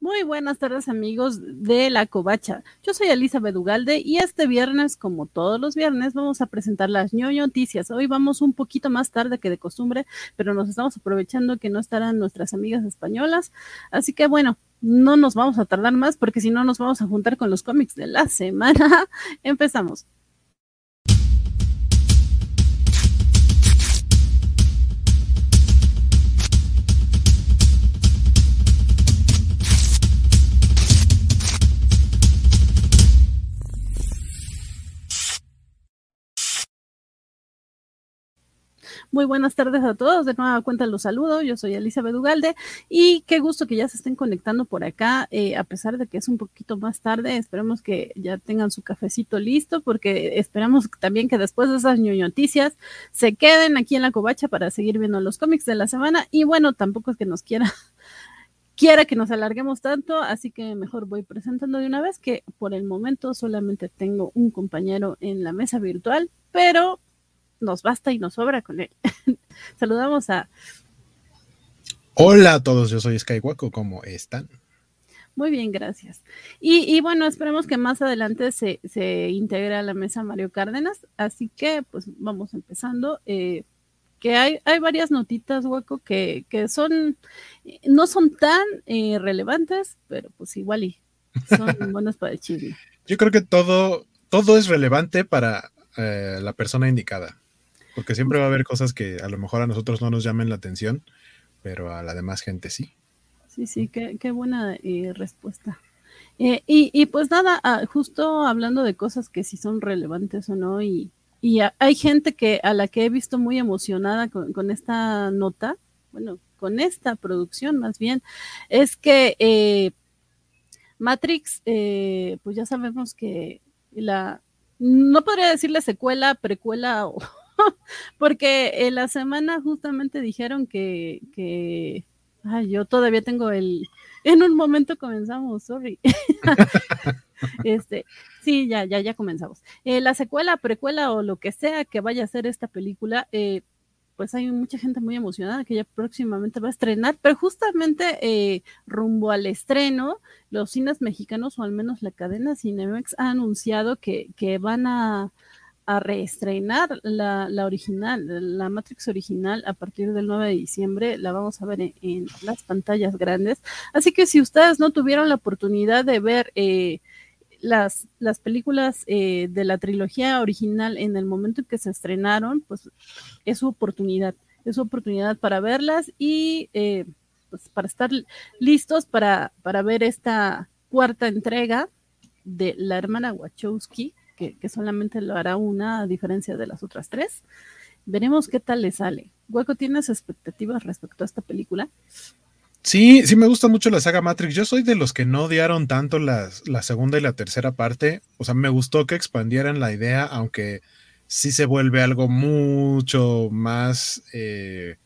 Muy buenas tardes amigos de La Covacha. Yo soy Elizabeth Ugalde y este viernes, como todos los viernes, vamos a presentar las ñoño noticias. Hoy vamos un poquito más tarde que de costumbre, pero nos estamos aprovechando que no estarán nuestras amigas españolas. Así que bueno, no nos vamos a tardar más porque si no nos vamos a juntar con los cómics de la semana. Empezamos. Muy buenas tardes a todos. De nueva cuenta los saludo. Yo soy Elizabeth Ugalde y qué gusto que ya se estén conectando por acá, eh, a pesar de que es un poquito más tarde. Esperemos que ya tengan su cafecito listo porque esperamos también que después de esas noticias se queden aquí en la covacha para seguir viendo los cómics de la semana. Y bueno, tampoco es que nos quiera quiera que nos alarguemos tanto, así que mejor voy presentando de una vez que por el momento solamente tengo un compañero en la mesa virtual, pero nos basta y nos sobra con él. Saludamos a... Hola a todos, yo soy Skywaco, ¿cómo están? Muy bien, gracias. Y, bueno, esperemos que más adelante se, se, integre a la mesa Mario Cárdenas, así que pues vamos empezando. Eh, que hay, hay varias notitas, Hueco, que, que son, no son tan eh, relevantes, pero pues igual y son buenas para el chisme. Yo creo que todo, todo es relevante para eh, la persona indicada. Porque siempre va a haber cosas que a lo mejor a nosotros no nos llamen la atención, pero a la demás gente sí. Sí, sí, qué, buena eh, respuesta. Eh, y, pues nada, ah, justo hablando de cosas que sí son relevantes o no, y, hay gente que a la que he visto muy emocionada con, esta nota, bueno, con esta producción más bien, es que eh, Matrix, pues ya sabemos que la, no podría decirle secuela, precuela o, porque en la semana justamente dijeron que, que ay, yo todavía tengo el, en un momento comenzamos, sorry. este, sí, ya, ya, ya comenzamos. Eh, la secuela, precuela o lo que sea que vaya a ser esta película, eh, pues hay mucha gente muy emocionada que ya próximamente va a estrenar, pero justamente eh, rumbo al estreno, los cines mexicanos o al menos la cadena Cinemex ha anunciado que, que van a a reestrenar la, la, original, la Matrix original a partir del 9 de diciembre. La vamos a ver en, las pantallas grandes. Así que si ustedes no tuvieron la oportunidad de ver eh, las, las películas eh, de la trilogía original en el momento en que se estrenaron, pues es su oportunidad. Es su oportunidad para verlas y eh, pues para estar listos para, para ver esta cuarta entrega de la hermana Wachowski que, solamente lo hará una a diferencia de las otras tres. Veremos qué tal le sale. Hueco, ¿tienes expectativas respecto a esta película? Sí, sí me gusta mucho la saga Matrix. Yo soy de los que no odiaron tanto las, la segunda y la tercera parte. O sea, me gustó que expandieran la idea, aunque sí se vuelve algo mucho más, eh,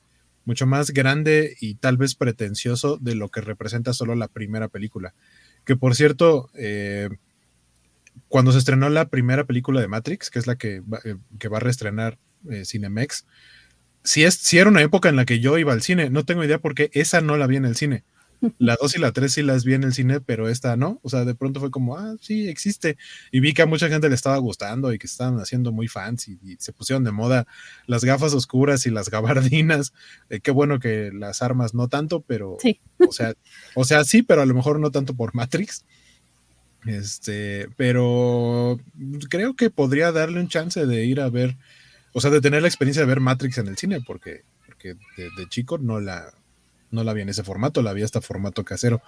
mucho más grande y tal vez pretencioso de lo que representa solo la primera película. Que por cierto, eh, cuando se estrenó la primera película de Matrix, que es la que va, eh, que va a reestrenar eh, Cinemex, si, es, si era una época en la que yo iba al cine, no tengo idea porque esa no la vi en el cine. La 2 y la 3 sí las vi en el cine, pero esta no. O sea, de pronto fue como, ah, sí, existe. Y vi que a mucha gente le estaba gustando y que estaban haciendo muy fans y, se pusieron de moda las gafas oscuras y las gabardinas. Eh, qué bueno que las armas no tanto, pero, sí. o, sea, o sea, sí, pero a lo mejor no tanto por Matrix. Este, pero creo que podría darle un chance de ir a ver, o sea, de tener la experiencia de ver Matrix en el cine, porque, porque de, chico no la, no la vi en ese formato, la vi hasta formato casero.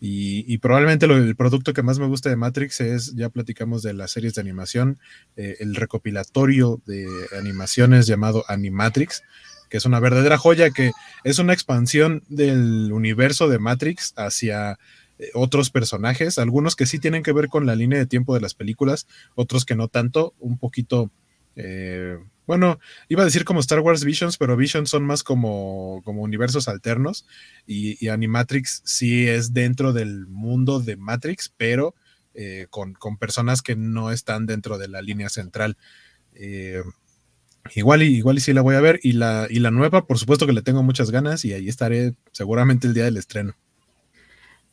Y, probablemente el producto que más me gusta de Matrix es, ya platicamos de las series de animación, eh, el recopilatorio de animaciones llamado Animatrix, que es una verdadera joya, que es una expansión del universo de Matrix hacia eh, otros personajes, algunos que sí tienen que ver con la línea de tiempo de las películas, otros que no tanto, un poquito, eh, bueno, iba a decir como Star Wars Visions, pero Visions son más como, como universos alternos y, Animatrix sí es dentro del mundo de Matrix, pero eh, con, personas que no están dentro de la línea central. Igual y, igual y sí la voy a ver. Y la, y la nueva, por supuesto que le tengo muchas ganas y ahí estaré seguramente el día del estreno.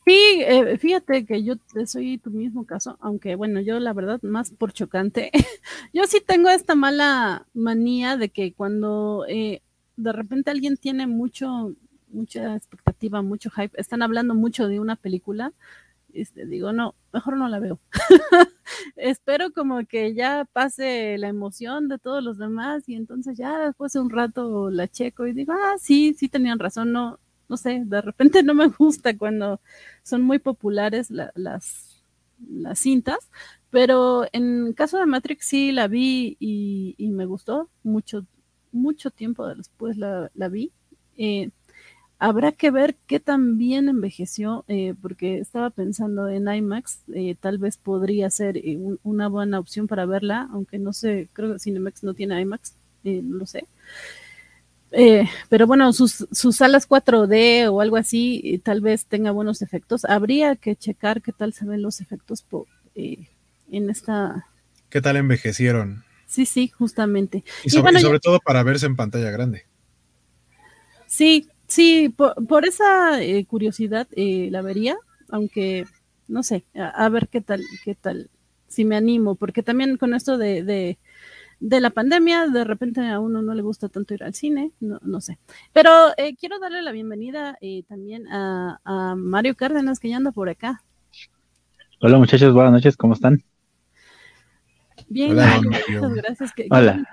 Sí, eh, fíjate que yo soy tu mismo caso, aunque bueno, yo la verdad más por chocante, yo sí tengo esta mala manía de que cuando eh, de repente alguien tiene mucho, mucha expectativa, mucho hype, están hablando mucho de una película, este, digo, no, mejor no la veo. Espero como que ya pase la emoción de todos los demás y entonces ya después de un rato la checo y digo, ah, sí, sí tenían razón, no, no sé, de repente no me gusta cuando son muy populares las, las cintas, pero en caso de Matrix sí la vi y, me gustó mucho, mucho tiempo después la, vi. Eh, habrá que ver qué tan bien envejeció, eh, porque estaba pensando en IMAX, eh, tal vez podría ser una buena opción para verla, aunque no sé, creo que Cinemax no tiene IMAX, no lo sé. Eh, pero bueno, sus, sus salas 4D o algo así, tal vez tenga buenos efectos. Habría que checar qué tal se ven los efectos eh, en esta. ¿Qué tal envejecieron? Sí, sí, justamente. Y sobre, todo para verse en pantalla grande. Sí, sí, por, esa eh, curiosidad la vería, aunque no sé, a, ver qué tal, qué tal, si me animo, porque también con esto de de la pandemia, de repente a uno no le gusta tanto ir al cine, no, no sé. Pero eh, quiero darle la bienvenida eh, también a, Mario Cárdenas, que ya anda por acá. Hola muchachos, buenas noches, ¿cómo están? Bien, muchas gracias que,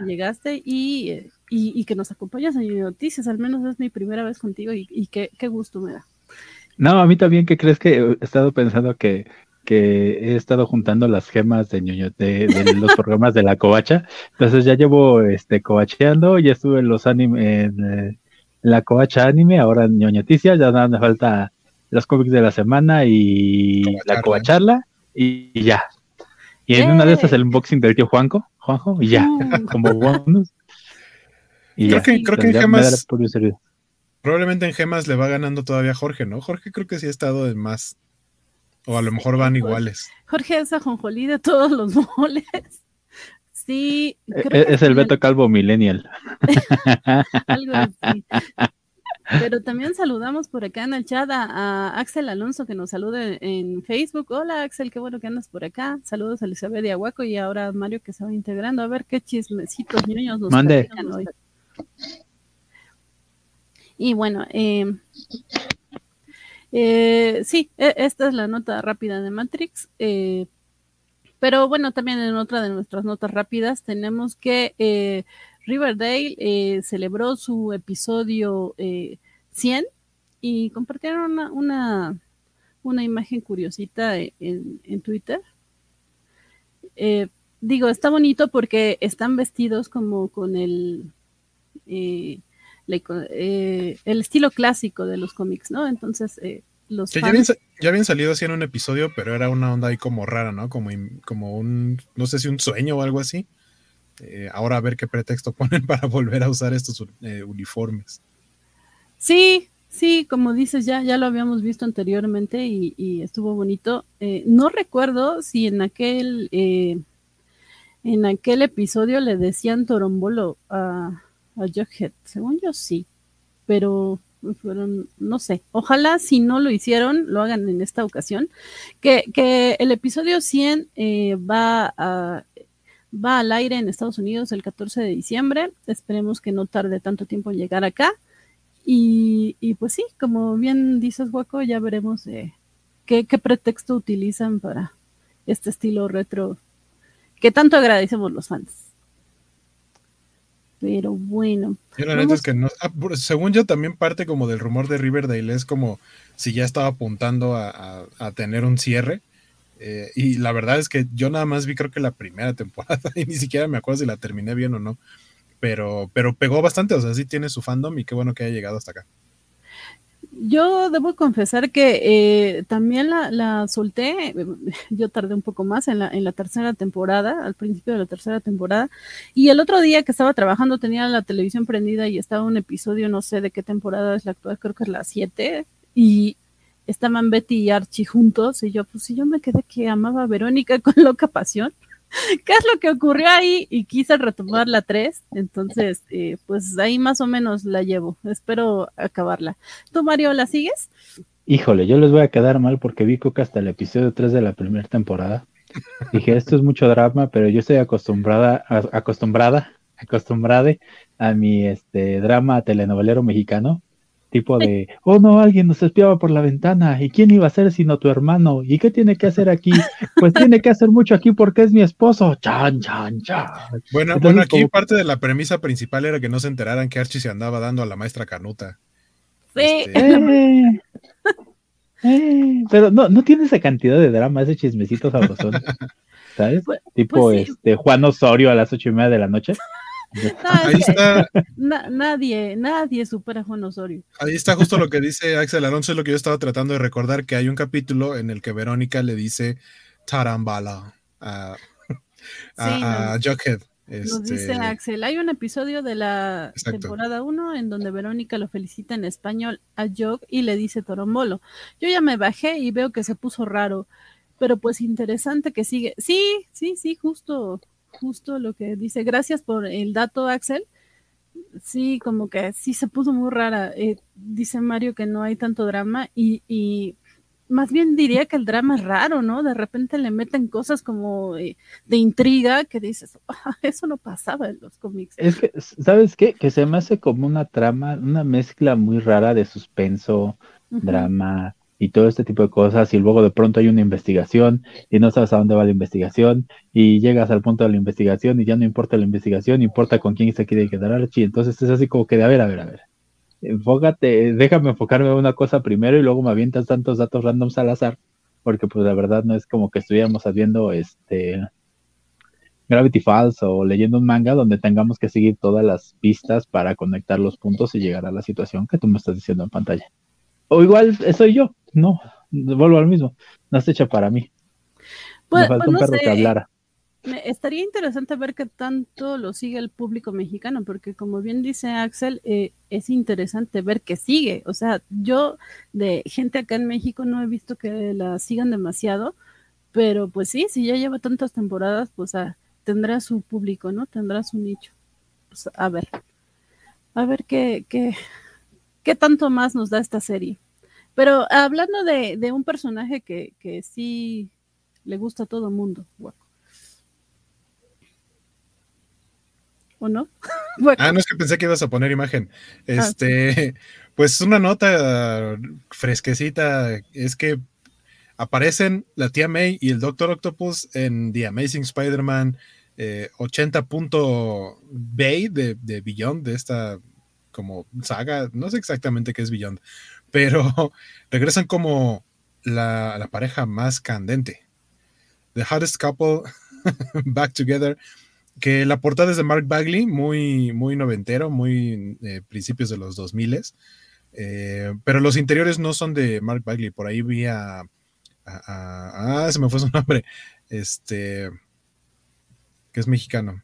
llegaste y, y, que nos acompañas en noticias, al menos es mi primera vez contigo y, qué, qué gusto me da. No, a mí también, ¿qué crees que he estado pensando que que he estado juntando las gemas de ñoño, de, los programas de la covacha. Entonces ya llevo este covacheando, ya estuve en los anime, en, la covacha anime, ahora en ñoñoticias, ya nada me falta los cómics de la semana y la covacharla y, ya. Y en una de estas el unboxing del tío Juanjo, Juanjo, y ya, mm. como bonus. Y creo que, creo que en gemas, probablemente en gemas le va ganando todavía Jorge, ¿no? Jorge creo que sí ha estado en más o a lo mejor van iguales. Jorge es ajonjolí de todos los moles. Sí. E, e, es el Beto Calvo Millennial. Algo así. Pero también saludamos por acá en el chat a, Axel Alonso que nos salude en Facebook. Hola Axel, qué bueno que andas por acá. Saludos a Elizabeth de Aguaco y ahora a Mario que se va integrando. A ver qué chismecitos niños nos Mande. hoy. Y bueno, eh, eh, sí, e, esta es la nota rápida de Matrix. Eh, pero bueno, también en otra de nuestras notas rápidas tenemos que eh, Riverdale celebró su episodio 100 y compartieron una, una, imagen curiosita en, en Twitter. digo, está bonito porque están vestidos como con el, el estilo clásico de los cómics, ¿no? Entonces, los ya, habían, salido así en un episodio, pero era una onda ahí como rara, ¿no? Como, como un, no sé si un sueño o algo así. Eh, ahora a ver qué pretexto ponen para volver a usar estos eh, uniformes. Sí, sí, como dices, ya, ya lo habíamos visto anteriormente y, estuvo bonito. Eh, no recuerdo si en aquel, en aquel episodio le decían torombolo a, a Jughead. Según yo sí, pero fueron, no sé, ojalá si no lo hicieron, lo hagan en esta ocasión, que, que el episodio 100 eh, va, a, va al aire en Estados Unidos el 14 de diciembre, esperemos que no tarde tanto tiempo en llegar acá, y, y pues sí, como bien dices, Guaco, ya veremos eh, qué pretexto utilizan para este estilo retro que tanto agradecemos los fans. Pero bueno. es que no, ah, según yo también parte como del rumor de Riverdale, es como si ya estaba apuntando a, tener un cierre. Eh, y la verdad es que yo nada más vi creo que la primera temporada y ni siquiera me acuerdo si la terminé bien o no. Pero, pero pegó bastante, o sea, sí tiene su fandom y qué bueno que haya llegado hasta acá. Yo debo confesar que eh, también la, solté, yo tardé un poco más en la, en la tercera temporada, al principio de la tercera temporada, y el otro día que estaba trabajando tenía la televisión prendida y estaba un episodio, no sé de qué temporada es la actual, creo que es la 7, y estaban Betty y Archie juntos, y yo, pues si yo me quedé que amaba a Verónica con loca pasión. qué es lo que ocurrió ahí y quise retomar la 3, entonces eh, pues ahí más o menos la llevo, espero acabarla. ¿Tú Mario la sigues? Híjole, yo les voy a quedar mal porque vi Coca hasta el episodio 3 de la primera temporada. Dije, esto es mucho drama, pero yo estoy acostumbrada, acostumbrada, acostumbrada a mi este drama telenovelero mexicano tipo de, oh no, alguien nos espiaba por la ventana, ¿y quién iba a ser sino tu hermano? ¿Y qué tiene que hacer aquí? Pues tiene que hacer mucho aquí porque es mi esposo. Chan, chan, chan. Bueno, bueno aquí parte de la premisa principal era que no se enteraran que Archie se andaba dando a la maestra Canuta. Sí. Este, eh, eh, pero no, no tiene esa cantidad de drama, ese chismecito sabrosón. ¿Sabes? Pues, tipo pues este Juan Osorio a las ocho y media de la noche. Ahí está. nadie, nadie supera a Juan Osorio. Ahí está justo lo que dice Axel Alonso, es lo que yo estaba tratando de recordar, que hay un capítulo en el que Verónica le dice Tarambala a, a, Jughead. Nos dice este, Axel, hay un episodio de la temporada 1 en donde Verónica lo felicita en español a Jog y le dice Torombolo. Yo ya me bajé y veo que se puso raro, pero pues interesante que sigue. Sí, sí, sí, justo justo lo que dice. Gracias por el dato, Axel. Sí, como que sí se puso muy rara. Eh, dice Mario que no hay tanto drama y, más bien diría que el drama es raro, ¿no? De repente le meten cosas como de, intriga que dices, ah, eso no pasaba en los cómics. Es que, ¿sabes qué? Que se me hace como una trama, una mezcla muy rara de suspenso, drama, y todo este tipo de cosas y luego de pronto hay una investigación y no sabes a dónde va la investigación y llegas al punto de la investigación y ya no importa la investigación, importa con quién se quiere quedar Archie. Entonces es así como que de a ver, a ver, a ver. Enfócate, déjame enfocarme en una cosa primero y luego me avientas tantos datos randoms al azar, porque pues la verdad no es como que estuviéramos haciendo este Gravity Falls o leyendo un manga donde tengamos que seguir todas las pistas para conectar los puntos y llegar a la situación que tú me estás diciendo en pantalla. O igual soy yo, no, vuelvo al mismo, no está hecha para mí. Pues, me falta un pues, perro que hablara. estaría interesante ver qué tanto lo sigue el público mexicano, porque como bien dice Axel, eh, es interesante ver que sigue. O sea, yo de gente acá en México no he visto que la sigan demasiado, pero pues sí, si ya lleva tantas temporadas, pues ah, tendrá su público, ¿no? Tendrá su nicho. Pues a ver, a ver qué, qué, qué tanto más nos da esta serie. Pero hablando de, de un personaje que, que, sí le gusta a todo el mundo, ¿O no? Ah, no es que pensé que ibas a poner imagen. Ah, este, pues una nota fresquecita es que aparecen la tía May y el Doctor Octopus en The Amazing Spider-Man 80. Eh, Bay de, de Beyond, de esta como saga, no sé exactamente qué es Beyond, pero regresan como la, pareja más candente. The Hottest Couple Back Together, que la portada es de Mark Bagley, muy, muy noventero, muy eh, principios de los 2000 eh, pero los interiores no son de Mark Bagley, por ahí vi a, ah, se me fue su nombre, este, que es mexicano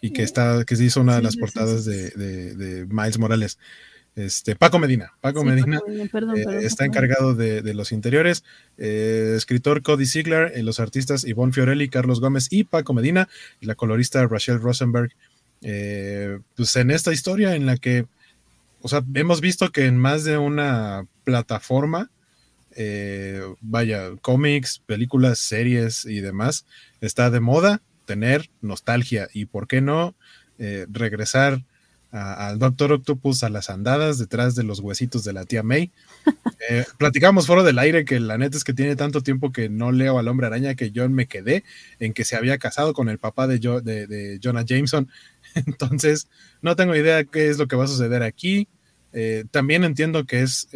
y que está, que se hizo una de las portadas de, Miles Morales. Este, Paco Medina, Paco Medina, eh, está encargado de, los interiores, eh, escritor Cody Ziegler, eh, los artistas Ivonne Fiorelli, Carlos Gómez y Paco Medina, y la colorista Rachel Rosenberg. pues en esta historia en la que, o sea, hemos visto que en más de una plataforma, vaya, cómics, películas, series y demás, está de moda tener nostalgia y, ¿por qué no? Regresar al Doctor Octopus a las andadas detrás de los huesitos de la tía May. Eh, platicamos fuera del aire que la neta es que tiene tanto tiempo que no leo al hombre araña que yo me quedé en que se había casado con el papá de, de, Jonah Jameson. Entonces, no tengo idea qué es lo que va a suceder aquí. Eh, también entiendo que es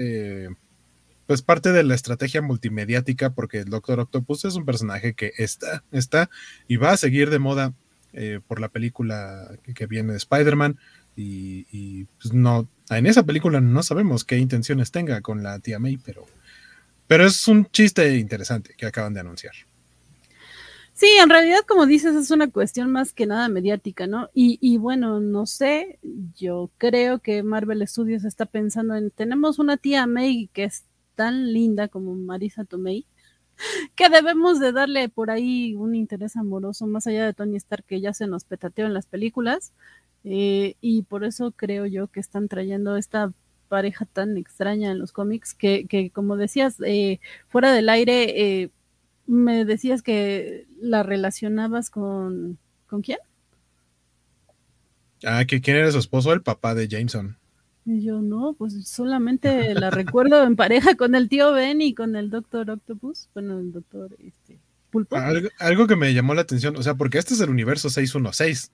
pues parte de la estrategia multimediática, porque el Doctor Octopus es un personaje que está, está y va a seguir de moda eh, por la película que, viene de Spider-Man. Y, pues no, en esa película no sabemos qué intenciones tenga con la tía May, pero, pero es un chiste interesante que acaban de anunciar. Sí, en realidad, como dices, es una cuestión más que nada mediática, ¿no? Y, y, bueno, no sé, yo creo que Marvel Studios está pensando en, tenemos una tía May que es tan linda como Marisa Tomei, que debemos de darle por ahí un interés amoroso más allá de Tony Stark que ya se nos petateó en las películas. Eh, y por eso creo yo que están trayendo esta pareja tan extraña en los cómics que, que como decías, eh, fuera del aire, eh, me decías que la relacionabas con... ¿Con quién? Ah, que quién era su esposo, el papá de Jameson. Y yo no, pues solamente la recuerdo en pareja con el tío Ben y con el Doctor Octopus, bueno, el Doctor este, Pulpo. Algo, algo, que me llamó la atención, o sea, porque este es el universo 616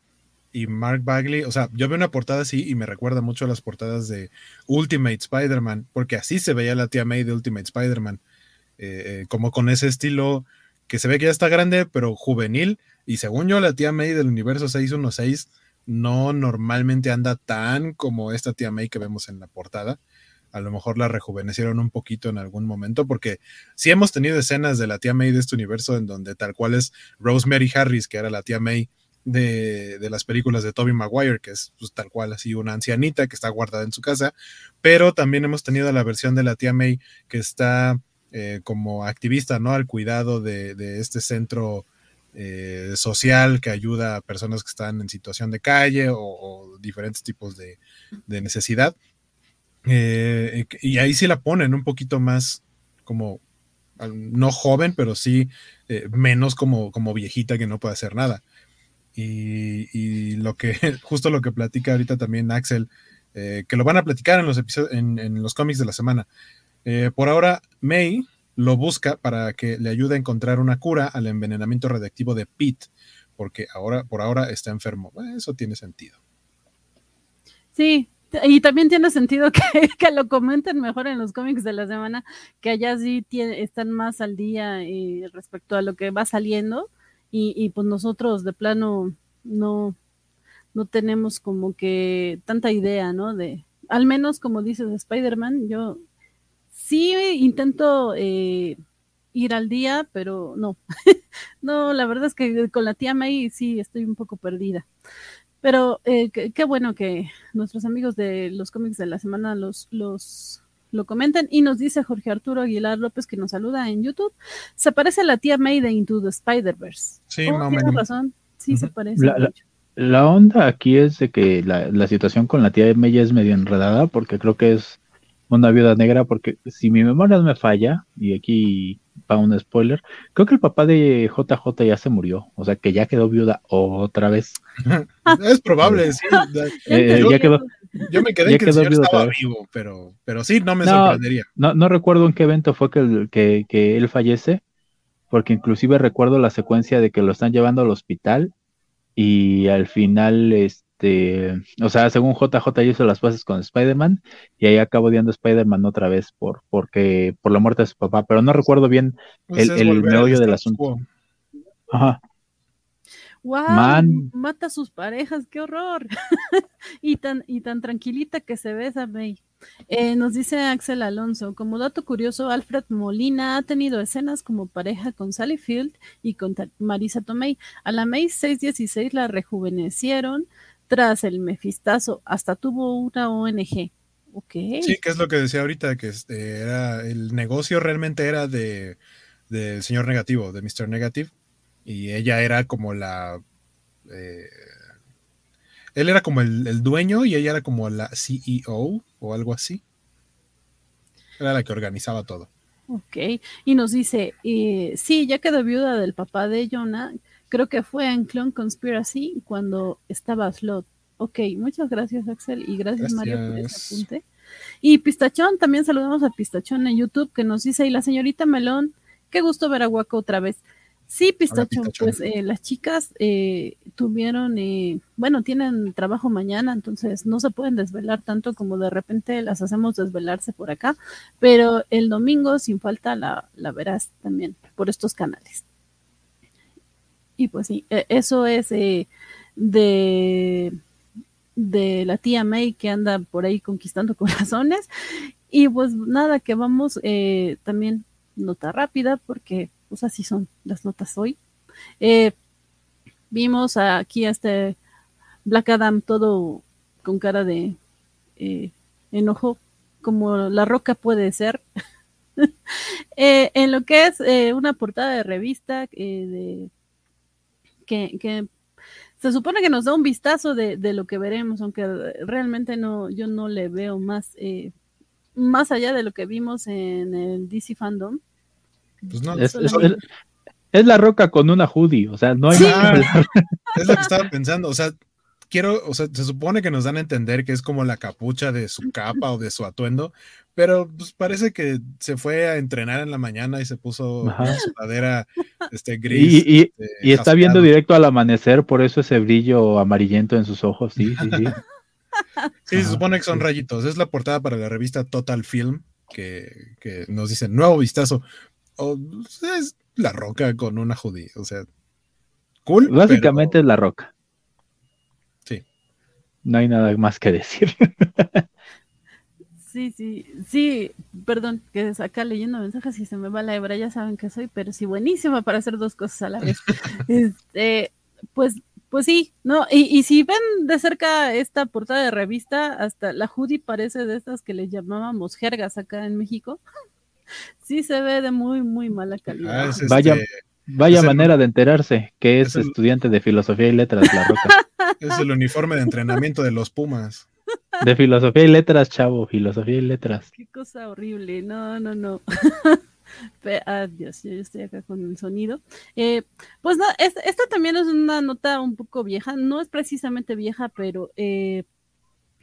y Mark Bagley, o sea, yo veo una portada así y me recuerda mucho a las portadas de Ultimate Spider-Man, porque así se veía la tía May de Ultimate Spider-Man, eh, eh, como con ese estilo que se ve que ya está grande, pero juvenil, y según yo, la tía May del universo 616 no normalmente anda tan como esta tía May que vemos en la portada. A lo mejor la rejuvenecieron un poquito en algún momento, porque sí hemos tenido escenas de la tía May de este universo en donde tal cual es Rosemary Harris, que era la tía May de, las películas de Toby Maguire, que es pues, tal cual así una ancianita que está guardada en su casa, pero también hemos tenido la versión de la tía May que está eh, como activista, ¿no? Al cuidado de, este centro eh, social que ayuda a personas que están en situación de calle o, diferentes tipos de, necesidad. Eh, y ahí sí la ponen un poquito más como, no joven, pero sí menos como, como viejita que no puede hacer nada. Y, y, lo que, justo lo que platica ahorita también Axel, eh, que lo van a platicar en los episodios, en, en los cómics de la semana. por ahora, May, lo busca para que le ayude a encontrar una cura al envenenamiento radiactivo de Pete, porque ahora, por ahora está enfermo. Eso tiene sentido. Sí, y también tiene sentido que, que, lo comenten mejor en los cómics de la semana, que allá sí tiene, están más al día eh, respecto a lo que va saliendo, y, y, pues nosotros de plano no, no tenemos como que tanta idea, ¿no? De, al menos como dices Spider-Man, yo sí intento eh, ir al día, pero no. no, la verdad es que con la tía May sí estoy un poco perdida. Pero eh, qué bueno que nuestros amigos de los cómics de la semana los, los lo comenten y nos dice Jorge Arturo Aguilar López que nos saluda en YouTube. Se parece a la tía May de Into the Spider-Verse. Sí, oh, tienes razón. Sí, uh -huh. se parece. La, la, la, onda aquí es de que la, la situación con la tía May es medio enredada porque creo que es una viuda negra, porque si mi memoria no me falla, y aquí va un spoiler, creo que el papá de JJ ya se murió, o sea que ya quedó viuda otra vez. es probable, sí. Eh, ya quedó. Yo me quedé que el señor estaba vivo, pero, pero sí, no me no, sorprendería. No, no recuerdo en qué evento fue que, que, que él fallece, porque inclusive recuerdo la secuencia de que lo están llevando al hospital y al final este o sea, según JJ hizo las paces con Spider-Man y ahí acabó odiando a Spider-Man otra vez por, porque, por la muerte de su papá, pero no recuerdo bien pues el, el meollo del asunto. Ajá. Wow, Man. mata a sus parejas, qué horror. y tan, y tan tranquilita que se besa May. Eh, nos dice Axel Alonso, como dato curioso, Alfred Molina ha tenido escenas como pareja con Sally Field y con Marisa Tomei. A la May 616 la rejuvenecieron, tras el mefistazo, hasta tuvo una ONG. Okay. Sí, que es lo que decía ahorita, que este, era el negocio realmente era de del señor negativo, de Mr. Negative, y ella era como la eh, él era como el, el, dueño y ella era como la CEO o algo así. Era la que organizaba todo. Ok, y nos dice, eh, sí, ya quedó viuda del papá de Jonah, Creo que fue en Clone Conspiracy cuando estaba Slot. Ok, muchas gracias Axel y gracias, gracias. Mario por ese apunte. Y Pistachón, también saludamos a Pistachón en YouTube que nos dice, y la señorita Melón, qué gusto ver a Guaco otra vez. Sí, Hola, Pistachón. pues eh, las chicas eh, tuvieron, eh, bueno, tienen trabajo mañana, entonces no se pueden desvelar tanto como de repente las hacemos desvelarse por acá, pero el domingo sin falta la, la verás también por estos canales. Y pues sí, eso es de, de la tía May que anda por ahí conquistando corazones. Y pues nada, que vamos también nota rápida, porque pues así son las notas hoy. Eh, vimos aquí a este Black Adam todo con cara de eh, enojo, como la roca puede ser. eh, en lo que es una portada de revista que, se supone que nos da un vistazo de, de, lo que veremos, aunque realmente no, yo no le veo más, más allá de lo que vimos en el DC Fandom. Pues no, es, es, la roca con una hoodie, o sea, no hay más. Es lo que estaba pensando, o sea, quiero, o sea, se supone que nos dan a entender que es como la capucha de su capa o de su atuendo, pero pues parece que se fue a entrenar en la mañana y se puso una sudadera este, gris. Y, este, y, está viendo directo al amanecer, por eso ese brillo amarillento en sus ojos, sí, sí, sí. sí, se supone que son rayitos. Es la portada para la revista Total Film, que, que nos dice nuevo vistazo. O, es la roca con una judía, o sea, cool. Básicamente es la roca no hay nada más que decir. Sí, sí, sí, perdón, que acá leyendo mensajes y se me va la hebra, ya saben que soy, pero sí buenísima para hacer dos cosas a la vez. este, pues, pues sí, no, y, y, si ven de cerca esta portada de revista, hasta la hoodie parece de estas que le llamábamos jergas acá en México. Sí se ve de muy, muy mala calidad. Ah, este, vaya, vaya manera de enterarse que es, estudiante de filosofía y letras, la roca. Es el uniforme de entrenamiento de los Pumas. De filosofía y letras, chavo, filosofía y letras. Qué cosa horrible, no, no, no. Adiós, yo estoy acá con el sonido. Eh, pues no, esta también es una nota un poco vieja, no es precisamente vieja, pero eh,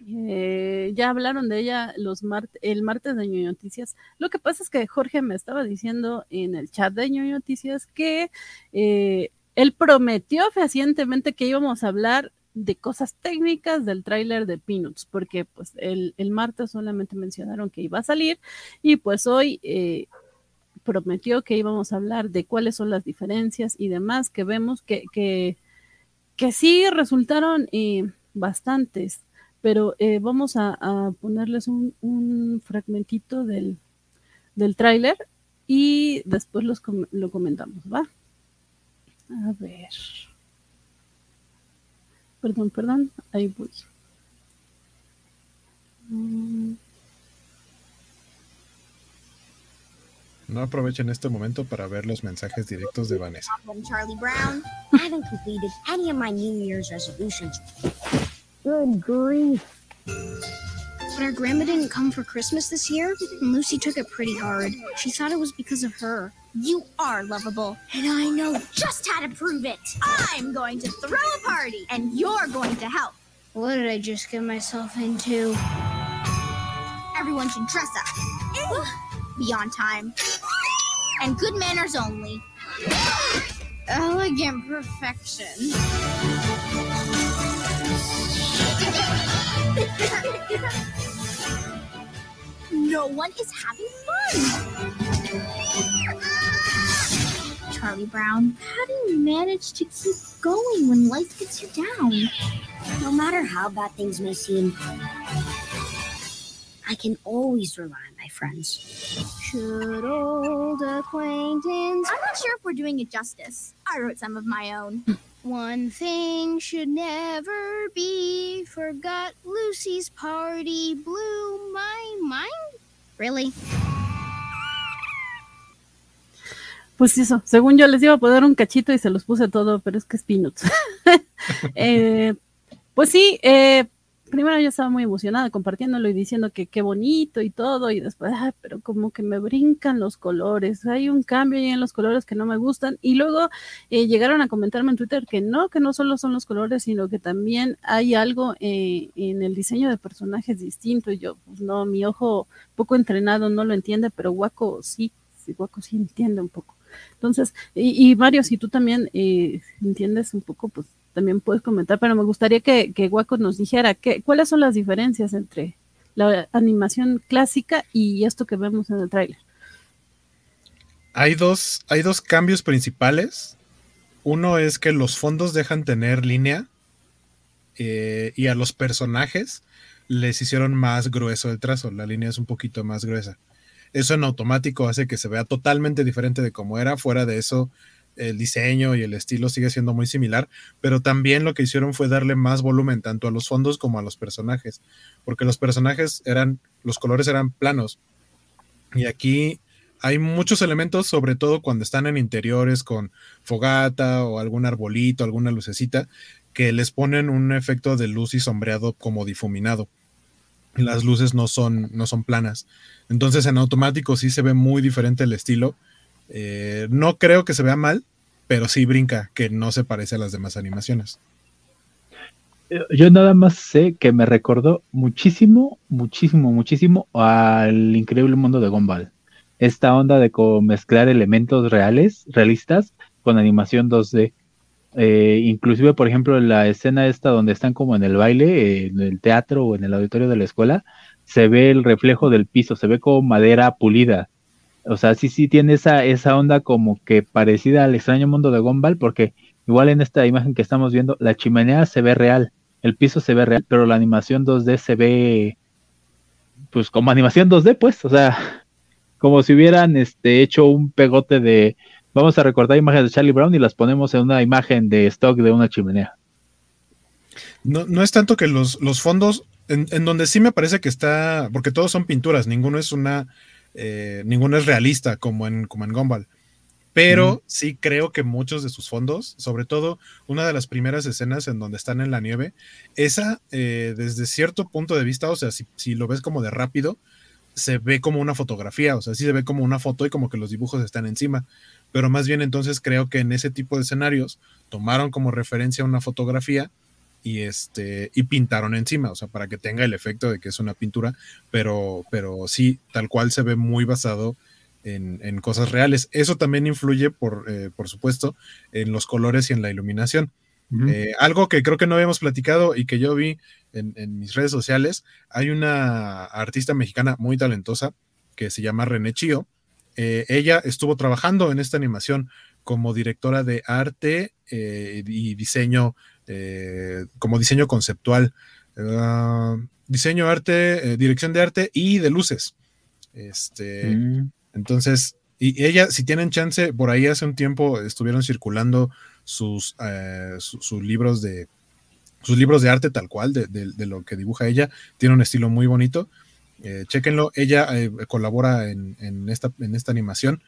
eh, ya hablaron de ella los el martes de Ñoño Noticias. Lo que pasa es que Jorge me estaba diciendo en el chat de Noticias que él prometió fehacientemente que íbamos a hablar de cosas técnicas del tráiler de Peanuts, porque pues el, martes solamente mencionaron que iba a salir y pues hoy eh, prometió que íbamos a hablar de cuáles son las diferencias y demás que vemos que, que, que sí resultaron eh, bastantes, pero eh, vamos a, ponerles un, un, fragmentito del, del tráiler y después los, lo comentamos, ¿va? A ver. Perdón, perdón. Ahí voy. No aprovechen este momento para ver los mensajes directos de Vanessa. Charlie Brown. I haven't completed any of my New Year's resolutions. Good grief. But our grandma didn't come for Christmas this year, and Lucy took it pretty hard. She thought it was because of her. You are lovable, and I know just how to prove it. I'm going to throw a party, and you're going to help. What did I just get myself into? Everyone should dress up, be on time, and good manners only. Elegant perfection. No one is having fun. Charlie Brown, how do you manage to keep going when life gets you down? No matter how bad things may seem, I can always rely on my friends. Should old acquaintance. I'm not sure if we're doing it justice. I wrote some of my own. Hmm. One thing should never be forgot. Lucy's party blew my mind. Really? Pues eso, según yo les iba a poner un cachito y se los puse todo, pero es que es peanuts. eh, pues sí, eh, primero yo estaba muy emocionada compartiéndolo y diciendo que qué bonito y todo, y después, pero como que me brincan los colores, hay un cambio ahí en los colores que no me gustan, y luego eh, llegaron a comentarme en Twitter que no, que no solo son los colores, sino que también hay algo eh, en el diseño de personajes distinto, y yo, pues no, mi ojo poco entrenado no lo entiende, pero Guaco sí, sí, Guaco sí entiende un poco. Entonces, y, y Mario, si tú también eh, entiendes un poco, pues también puedes comentar, pero me gustaría que, que nos dijera que, cuáles son las diferencias entre la animación clásica y esto que vemos en el tráiler. Hay dos, hay dos cambios principales. Uno es que los fondos dejan tener línea eh, y a los personajes les hicieron más grueso el trazo. La línea es un poquito más gruesa. Eso en automático hace que se vea totalmente diferente de como era. Fuera de eso, el diseño y el estilo sigue siendo muy similar, pero también lo que hicieron fue darle más volumen tanto a los fondos como a los personajes, porque los personajes eran, los colores eran planos. Y aquí hay muchos elementos, sobre todo cuando están en interiores con fogata o algún arbolito, alguna lucecita, que les ponen un efecto de luz y sombreado como difuminado. las luces no son, no son planas. Entonces en automático sí se ve muy diferente el estilo. Eh, no creo que se vea mal, pero sí brinca, que no se parece a las demás animaciones. Eh, yo nada más sé que me recordó muchísimo, muchísimo, muchísimo al increíble mundo de Gumball. Esta onda de mezclar elementos reales, realistas, con animación 2D. Eh, inclusive, por ejemplo, la escena esta donde están como en el baile, en el teatro o en el auditorio de la escuela, se ve el reflejo del piso, se ve como madera pulida. O sea, sí, sí tiene esa, esa onda como que parecida al extraño mundo de Gumball, porque igual en esta imagen que estamos viendo, la chimenea se ve real, el piso se ve real, pero la animación 2D se ve, pues como animación 2D, pues, o sea, como si hubieran este, hecho un pegote de, vamos a recortar imágenes de Charlie Brown y las ponemos en una imagen de stock de una chimenea. No, no es tanto que los, los fondos, en, donde sí me parece que está, porque todos son pinturas, ninguno es una, eh, ninguno es realista como en, como en Gumball. Pero sí creo que muchos de sus fondos, sobre todo una de las primeras escenas en donde están en la nieve, esa eh, desde cierto punto de vista, o sea, si, si, lo ves como de rápido, se ve como una fotografía, o sea, sí se ve como una foto y como que los dibujos están encima pero más bien entonces creo que en ese tipo de escenarios tomaron como referencia una fotografía y este y pintaron encima, o sea, para que tenga el efecto de que es una pintura, pero, pero sí, tal cual se ve muy basado en, cosas reales. Eso también influye, por, eh, por supuesto, en los colores y en la iluminación. Eh, algo que creo que no habíamos platicado y que yo vi en, en, mis redes sociales, hay una artista mexicana muy talentosa que se llama René Chío, eh, ella estuvo trabajando en esta animación como directora de arte eh, y diseño, eh, como diseño conceptual, ah, diseño arte, dirección de arte y de luces. Este, mm. Entonces, y ella, si tienen chance, por ahí hace un tiempo estuvieron circulando sus, sus libros de sus libros de arte tal cual, de, de, lo que dibuja ella, tiene un estilo muy bonito. Eh, chéquenlo, ella eh, colabora en, esta, en esta animación,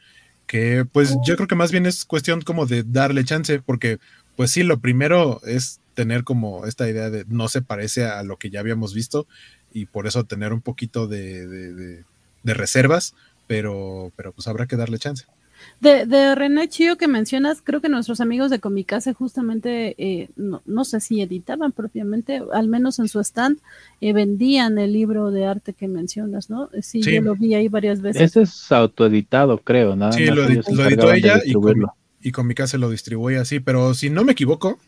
que pues yo creo que más bien es cuestión como de darle chance, porque pues sí, lo primero es tener como esta idea de no se parece a lo que ya habíamos visto y por eso tener un poquito de, de reservas, pero, pero pues habrá que darle chance. De, de René Chío que mencionas, creo que nuestros amigos de Comicase justamente, eh, no, sé si editaban propiamente, al menos en su stand, eh, vendían el libro de arte que mencionas, ¿no? Sí, yo lo vi ahí varias veces. Ese es autoeditado, creo, nada sí, lo, editó ella y, y Comicase lo distribuye así, pero si no me equivoco,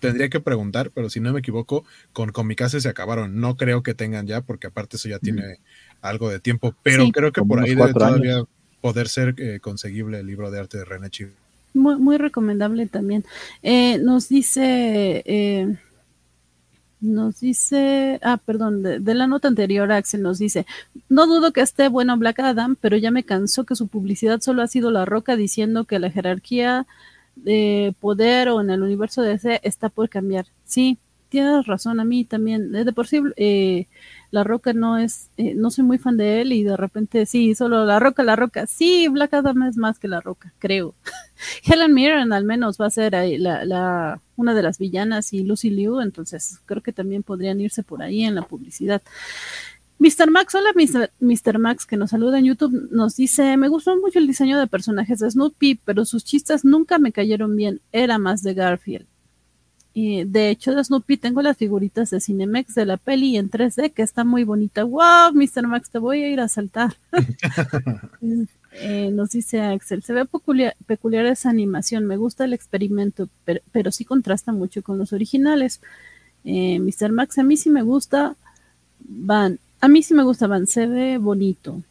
tendría que preguntar, pero si no me equivoco, con Comicase se acabaron. No creo que tengan ya, porque aparte eso ya tiene algo de tiempo, pero creo que por ahí debe todavía poder ser eh, conseguible el libro de arte de René Chivo. Muy, muy recomendable también. Eh, nos dice, eh, nos dice, ah, perdón, de, la nota anterior, Axel nos dice, no dudo que esté bueno Black Adam, pero ya me cansó que su publicidad solo ha sido la roca diciendo que la jerarquía de poder o en el universo de DC está por cambiar. Sí, tienes razón, a mí también, de por sí, la Roca no es, eh, no soy muy fan de él y de repente sí, solo La Roca, La Roca. Sí, Black Adam es más que La Roca, creo. Helen Mirren al menos va a ser la, la, una de las villanas y Lucy Liu, entonces creo que también podrían irse por ahí en la publicidad. Mr. Max, hola Mr. Max, que nos saluda en YouTube, nos dice, me gustó mucho el diseño de personajes de Snoopy, pero sus chistes nunca me cayeron bien, era más de Garfield. Y de hecho, de Snoopy tengo las figuritas de Cinemex de la peli en 3D, que está muy bonita. ¡Wow, Mr. Max, te voy a ir a saltar! Eh, nos dice Axel, se ve peculiar, esa animación, me gusta el experimento, pero, sí contrasta mucho con los originales. Eh, Mr. Max, a mí sí me gusta Van, a mí sí me gusta Van, se ve bonito,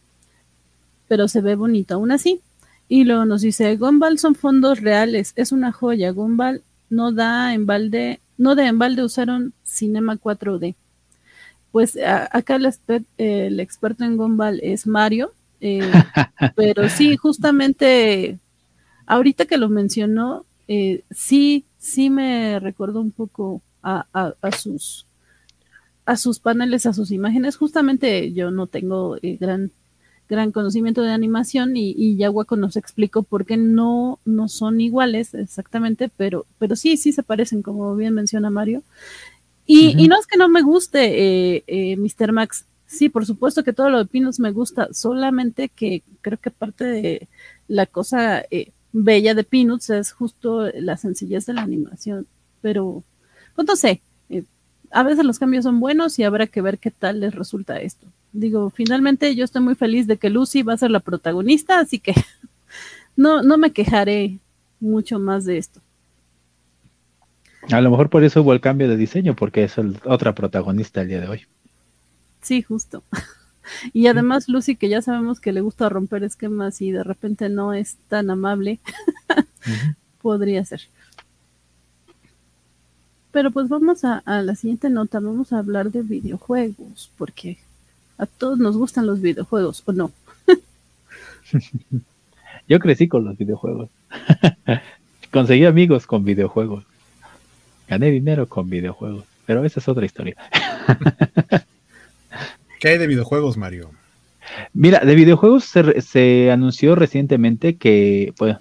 pero se ve bonito aún así. Y luego nos dice, Gumball son fondos reales, es una joya, Gumball no da en balde, no de en balde usaron Cinema 4D. Pues acá el, experto en Gumball es Mario, eh, pero sí, justamente ahorita que lo mencionó, eh, sí, sí me recuerdo un poco a, sus a sus paneles, a sus imágenes. Justamente yo no tengo eh, gran gran conocimiento de animación y, y Yaguaco nos explicó por qué no, no son iguales exactamente, pero, pero sí, sí se parecen, como bien menciona Mario. Y, y no es que no me guste eh, eh, Mr. Max, sí, por supuesto que todo lo de Pinos me gusta, solamente que creo que parte de la cosa eh, bella de Peanuts es justo la sencillez de la animación, pero pues no sé, eh, a veces los cambios son buenos y habrá que ver qué tal les resulta esto. Digo, finalmente yo estoy muy feliz de que Lucy va a ser la protagonista, así que no, no me quejaré mucho más de esto. A lo mejor por eso hubo el cambio de diseño, porque es otra protagonista el día de hoy. Sí, justo. Y además Lucy, que ya sabemos que le gusta romper esquemas y de repente no es tan amable, podría ser. Pero pues vamos a, la siguiente nota, vamos a hablar de videojuegos, porque a todos nos gustan los videojuegos, ¿o no? Yo crecí con los videojuegos. Conseguí amigos con videojuegos. Gané dinero con videojuegos. Pero esa es otra historia. ¿Qué hay de videojuegos, Mario? Mira, de videojuegos se, anunció recientemente que pues,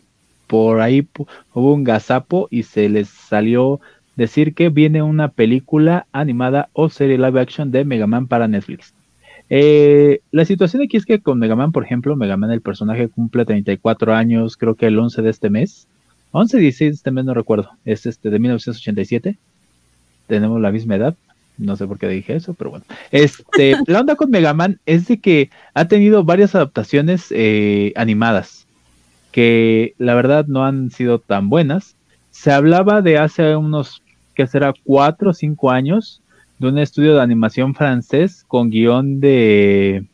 por ahí hubo un gazapo y se les salió decir que viene una película animada o serie live action de Mega Man para Netflix. Eh, la situación aquí es que con Mega Man, por ejemplo, Mega Man el personaje cumple 34 años, creo que el 11 de este mes. 11, 16 de este mes, no recuerdo. Es este de 1987. Tenemos la misma edad. No sé por qué dije eso, pero bueno. Este, la onda con Mega Man es de que ha tenido varias adaptaciones eh, animadas que la verdad no han sido tan buenas. Se hablaba de hace unos, que será? Cuatro o cinco años, de un estudio de animación francés con guion de,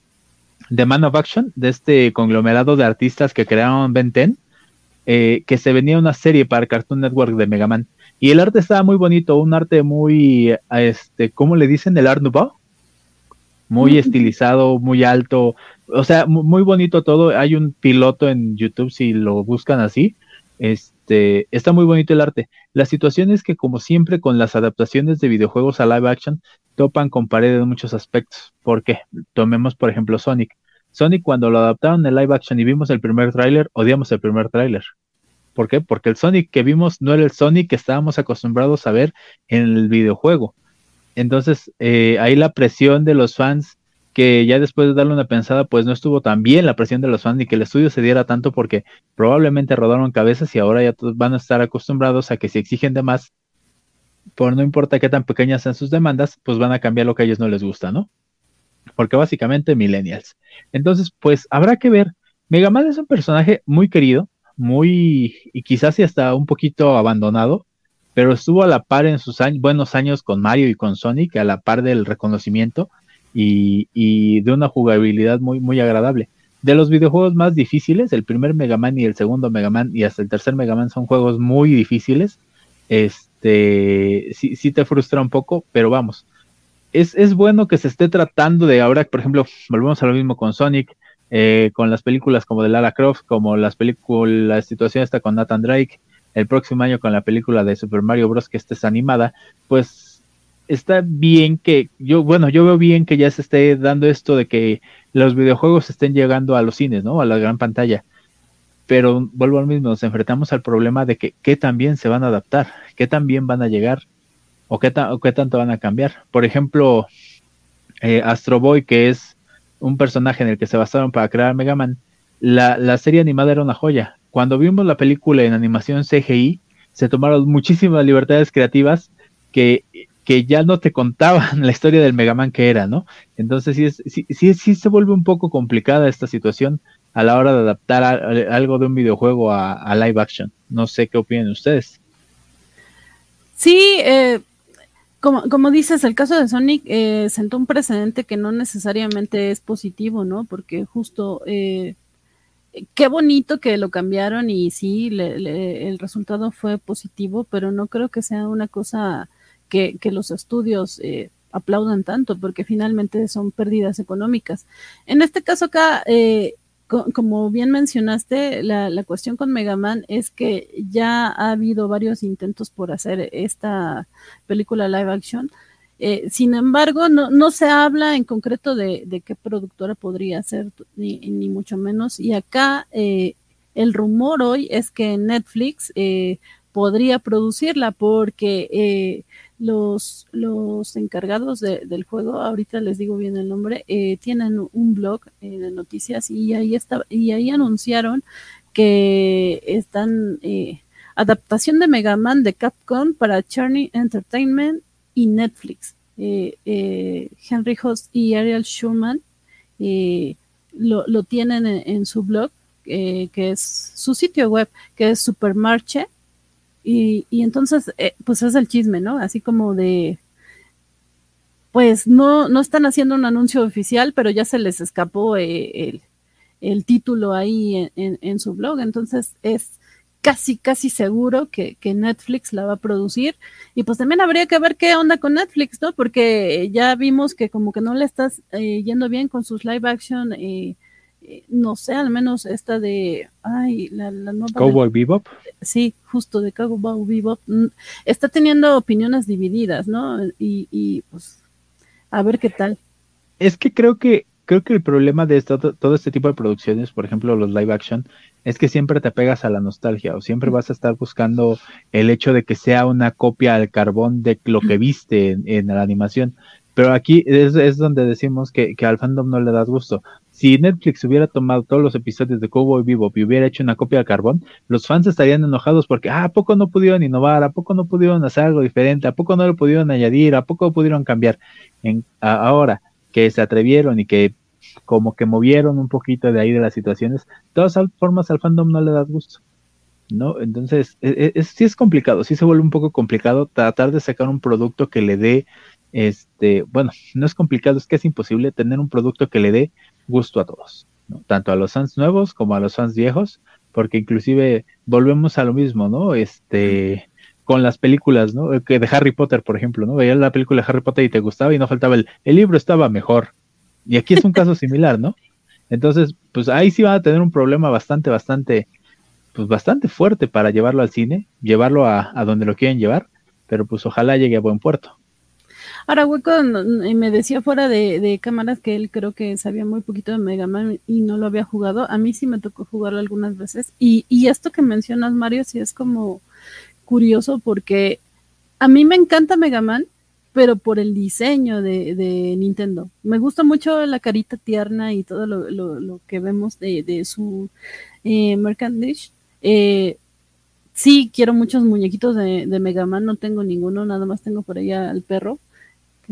de Man of Action, de este conglomerado de artistas que crearon Ben 10, eh, que se venía una serie para Cartoon Network de Mega Man. Y el arte estaba muy bonito, un arte muy, este, ¿cómo le dicen? El Art Nouveau. Muy estilizado, muy alto, o sea, muy bonito todo. Hay un piloto en YouTube, si lo buscan así. Este, está muy bonito el arte. La situación es que, como siempre, con las adaptaciones de videojuegos a live action, topan con pared en muchos aspectos. ¿Por qué? Tomemos, por ejemplo, Sonic. Sonic, cuando lo adaptaron en live action y vimos el primer tráiler, odiamos el primer tráiler. ¿Por qué? Porque el Sonic que vimos no era el Sonic que estábamos acostumbrados a ver en el videojuego. Entonces, eh, ahí la presión de los fans, que ya después de darle una pensada, pues no estuvo tan bien la presión de los fans ni que el estudio se diera tanto porque probablemente rodaron cabezas y ahora ya todos van a estar acostumbrados a que si exigen de más, por no importa qué tan pequeñas sean sus demandas, pues van a cambiar lo que a ellos no les gusta, ¿no? Porque básicamente millennials. Entonces, pues habrá que ver. Mega Man es un personaje muy querido, muy, y quizás hasta un poquito abandonado, pero estuvo a la par en sus años, buenos años con Mario y con Sonic, a la par del reconocimiento y, y, de una jugabilidad muy, muy agradable. De los videojuegos más difíciles, el primer Mega Man y el segundo Mega Man y hasta el tercer Mega Man son juegos muy difíciles. Este, sí, sí te frustra un poco, pero vamos. Es, es bueno que se esté tratando de ahora, por ejemplo, volvemos a lo mismo con Sonic, eh, con las películas como de Lara Croft, como las películas, la situación está con Nathan Drake, el próximo año con la película de Super Mario Bros. que esta es animada, pues está bien que, yo, bueno, yo veo bien que ya se esté dando esto de que los videojuegos estén llegando a los cines, ¿no? A la gran pantalla. Pero vuelvo al mismo, nos enfrentamos al problema de que qué también se van a adaptar, qué también van a llegar o qué, o qué tanto van a cambiar. Por ejemplo, eh, Astro Boy, que es un personaje en el que se basaron para crear Mega Man, la, la serie animada era una joya. Cuando vimos la película en animación CGI, se tomaron muchísimas libertades creativas que, que ya no te contaban la historia del Mega Man que era, ¿no? Entonces sí, es, sí, sí, sí se vuelve un poco complicada esta situación a la hora de adaptar algo de un videojuego a, a, live action. No sé qué opinan ustedes. Sí, eh, como, como dices, el caso de Sonic eh, sentó un precedente que no necesariamente es positivo, ¿no? Porque justo, eh, qué bonito que lo cambiaron y sí, el resultado fue positivo, pero no creo que sea una cosa que, que los estudios eh, aplaudan tanto, porque finalmente son pérdidas económicas. En este caso acá, eh, como bien mencionaste, la, la, cuestión con Mega Man es que ya ha habido varios intentos por hacer esta película live action. Eh, sin embargo, no, no, se habla en concreto de, de qué productora podría ser, ni, ni, mucho menos. Y acá eh, el rumor hoy es que Netflix eh, podría producirla porque los, los encargados del juego, ahorita les digo bien el nombre, eh, tienen un blog eh, de noticias y ahí está, y ahí anunciaron que están adaptación de Mega Man de Capcom para Charney Entertainment y Netflix. Henry Host y Ariel Schurman lo, lo, tienen en, su blog, que es su sitio web, que es Supermarche y, y entonces, eh, pues es el chisme, ¿no? Así como de, pues no, no están haciendo un anuncio oficial, pero ya se les escapó eh, el, título ahí en, su blog. Entonces es casi, casi seguro que, Netflix la va a producir. Y pues también habría que ver qué onda con Netflix, ¿no? Porque ya vimos que como que no le estás eh, yendo bien con sus live action. Eh, no sé, al menos esta de, ay, la, la nueva... Cowboy Bebop. Sí, justo de Cowboy Bebop. Mm, está teniendo opiniones divididas, ¿no? Y, y pues, a ver qué tal. Es que creo que creo que el problema de esto, todo este tipo de producciones, por ejemplo los live action, es que siempre te pegas a la nostalgia o siempre vas a estar buscando el hecho de que sea una copia al carbón de lo que viste en, la animación. Pero aquí es, es donde decimos que, que, al fandom no le das gusto si Netflix hubiera tomado todos los episodios de Cowboy Bebop y hubiera hecho una copia de carbón, los fans estarían enojados porque, ah, ¿a poco no pudieron innovar? ¿A poco no pudieron hacer algo diferente? ¿A poco no lo pudieron añadir? ¿A poco pudieron cambiar? En, ahora que se atrevieron y que como que movieron un poquito de ahí de las situaciones, de todas formas al fandom no le da gusto. ¿No? Entonces, e, e, sí es complicado, sí se vuelve un poco complicado tratar de sacar un producto que le dé, este, bueno, no es complicado, es que es imposible tener un producto que le dé gusto a todos, tanto a los fans nuevos como a los fans viejos, porque inclusive volvemos a lo mismo, ¿no? Este, con las películas, ¿no? Que de Harry Potter, por ejemplo, ¿no? Veías la película de Harry Potter y te gustaba y no faltaba el, el libro estaba mejor. Y aquí es un caso similar, ¿no? Entonces, pues ahí sí van a tener un problema bastante, bastante, pues bastante fuerte para llevarlo al cine, llevarlo a, a donde lo quieren llevar, pero pues ojalá llegue a buen puerto. Ahora, Hueco me decía fuera de, cámaras que él creo que sabía muy poquito de Mega Man y no lo había jugado. A mí sí me tocó jugarlo algunas veces. Y, y esto que mencionas, Mario, sí es como curioso porque a mí me encanta Mega Man, pero por el diseño de, Nintendo. Me gusta mucho la carita tierna y todo lo, que vemos de, su eh. Eh, sí, quiero muchos muñequitos de, de, Mega Man, no tengo ninguno, nada más tengo por ahí al perro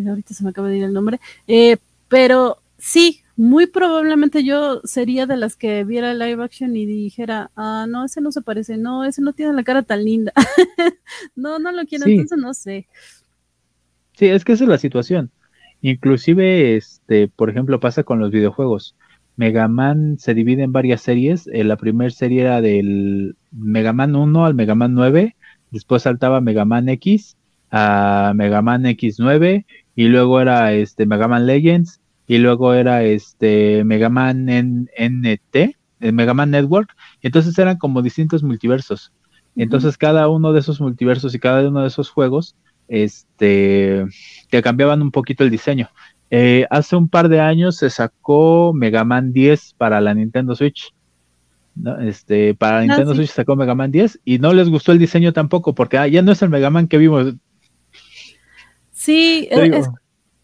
que ahorita se me acaba de ir el nombre, eh, pero sí, muy probablemente yo sería de las que viera live action y dijera, ah, no, ese no se parece, no, ese no tiene la cara tan linda, no, no lo quiero, entonces no sé. Sí, es que esa es la situación. Inclusive, este, por ejemplo, pasa con los videojuegos. Mega Man se divide en varias series. Eh, la primera serie era del Mega Man 1 al Mega Man 9. Después saltaba Mega Man X a Mega Man X9 y luego era este Mega Man Legends y luego era este Mega Man NT, el eh, Mega Man Network, entonces eran como distintos multiversos. Entonces cada uno de esos multiversos y cada uno de esos juegos este te cambiaban un poquito el diseño. Eh, hace un par de años se sacó Mega Man 10 para la Nintendo Switch. Este, para la Nintendo Switch sacó Mega Man 10 y no les gustó el diseño tampoco, porque ah, ya no es el Mega Man que vimos. Sí, es,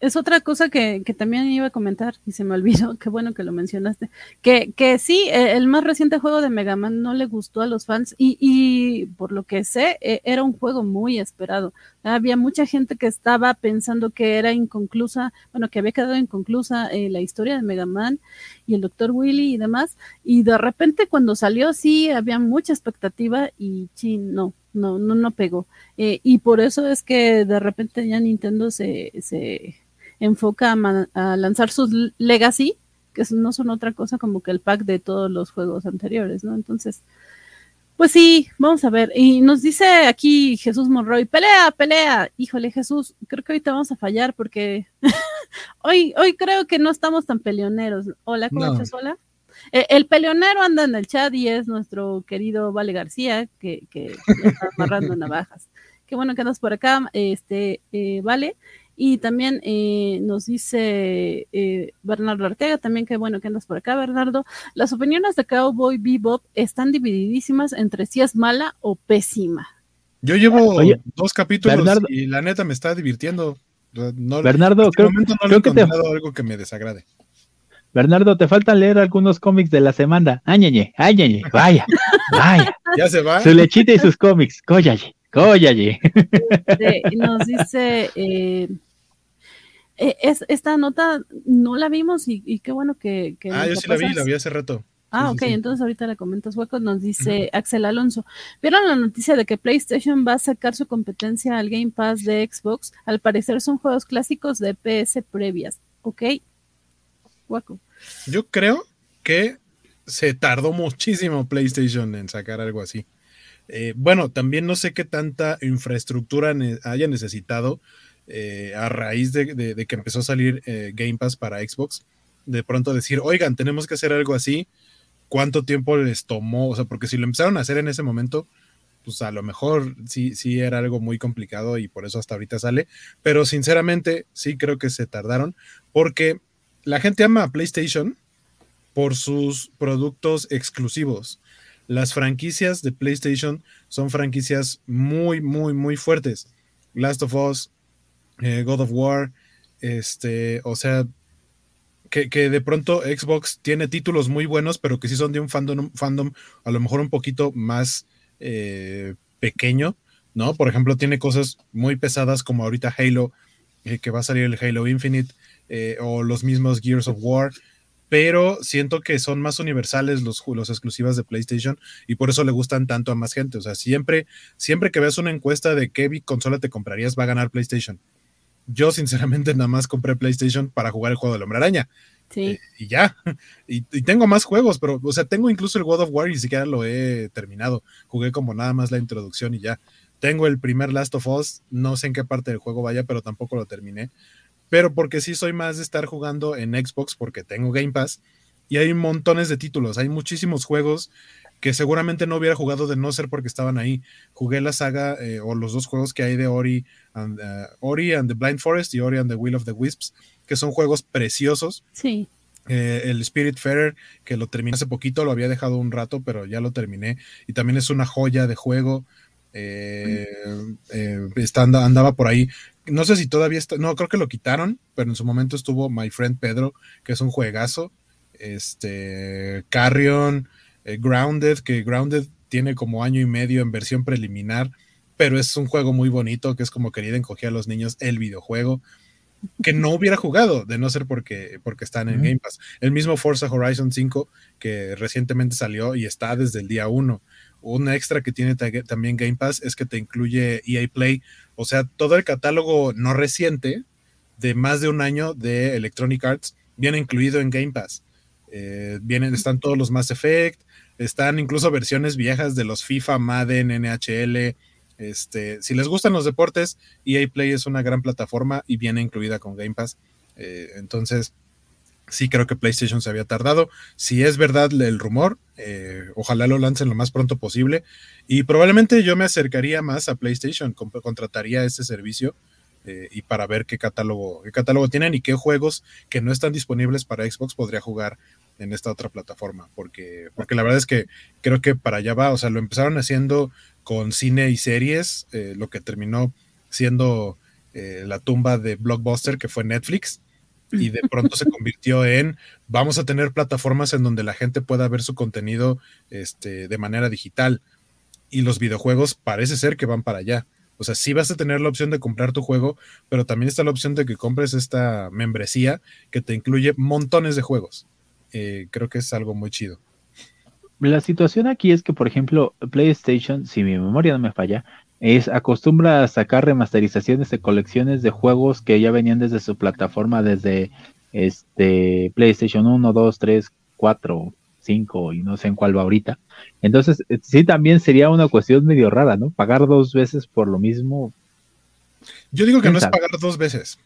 es otra cosa que, también iba a comentar y se me olvidó, qué bueno que lo mencionaste, que, que sí, e, el más reciente juego de Mega Man no le gustó a los fans y, y por lo que sé, e, era un juego muy esperado. Había mucha gente que estaba pensando que era inconclusa, bueno, que había quedado inconclusa eh, la historia de Mega Man y el Dr. Willy y demás, y de repente cuando salió sí había mucha expectativa y sí, no, no, no, no pegó. Eh, y por eso es que de repente ya Nintendo se, se enfoca a, lanzar sus Legacy, que no son otra cosa como que el pack de todos los juegos anteriores, ¿no? Entonces, pues sí, vamos a ver. Y nos dice aquí Jesús Monroy, pelea, pelea. Híjole, Jesús, creo que ahorita vamos a fallar porque hoy, hoy creo que no estamos tan peleoneros. Hola, ¿cómo estás? Hola. Eh, el peleonero anda en el chat y es nuestro querido Vale García, que, que está amarrando navajas. Qué bueno que andas por acá, este, eh, Vale. Y también eh, nos dice eh, Bernardo Ortega, también que bueno que andas por acá, Bernardo. Las opiniones de Cowboy Bebop están divididísimas entre si es mala o pésima. Yo llevo Oye, dos capítulos Bernardo- y la neta me está divirtiendo. No, Bernardo, creo, el momento no le he creo que te, algo que me desagrade. Bernardo, te falta leer algunos cómics de la semana. Áñeñe, áñeñe, vaya, vaya. Ya se va. Su lechita y sus cómics. Cóllale, cóllale. Este, nos dice, eh, eh, es, esta nota no la vimos y, y qué bueno que... que Ah, yo sí la vi, la vi hace rato. Ah, ok, entonces ahorita la comentas hueco, nos dice Axel Alonso. ¿Vieron la noticia de que PlayStation va a sacar su competencia al Game Pass de Xbox? Al parecer son juegos clásicos de PS previas, ¿ok? Hueco. Yo creo que se tardó muchísimo PlayStation en sacar algo así. Eh, bueno, también no sé qué tanta infraestructura haya necesitado eh, a raíz de que empezó a salir eh, Game Pass para Xbox. De pronto decir, oigan, tenemos que hacer algo así. ¿Cuánto tiempo les tomó? O sea, porque si lo empezaron a hacer en ese momento, pues a lo mejor sí, sí era algo muy complicado y por eso hasta ahorita sale. Pero sinceramente, sí creo que se tardaron porque la gente ama a PlayStation por sus productos exclusivos. Las franquicias de PlayStation son franquicias muy, muy, muy fuertes. Last of Us, eh, God of War, este, o sea, que, que de pronto Xbox tiene títulos muy buenos, pero que sí son de un fandom, fandom a lo mejor un poquito más eh, pequeño, ¿no? Por ejemplo, tiene cosas muy pesadas como ahorita Halo, eh, que va a salir el Halo Infinite, eh, o los mismos Gears of War, pero siento que son más universales los, los exclusivas de PlayStation y por eso le gustan tanto a más gente. O sea, siempre, siempre que veas una encuesta de qué consola te comprarías, va a ganar PlayStation. Yo, sinceramente, nada más compré PlayStation para jugar el juego del Hombre Araña. Sí. Eh, y ya. Y, y tengo más juegos, pero, o sea, tengo incluso el God of War y ni siquiera lo he terminado. Jugué como nada más la introducción y ya. Tengo el primer Last of Us, no sé en qué parte del juego vaya, pero tampoco lo terminé. Pero porque sí soy más de estar jugando en Xbox porque tengo Game Pass y hay montones de títulos, hay muchísimos juegos que seguramente no hubiera jugado de no ser porque estaban ahí. Jugué la saga eh, o los dos juegos que hay de Ori and, uh, Ori and the Blind Forest y Ori and the Will of the Wisps, que son juegos preciosos. Sí. Eh, el Spirit Fair, que lo terminé hace poquito, lo había dejado un rato, pero ya lo terminé. Y también es una joya de juego. Eh, eh, anda- andaba por ahí. No sé si todavía está. No, creo que lo quitaron, pero en su momento estuvo My Friend Pedro, que es un juegazo. Este. Carrion, eh, Grounded, que Grounded tiene como año y medio en versión preliminar, pero es un juego muy bonito, que es como querida encoger a los niños el videojuego que no hubiera jugado, de no ser porque, porque están en. Game Pass. El mismo Forza Horizon 5, que recientemente salió y está desde el día 1. Un extra que tiene ta- también Game Pass es que te incluye EA Play, o sea, todo el catálogo no reciente de más de un año de Electronic Arts viene incluido en Game Pass. Eh, vienen, están todos los Mass Effect, están incluso versiones viejas de los FIFA, Madden, NHL. Este, si les gustan los deportes, EA Play es una gran plataforma y viene incluida con Game Pass. Eh, entonces, sí creo que PlayStation se había tardado. Si es verdad el rumor, eh, ojalá lo lancen lo más pronto posible. Y probablemente yo me acercaría más a PlayStation, contrataría este servicio eh, y para ver qué catálogo, qué catálogo tienen y qué juegos que no están disponibles para Xbox podría jugar en esta otra plataforma. Porque, porque la verdad es que creo que para allá va. O sea, lo empezaron haciendo con cine y series, eh, lo que terminó siendo eh, la tumba de Blockbuster, que fue Netflix, y de pronto se convirtió en vamos a tener plataformas en donde la gente pueda ver su contenido este, de manera digital. Y los videojuegos parece ser que van para allá. O sea, sí vas a tener la opción de comprar tu juego, pero también está la opción de que compres esta membresía que te incluye montones de juegos. Eh, creo que es algo muy chido. La situación aquí es que, por ejemplo, PlayStation, si mi memoria no me falla, es acostumbra a sacar remasterizaciones de colecciones de juegos que ya venían desde su plataforma desde este PlayStation 1, 2, 3, 4, 5 y no sé en cuál va ahorita. Entonces, eh, sí también sería una cuestión medio rara, ¿no? Pagar dos veces por lo mismo. Yo digo que ¿Quién no es pagar dos veces.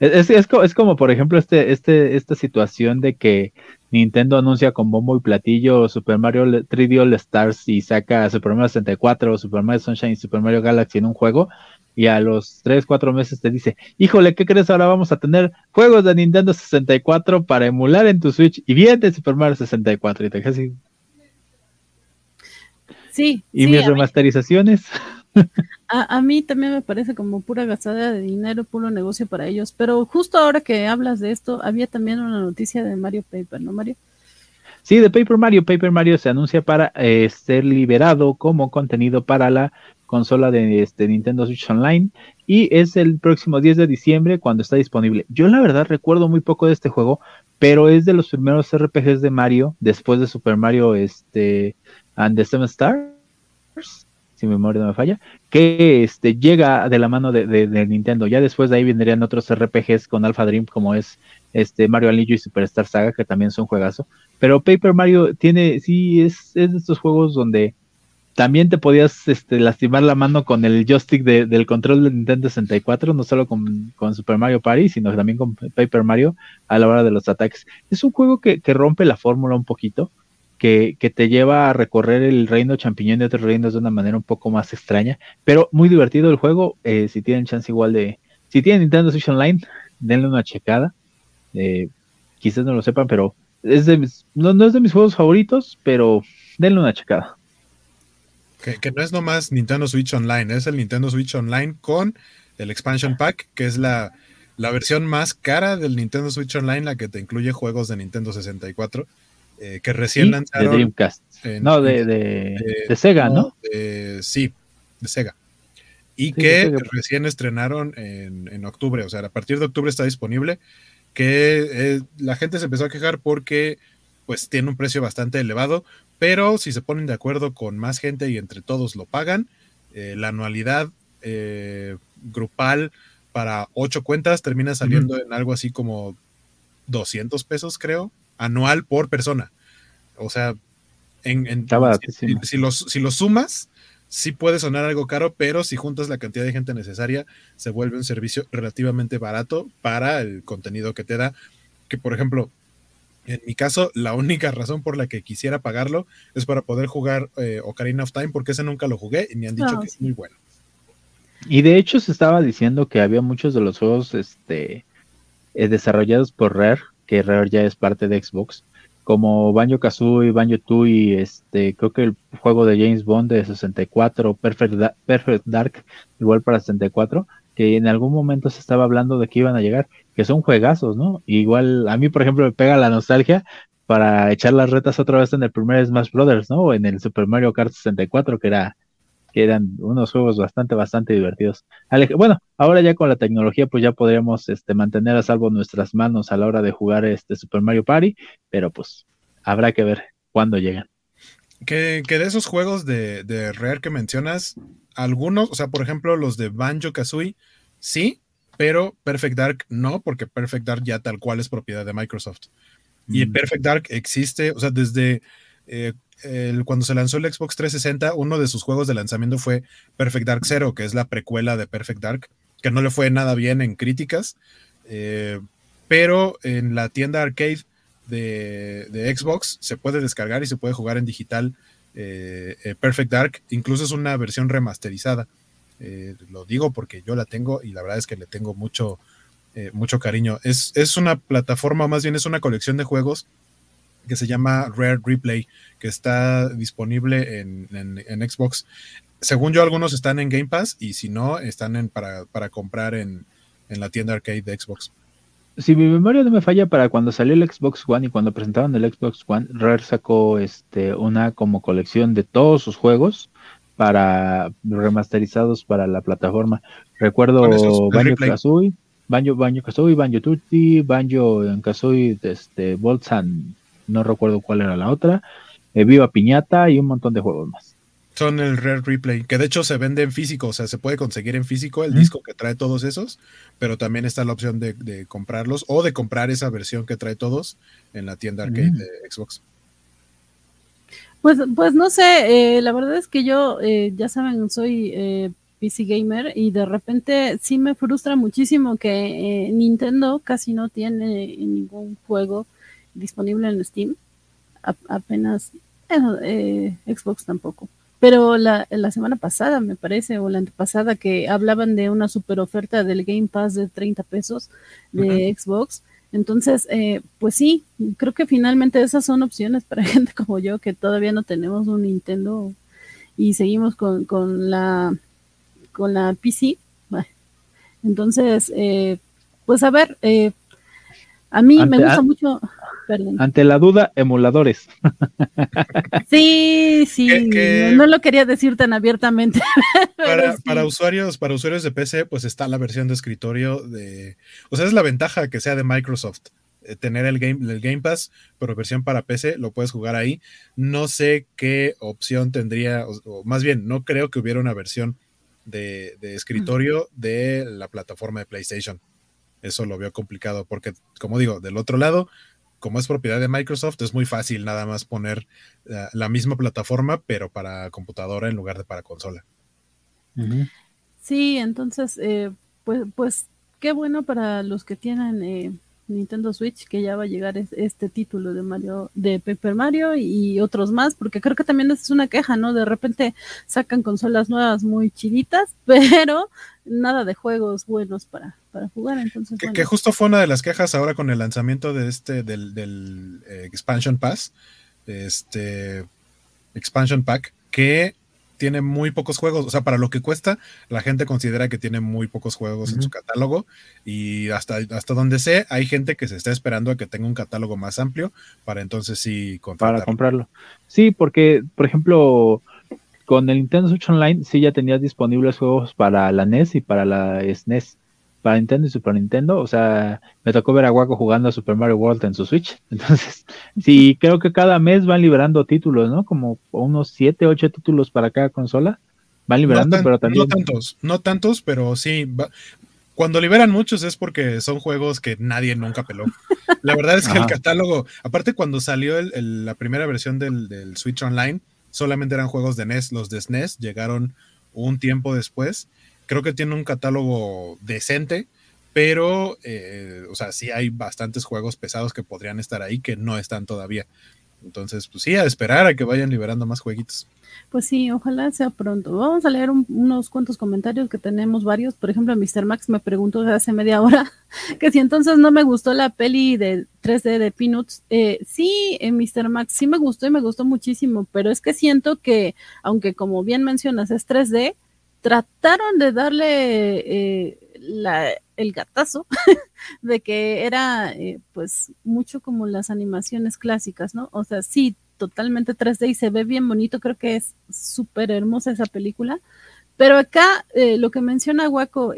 Es, es, es como, por ejemplo, este, este, esta situación de que Nintendo anuncia con bombo y platillo Super Mario Le- 3D All Stars y saca Super Mario 64, Super Mario Sunshine y Super Mario Galaxy en un juego y a los 3, 4 meses te dice, híjole, ¿qué crees? Ahora vamos a tener juegos de Nintendo 64 para emular en tu Switch y bien de Super Mario 64 y te dejas así. Sí. Y sí, mis mí- A, mí también me parece como pura gastada de dinero, puro negocio para ellos. Pero justo ahora que hablas de esto, había también una noticia de Mario Paper, ¿no, Mario? Sí, de Paper Mario. Paper Mario se anuncia para eh, ser liberado como contenido para la consola de este, Nintendo Switch Online y es el próximo 10 de diciembre cuando está disponible. Yo la verdad recuerdo muy poco de este juego, pero es de los primeros RPGs de Mario después de Super Mario este, and the Seven Stars si mi memoria no me falla, que este, llega de la mano de, Nintendo. Ya después de ahí vendrían otros RPGs con Alpha Dream, como es este Mario Anillo y Superstar Saga, que también son juegazo. Pero Paper Mario tiene, sí, es, es de estos juegos donde también te podías este, lastimar la mano con el joystick del control de Nintendo 64, no solo con, Super Mario Party, sino también con Paper Mario a la hora de los ataques. Es un juego que rompe la fórmula un poquito que, te lleva a recorrer el reino champiñón de otros reinos de una manera un poco más extraña, pero muy divertido el juego. Eh, si tienen chance igual de, si tienen Nintendo Switch Online, denle una checada. Eh, quizás no lo sepan, pero es de no, es de mis juegos favoritos, pero denle una checada. Que, no es nomás Nintendo Switch Online, es el Nintendo Switch Online con el Expansion Pack, que es la, la versión más cara del Nintendo Switch Online, la que te incluye juegos de Nintendo 64 eh, que recién lanzaron. De Dreamcast. no, de, de, Sega, ¿no? sí, de Sega. Y que recién estrenaron en, octubre, o sea, a partir de octubre está disponible. Que eh, la gente se empezó a quejar porque pues tiene un precio bastante elevado, pero si se ponen de acuerdo con más gente y entre todos lo pagan, eh, la anualidad grupal para ocho cuentas termina saliendo en algo así como 200 pesos, creo, anual por persona. O sea, en, si, los, si los sumas, sí puede sonar algo caro, pero si juntas la cantidad de gente necesaria, se vuelve un servicio relativamente barato para el contenido que te da. Que, por ejemplo, en mi caso, la única razón por la que quisiera pagarlo es para poder jugar eh, Ocarina of Time, porque ese nunca lo jugué y me han dicho que es muy bueno. Y de hecho se estaba diciendo que había muchos de los juegos este, eh, desarrollados por Rare que Rare ya es parte de Xbox, como Banjo Kazooie, Banjo Tooie, este, creo que el juego de James Bond de 64, Perfect, Perfect Dark, igual para 64, que en algún momento se estaba hablando de que iban a llegar, que son juegazos, ¿no? Igual a mí, por ejemplo, me pega la nostalgia para echar las retas otra vez en el primer Smash Brothers, ¿no? O en el Super Mario Kart 64, que era que eran unos juegos bastante, bastante divertidos. Bueno, ahora ya con la tecnología, pues ya podríamos este, mantener a salvo nuestras manos a la hora de jugar este Super Mario Party, pero pues habrá que ver cuándo llegan. Que, de esos juegos de, de Rare que mencionas, algunos, o sea, por ejemplo, los de Banjo Kazooie, sí, pero Perfect Dark no, porque Perfect Dark ya tal cual es propiedad de Microsoft. Y mm. Perfect Dark existe, o sea, desde eh, cuando se lanzó el Xbox 360, uno de sus juegos de lanzamiento fue Perfect Dark Zero, que es la precuela de Perfect Dark, que no le fue nada bien en críticas, eh, pero en la tienda arcade de, Xbox se puede descargar y se puede jugar en digital eh, eh, Perfect Dark, incluso es una versión remasterizada. lo digo porque yo la tengo y la verdad es que le tengo mucho, mucho cariño. Es, es una plataforma, más bien es una colección de juegos que se llama Rare Replay, que está disponible en, Xbox. Según yo, algunos están en Game Pass y si no, están en, para, comprar en, la tienda arcade de Xbox. Si mi memoria no me falla, para cuando salió el Xbox One y cuando presentaron el Xbox One, Rare sacó este, una como colección de todos sus juegos para remasterizados para la plataforma. Recuerdo Banjo Kazooie, Banjo, Banjo Kazooie, Banjo Tutti, Banjo Kazooie, este, Boltzan no recuerdo cuál era la otra, eh, Viva Piñata y un montón de juegos más. Son el Rare Replay, que de hecho se vende en físico, o sea, se puede conseguir en físico el disco que trae todos esos, pero también está la opción de, comprarlos o de comprar esa versión que trae todos en la tienda arcade de Xbox. Pues, pues no sé, eh, la verdad es que yo, eh, ya saben, soy PC gamer y de repente sí me frustra muchísimo que Nintendo casi no tiene ningún juego disponible en Steam. apenas eh, Xbox tampoco. Pero la, la, semana pasada, me parece, o la antepasada, que hablaban de una super oferta del Game Pass de 30 pesos de Xbox. Entonces, eh, pues sí, creo que finalmente esas son opciones para gente como yo que todavía no tenemos un Nintendo y seguimos con, con la con la PC. Entonces, eh, pues a ver, eh, a mí me gusta mucho. Ante la duda, emuladores. Sí, sí, No, lo quería decir tan abiertamente. Para, usuarios, para usuarios de PC, pues está la versión de escritorio de. O sea, es la ventaja que sea de Microsoft. Eh, tener el Game, el Game Pass, pero versión para PC, lo puedes jugar ahí. No sé qué opción tendría, o, más bien, no creo que hubiera una versión de, de escritorio de la plataforma de PlayStation. Eso lo veo complicado porque, como digo, del otro lado, como es propiedad de Microsoft, es muy fácil nada más poner eh, la misma plataforma, pero para computadora en lugar de para consola. Sí, entonces, eh, pues, pues qué bueno para los que tienen eh, Nintendo Switch que ya va a llegar este título de Mario, de Paper Mario y otros más, porque creo que también es una queja, ¿no? De repente sacan consolas nuevas muy chiditas, pero nada de juegos buenos para, para jugar. Entonces, que, justo fue una de las quejas ahora con el lanzamiento de este, del, del eh, Expansion Pass, este Expansion Pack, que tiene muy pocos juegos. O sea, para lo que cuesta, la gente considera que tiene muy pocos juegos en su catálogo. Y hasta, hasta donde sé, hay gente que se está esperando a que tenga un catálogo más amplio para entonces sí Para comprarlo. Sí, porque, por ejemplo, con el Nintendo Switch Online sí ya tenías disponibles juegos para la NES y para la SNES para Nintendo y Super Nintendo. O sea, me tocó ver a Waco jugando a Super Mario World en su Switch. Entonces, sí, creo que cada mes van liberando títulos, ¿no? Como unos 7, 8 títulos para cada consola. Van liberando, pero también. No tantos, no tantos, pero sí. Cuando liberan muchos es porque son juegos que nadie nunca peló. La verdad es que el catálogo, aparte cuando salió la primera versión del, del Switch Online, solamente eran juegos de NES. Los de SNES llegaron un tiempo después Creo que tiene un catálogo decente, pero, eh, o sea, sí hay bastantes juegos pesados que podrían estar ahí que no están todavía. Entonces, pues sí, a esperar a que vayan liberando más jueguitos. Pues sí, ojalá sea pronto. Vamos a leer unos cuantos comentarios que tenemos varios. Por ejemplo, Mr. Max me preguntó hace media hora que si entonces no me gustó la peli de 3D de Peanuts. Eh, sí, eh, Mr. Max, sí me gustó y me gustó muchísimo, pero es que siento que, aunque como bien mencionas es 3D, trataron de darle eh, el gatazo de que era eh, pues mucho como las animaciones clásicas, ¿no? O sea, sí, totalmente 3D y se ve bien bonito, creo que es súper hermosa esa película, pero acá eh, lo que menciona Waco,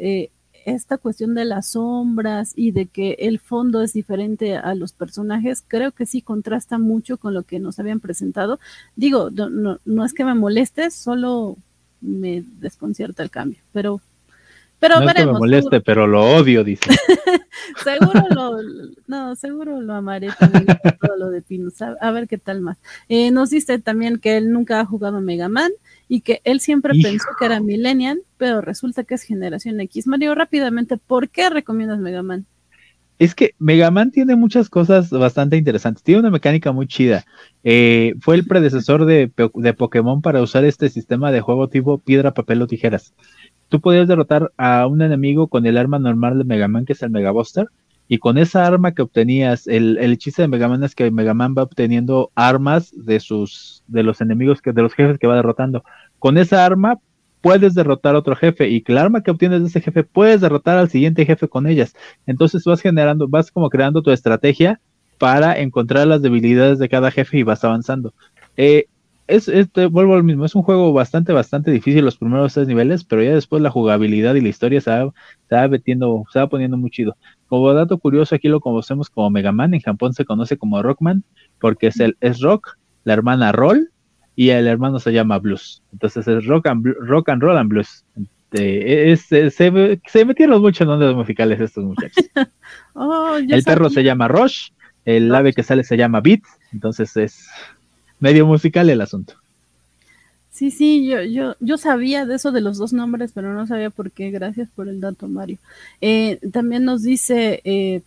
esta cuestión de las sombras y de que el fondo es diferente a los personajes, creo que sí contrasta mucho con lo que nos habían presentado. Digo, no, no, no es que me moleste, solo me desconcierta el cambio, pero pero no veremos. Es que me moleste, pero lo odio, dice. seguro lo, no, seguro lo amaré también todo lo de Pinus. A, ver qué tal más. Eh, nos dice también que él nunca ha jugado Mega Man y que él siempre pensó que era Millennial, pero resulta que es generación X. Mario, rápidamente, ¿por qué recomiendas Mega Man? Es que Mega Man tiene muchas cosas bastante interesantes. Tiene una mecánica muy chida. Eh, fue el predecesor de, de, Pokémon para usar este sistema de juego tipo piedra, papel o tijeras. Tú podías derrotar a un enemigo con el arma normal de Mega Man, que es el Mega Buster. Y con esa arma que obtenías, el, el hechizo de Mega Man es que Mega Man va obteniendo armas de sus, de los enemigos que, de los jefes que va derrotando. Con esa arma puedes derrotar a otro jefe y que el arma que obtienes de ese jefe puedes derrotar al siguiente jefe con ellas. Entonces vas generando, vas como creando tu estrategia para encontrar las debilidades de cada jefe y vas avanzando. Eh, es, vuelvo al mismo, es un juego bastante, bastante difícil los primeros tres niveles, pero ya después la jugabilidad y la historia se va, se va metiendo, se va poniendo muy chido. Como dato curioso, aquí lo conocemos como Mega Man, en Japón se conoce como Rockman, porque es el es Rock, la hermana Roll, y el hermano se llama Blues. Entonces es Rock and, rock and Roll and Blues. Este, se, se, metieron mucho en ondas musicales estos muchachos. Oh, el perro se llama Rush, el ave que sale se llama Beat, entonces es medio musical el asunto. Sí, sí, yo, yo, yo sabía de eso de los dos nombres, pero no sabía por qué. Gracias por el dato, Mario. Eh, también nos dice eh,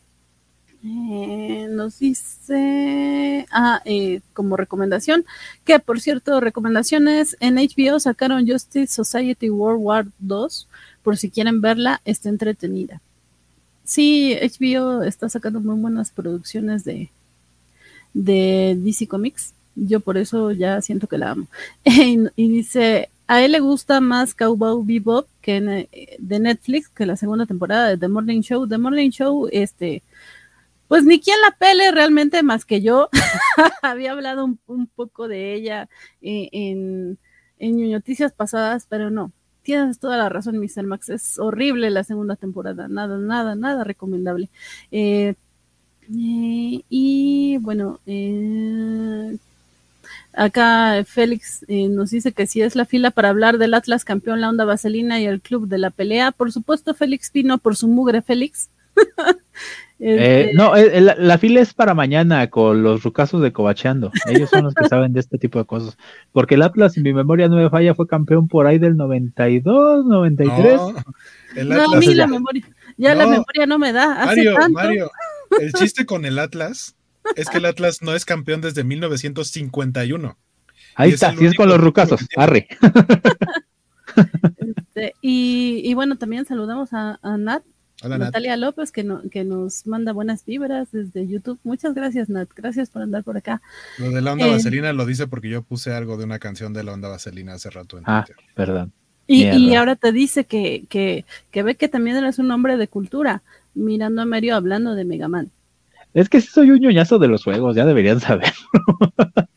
eh, nos dice, ah, eh, como recomendación, que por cierto, recomendaciones en HBO sacaron Justice Society World War 2, por si quieren verla, está entretenida. Sí, HBO está sacando muy buenas producciones de, de DC Comics. Yo por eso ya siento que la amo. y, dice, a él le gusta más Cowboy Bebop que eh, de Netflix que la segunda temporada de The Morning Show. The Morning Show, este, pues ni quien la pele realmente más que yo. Había hablado un, poco de ella eh, en, en noticias pasadas, pero no. Tienes toda la razón, Mr. Max. Es horrible la segunda temporada. Nada, nada, nada recomendable. Eh, y bueno, Acá Félix eh, nos dice que si es la fila para hablar del Atlas campeón, la onda vaselina y el club de la pelea. Por supuesto, Félix vino por su mugre Félix. Eh, este, no, eh, la, fila es para mañana con los rucasos de Cobacheando. Ellos son los que saben de este tipo de cosas. Porque el Atlas, en mi memoria no me falla, fue campeón por ahí del 92, 93. No, no a mí la memoria, ya la memoria no me da. Mario, Mario, el chiste con el Atlas es que el Atlas no es campeón desde 1951. Ahí está, si es con los rucasos, arre. Este, y, bueno, también saludamos a, Nat, Natalia López, que, que nos manda buenas vibras desde YouTube. Muchas gracias, Nat. Gracias por andar por acá. Lo de la onda eh, vaselina lo dice porque yo puse algo de una canción de la onda vaselina hace rato en Ah, perdón. Y, ahora te dice que, que, que ve que también eres un hombre de cultura, mirando a Mario hablando de Megaman. Es que soy un ñoñazo de los juegos, ya deberían saber.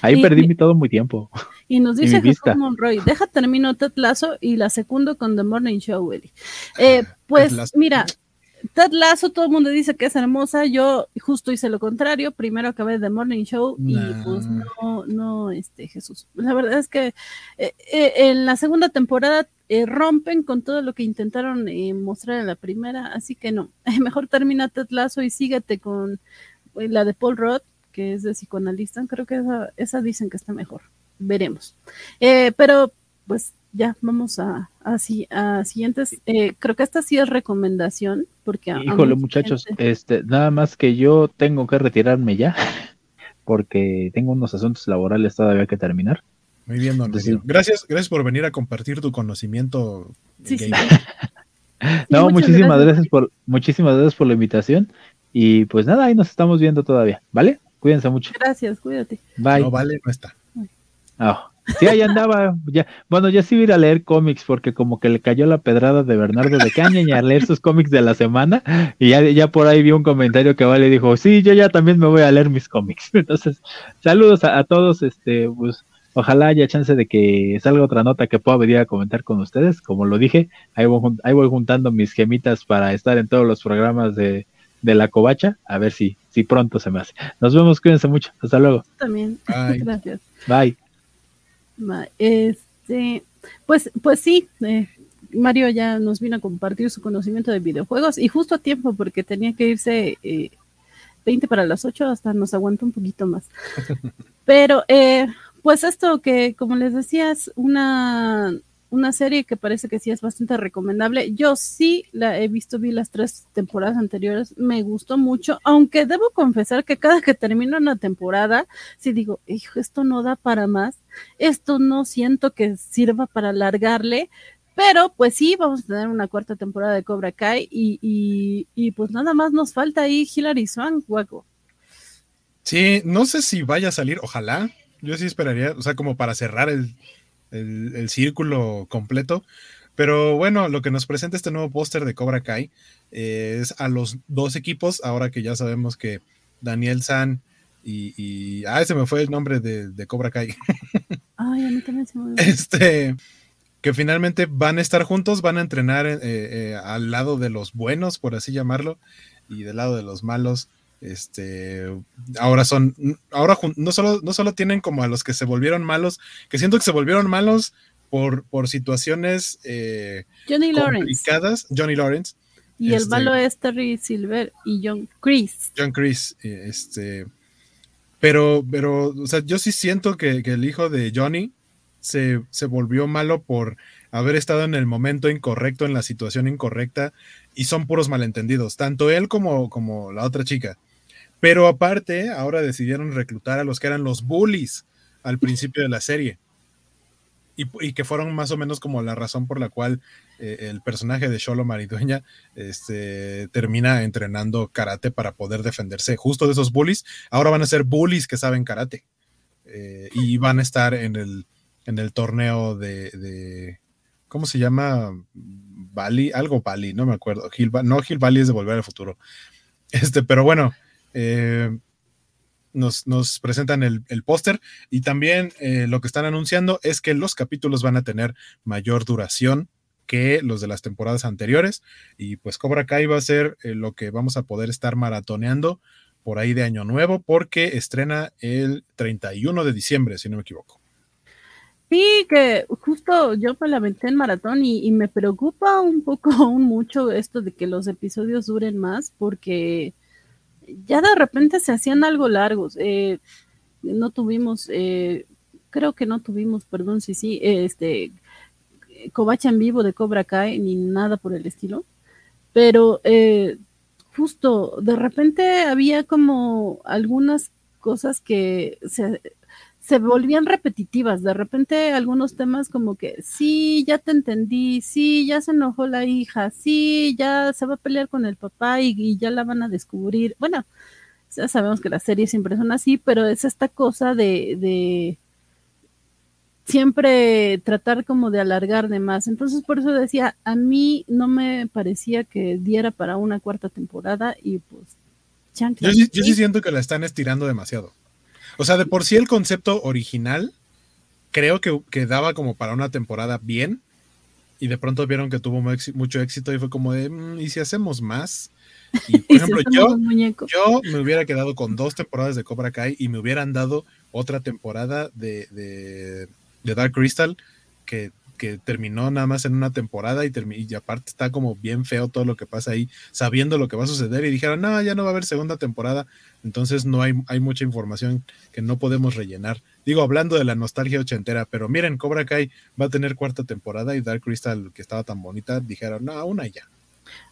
Ahí perdí mi todo muy tiempo. Y nos dice Jesús Monroy, deja termino Ted Lasso y la segundo con The Morning Show, Willy. Eh, pues mira, Ted Lasso, todo el mundo dice que es hermosa. Yo justo hice lo contrario. Primero acabé The Morning Show y pues no, no, este, Jesús. La verdad es que eh, eh, en la segunda temporada eh, rompen con todo lo que intentaron mostrar en la primera, así que no. Mejor termina Ted Lasso y síguete con la de Paul Roth, que es de psicoanalista. Creo que esa, esa dicen que está mejor. Veremos. pero pues ya vamos a, a, a siguientes. Eh, creo que esta sí es recomendación, porque. Híjole, muchachos, este, nada más que yo tengo que retirarme ya, porque tengo unos asuntos laborales todavía que terminar. Muy bien, don Gracias, gracias por venir a compartir tu conocimiento. Sí, sí. no, muchísimas gracias. por, muchísimas gracias por la invitación. Y pues nada, ahí nos estamos viendo todavía, ¿vale? Cuídense mucho. Gracias, cuídate. Bye. No vale, no está. Ah. Sí, ahí andaba. Ya, bueno, ya sí voy a ir a leer cómics porque como que le cayó la pedrada de Bernardo de Caña y a leer sus cómics de la semana. Y ya, ya por ahí vi un comentario que Vale dijo, sí, yo ya también me voy a leer mis cómics. Entonces, saludos a, todos. Este, pues, ojalá haya chance de que salga otra nota que pueda venir a comentar con ustedes. Como lo dije, ahí voy, ahí voy juntando mis gemitas para estar en todos los programas de, de la covacha. A ver si, si pronto se me hace. Nos vemos, cuídense mucho. Hasta luego. También. Gracias. Bye. Este, pues, pues sí, eh, Mario ya nos vino a compartir su conocimiento de videojuegos y justo a tiempo porque tenía que irse 20 eh, para las 8, hasta nos aguanta un poquito más. Pero, eh, pues esto que, como les decía, es una una serie que parece que sí es bastante recomendable. Yo sí la he visto, vi las tres temporadas anteriores, me gustó mucho, aunque debo confesar que cada que termino una temporada, sí digo, hijo, esto no da para más, esto no siento que sirva para alargarle, pero pues sí, vamos a tener una cuarta temporada de Cobra Kai y, y, pues nada más nos falta ahí Hilary Swank, guaco. Sí, no sé si vaya a salir, ojalá. Yo sí esperaría, o sea, como para cerrar el, el, círculo completo. Pero bueno, lo que nos presenta este nuevo póster de Cobra Kai es a los dos equipos, ahora que ya sabemos que Daniel San y, ah, ese me fue el nombre de, Cobra Kai. Ay, a mí también se me Este, que finalmente van a estar juntos, van a entrenar eh, eh, al lado de los buenos, por así llamarlo, y del lado de los malos. Este, ahora son, ahora no solo, no solo tienen como a los que se volvieron malos, que siento que se volvieron malos por, por situaciones eh, Johnny complicadas. Johnny Lawrence. Y el este, malo es Terry Silver y John Chris. John Chris, eh, este, pero, pero, o sea, yo sí siento que, el hijo de Johnny se, se volvió malo por haber estado en el momento incorrecto, en la situación incorrecta, y son puros malentendidos, tanto él como, como la otra chica. Pero aparte, ahora decidieron reclutar a los que eran los bullies al principio de la serie. Y, que fueron más o menos como la razón por la cual eh, el personaje de Sholo Maridueña este, termina entrenando karate para poder defenderse justo de esos bullies. Ahora van a ser bullies que saben karate. Eh, y van a estar en el, en el torneo de, ¿cómo se llama? Bali, algo Bali, no me acuerdo. no, Gil Bali es de Volver al Futuro. Este, pero bueno, eh, nos, presentan el, póster y también eh, lo que están anunciando es que los capítulos van a tener mayor duración que los de las temporadas anteriores y pues Cobra Kai va a ser eh, lo que vamos a poder estar maratoneando por ahí de año nuevo porque estrena el 31 de diciembre, si no me equivoco. Sí, que justo yo me lamenté en maratón y, me preocupa un poco aún mucho esto de que los episodios duren más porque ya de repente se hacían algo largos. Eh, no tuvimos, eh, creo que no tuvimos, perdón, sí, sí, este, covacha en vivo de Cobra Kai ni nada por el estilo, pero eh, justo de repente había como algunas cosas que se, se volvían repetitivas. De repente algunos temas como que, sí, ya te entendí, sí, ya se enojó la hija, sí, ya se va a pelear con el papá y, ya la van a descubrir. Bueno, ya sabemos que las series siempre son así, pero es esta cosa de, de siempre tratar como de alargar de más. Entonces por eso decía, a mí no me parecía que diera para una cuarta temporada y pues... Yo, yo sí siento que la están estirando demasiado. O sea, de por sí el concepto original creo que, daba como para una temporada bien y de pronto vieron que tuvo mucho éxito y fue como de, mm, ¿y si hacemos más? Y por ejemplo, yo, yo me hubiera quedado con dos temporadas de Cobra Kai y me hubieran dado otra temporada de, de, de Dark Crystal que que terminó nada más en una temporada y, y aparte está como bien feo todo lo que pasa ahí, sabiendo lo que va a suceder y dijeron, no, ya no va a haber segunda temporada, entonces no hay, hay mucha información que no podemos rellenar. Digo, hablando de la nostalgia ochentera, pero miren, Cobra Kai va a tener cuarta temporada y Dark Crystal, que estaba tan bonita, dijeron, no, una ya.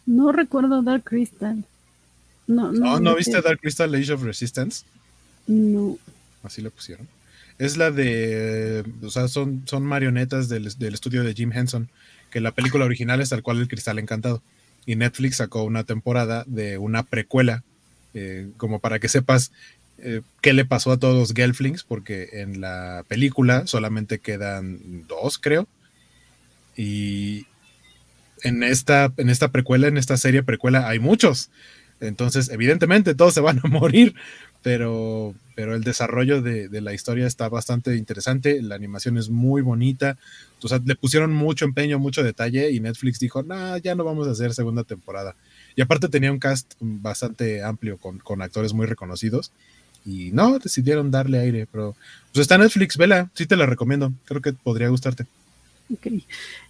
No recuerdo Dark Crystal. No, no, ¿No, viste Dark Crystal Age of Resistance? No. Así lo pusieron es la de, o sea, son, son marionetas del, estudio de Jim Henson, que la película original es tal cual El Cristal Encantado. Y Netflix sacó una temporada de una precuela, eh, como para que sepas eh, qué le pasó a todos los Gelflings, porque en la película solamente quedan dos, creo. Y en esta, en esta precuela, en esta serie precuela, hay muchos. Entonces, evidentemente, todos se van a morir, pero, pero el desarrollo de, la historia está bastante interesante, la animación es muy bonita, o sea, le pusieron mucho empeño, mucho detalle y Netflix dijo, no, ya no vamos a hacer segunda temporada. Y aparte tenía un cast bastante amplio con, con actores muy reconocidos y no, decidieron darle aire, pero pues está Netflix, vela, sí te la recomiendo, creo que podría gustarte.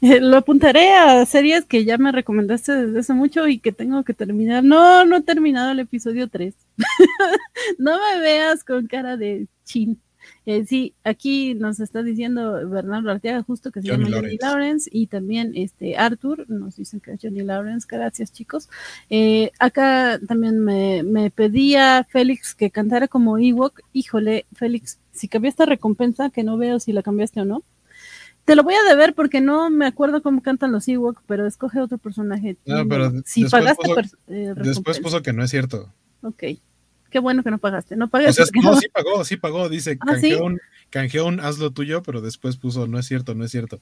Eh, lo apuntaré a series que ya me recomendaste desde hace mucho y que tengo que terminar. No, no he terminado el episodio 3. no me veas con cara de chin. Eh, sí, aquí nos está diciendo Bernardo Arteaga justo que se llama Johnny Lawrence y también este Arthur nos dicen que es Johnny Lawrence, gracias chicos. Eh, acá también me, me, pedía Félix que cantara como Ewok, híjole Félix, si cambiaste recompensa, que no veo si la cambiaste o no, te lo voy a deber porque no me acuerdo cómo cantan los Ewok, pero escoge otro personaje. No, pero si pagaste eh, después puso que no es cierto. Ok. Qué bueno que no pagaste. No pagaste. no, sí pagó, sí pagó. Dice, ¿Ah, canjeó, un, hazlo tuyo, pero después puso, no es cierto, no es cierto.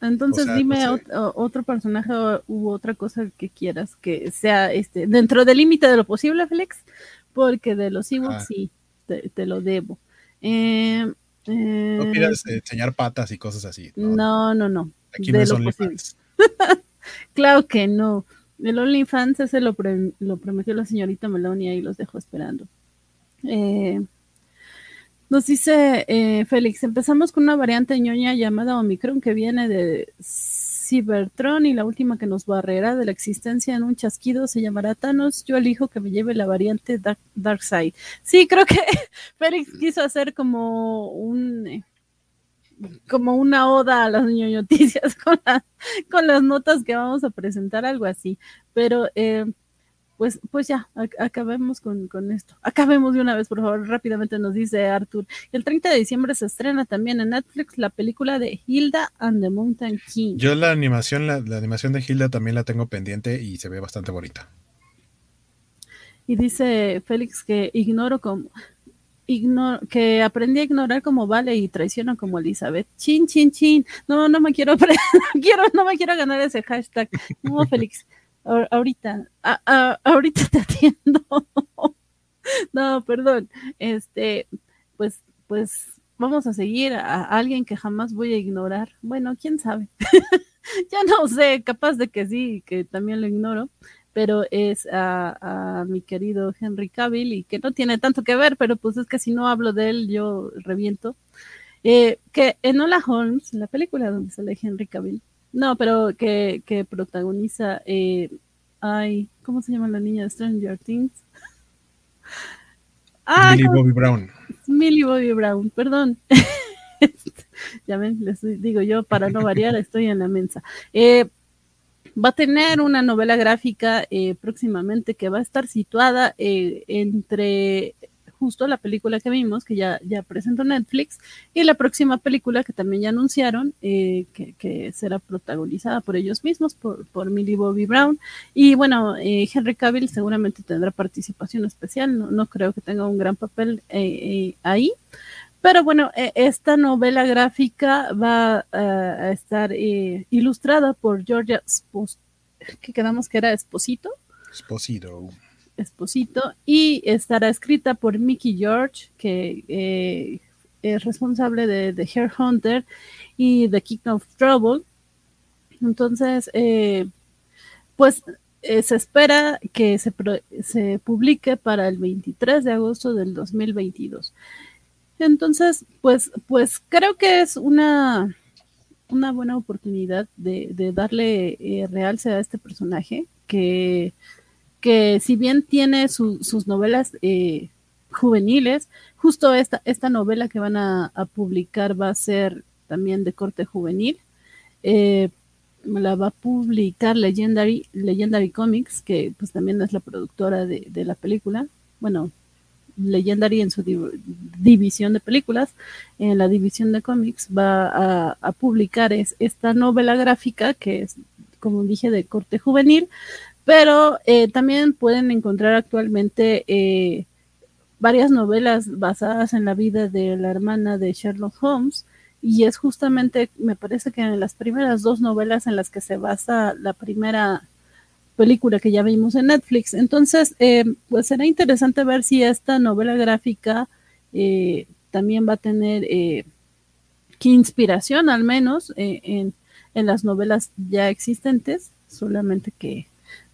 Entonces dime otro personaje u otra cosa que quieras que sea este dentro del límite de lo posible, Flex, porque de los Ewoks ah. sí, te, lo debo. Eh, no eh, pidas enseñar patas y cosas así. No, no, no. Aquí no es OnlyFans. claro que no. El OnlyFans ese lo, lo prometió la señorita Melonia y los dejó esperando. Eh, nos dice eh, Félix, empezamos con una variante ñoña llamada Omicron que viene de Cybertron y la última que nos barrerá de la existencia en un chasquido se llamará Thanos. Yo elijo que me lleve la variante Dark, Side. Sí, creo que Félix quiso hacer como un como una oda a las noticias con, con las notas que vamos a presentar, algo así. Pero eh, pues, pues ya, acabemos con, esto. Acabemos de una vez, por favor, rápidamente nos dice Arthur. El 30 de diciembre se estrena también en Netflix la película de Hilda and the Mountain King. Yo la animación, la, animación de Hilda también la tengo pendiente y se ve bastante bonita. Y dice Félix que ignoro cómo que aprendí a ignorar como vale y traiciono como Elizabeth. Chin, chin, chin. No, no me quiero, no quiero, no me quiero ganar ese hashtag. No, Félix, ahorita, ahorita te atiendo. no, perdón. Este, pues, pues vamos a seguir a, alguien que jamás voy a ignorar. Bueno, quién sabe. ya no sé, capaz de que sí, que también lo ignoro pero es a, mi querido Henry Cavill y que no tiene tanto que ver, pero pues es que si no hablo de él yo reviento. Eh, que en Hola Holmes, la película donde sale Henry Cavill, no, pero que, que protagoniza, eh, ay, ¿cómo se llama la niña de Stranger Things? Ah, Millie Bobby Brown. Millie Bobby Brown, perdón. ya ven, les digo yo, para no variar, estoy en la mensa. Eh, va a tener una novela gráfica eh, próximamente que va a estar situada eh, entre justo la película que vimos, que ya, ya presentó Netflix, y la próxima película que también ya anunciaron, eh, que, será protagonizada por ellos mismos, por, por Millie Bobby Brown. Y bueno, Henry Cavill seguramente tendrá participación especial, no, no creo que tenga un gran papel ahí, pero bueno, e, esta novela gráfica va a estar eh, ilustrada por Georgia que quedamos que era Esposito. Esposito. Esposito, y estará escrita por Mickey George, que eh, es responsable de The Hair Hunter y The King of Trouble. Entonces, eh, pues se espera que se, publique para el 23 de agosto del 2022. Entonces, pues, pues creo que es una, una buena oportunidad de, darle eh, realce a este personaje, que, que si bien tiene sus novelas eh, juveniles, justo esta, esta novela que van a, publicar va a ser también de corte juvenil. Eh, la va a publicar Legendary, Legendary Comics, que pues también es la productora de, la película. Bueno, Legendary en su división de películas, en la división de cómics, va a, publicar es, esta novela gráfica que es, como dije, de corte juvenil, pero eh, también pueden encontrar actualmente eh, varias novelas basadas en la vida de la hermana de Sherlock Holmes. Y es justamente, me parece que en las primeras dos novelas en las que se basa la primera película que ya vimos en Netflix. Entonces, eh, pues será interesante ver si esta novela gráfica eh, también va a tener inspiración, al menos, en, en, las novelas ya existentes, solamente que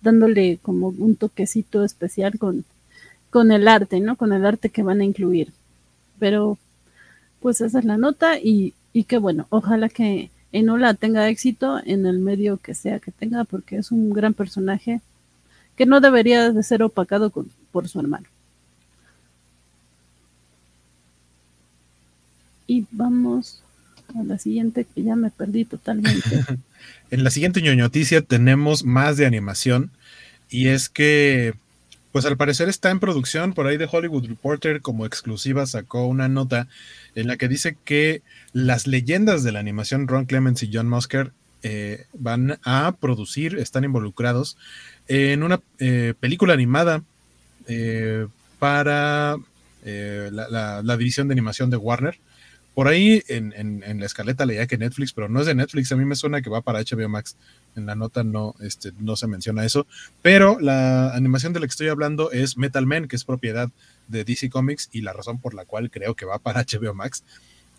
dándole como un toquecito especial con, con el arte, ¿no? Con el arte que van a incluir. Pero, pues esa es la nota y, y que bueno, ojalá que Enola tenga éxito en el medio que sea que tenga, porque es un gran personaje que no debería de ser opacado por su hermano. Y vamos a la siguiente, que ya me perdí totalmente. en la siguiente noticia tenemos más de animación, y es que, pues al parecer está en producción, por ahí de Hollywood Reporter como exclusiva sacó una nota en la que dice que las leyendas de la animación Ron Clements y John Musker eh, van a producir, están involucrados en una eh, película animada eh, para la, división de animación de Warner. Por ahí en, la escaleta leía que Netflix, pero no es de Netflix, a mí me suena que va para HBO Max. En la nota no, este, no se menciona eso, pero la animación de la que estoy hablando es Metal Man, que es propiedad de DC Comics y la razón por la cual creo que va para HBO Max.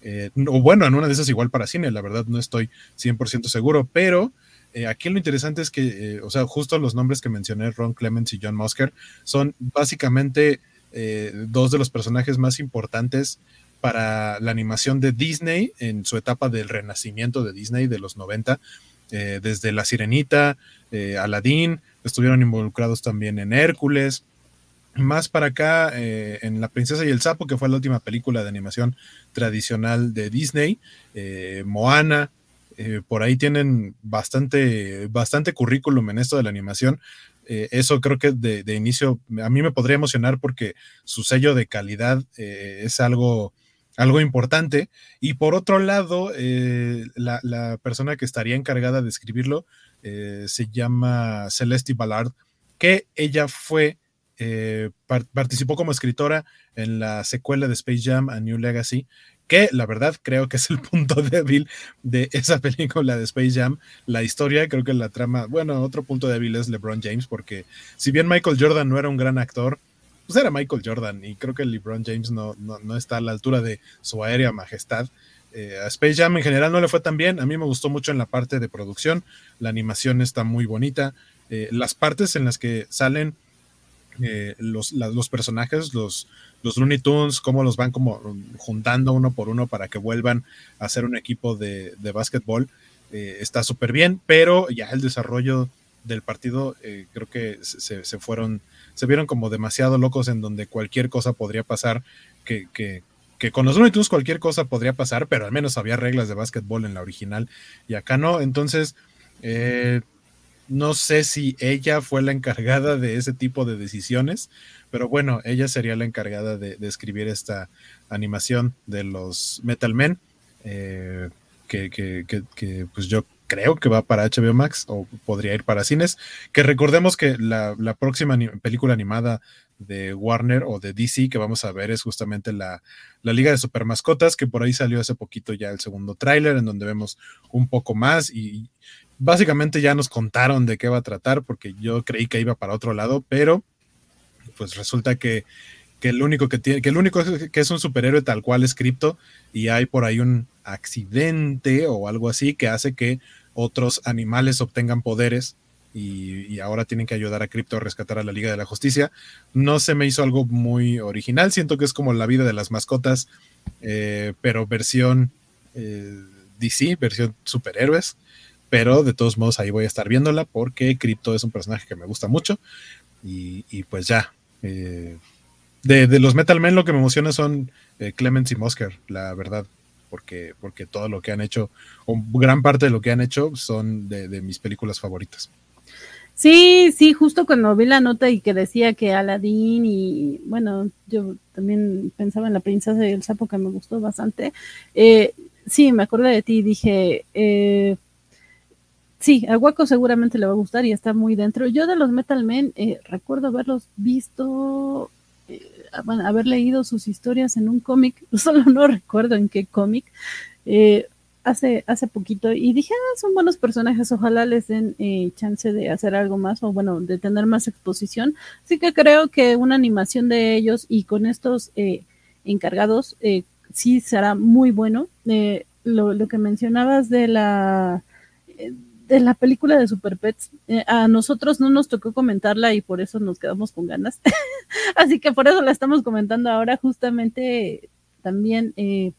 Eh, o bueno, en una de esas igual para cine, la verdad no estoy 100% seguro, pero eh, aquí lo interesante es que, eh, o sea, justo los nombres que mencioné, Ron Clements y John Musker, son básicamente dos de los personajes más importantes para la animación de Disney en su etapa del renacimiento de Disney de los 90, desde La Sirenita, Aladdin, estuvieron involucrados también en Hércules, más para acá, eh, en La Princesa y el Sapo, que fue la última película de animación tradicional de Disney, eh, Moana, eh, por ahí tienen bastante, bastante currículum en esto de la animación. eso creo que de, inicio a mí me podría emocionar porque su sello de calidad es algo, algo importante. Y por otro lado, la, la, persona que estaría encargada de escribirlo se llama Celeste Ballard, que ella fue eh, participó como escritora en la secuela de Space Jam a New Legacy, que la verdad creo que es el punto débil de esa película de Space Jam. La historia, creo que la trama, bueno, otro punto débil es LeBron James, porque si bien Michael Jordan no era un gran actor, pues era Michael Jordan y creo que LeBron James no, no, está a la altura de su aérea majestad. Eh, a Space Jam en general no le fue tan bien, a mí me gustó mucho en la parte de producción, la animación está muy bonita, eh, las partes en las que salen eh, los, los, personajes, los, los Looney Tunes, cómo los van como juntando uno por uno para que vuelvan a ser un equipo de, de básquetbol, eh, está súper bien, pero ya el desarrollo del partido creo que se, se, fueron, se vieron como demasiado locos en donde cualquier cosa podría pasar, que, que, que con los Looney cualquier cosa podría pasar, pero al menos había reglas de básquetbol en la original y acá no, entonces... Eh, no sé si ella fue la encargada de ese tipo de decisiones, pero bueno, ella sería la encargada de, escribir esta animación de los Metal Men, eh, que, pues yo creo que va para HBO Max o podría ir para cines. Que recordemos que la, próxima película animada de Warner o de DC que vamos a ver es justamente la, la Liga de Super Mascotas, que por ahí salió hace poquito ya el segundo tráiler en donde vemos un poco más y básicamente ya nos contaron de qué va a tratar, porque yo creí que iba para otro lado, pero pues resulta que, el único que tiene, que el único que es un superhéroe tal cual es Crypto, y hay por ahí un accidente o algo así que hace que otros animales obtengan poderes y, ahora tienen que ayudar a Crypto a rescatar a la Liga de la Justicia. No se me hizo algo muy original, siento que es como la vida de las mascotas, eh, pero versión eh, DC, versión superhéroes pero de todos modos ahí voy a estar viéndola porque Crypto es un personaje que me gusta mucho y, pues ya. Eh, de, los Metal Men lo que me emociona son Clemens y Mosker, la verdad, porque, porque todo lo que han hecho, o gran parte de lo que han hecho son de, mis películas favoritas. Sí, sí, justo cuando vi la nota y que decía que Aladdin y bueno, yo también pensaba en la princesa del sapo que me gustó bastante. Eh, sí, me acordé de ti y dije, eh, Sí, a Waco seguramente le va a gustar y está muy dentro. Yo de los Metal Men eh, recuerdo haberlos visto, bueno, haber leído sus historias en un cómic, solo no recuerdo en qué cómic, eh, hace, hace poquito y dije, ah, son buenos personajes, ojalá les den chance de hacer algo más o bueno, de tener más exposición. Así que creo que una animación de ellos y con estos encargados sí será muy bueno. Lo, lo, que mencionabas de la de la película de Super Pets, eh, a nosotros no nos tocó comentarla y por eso nos quedamos con ganas. Así que por eso la estamos comentando ahora. Justamente también eh,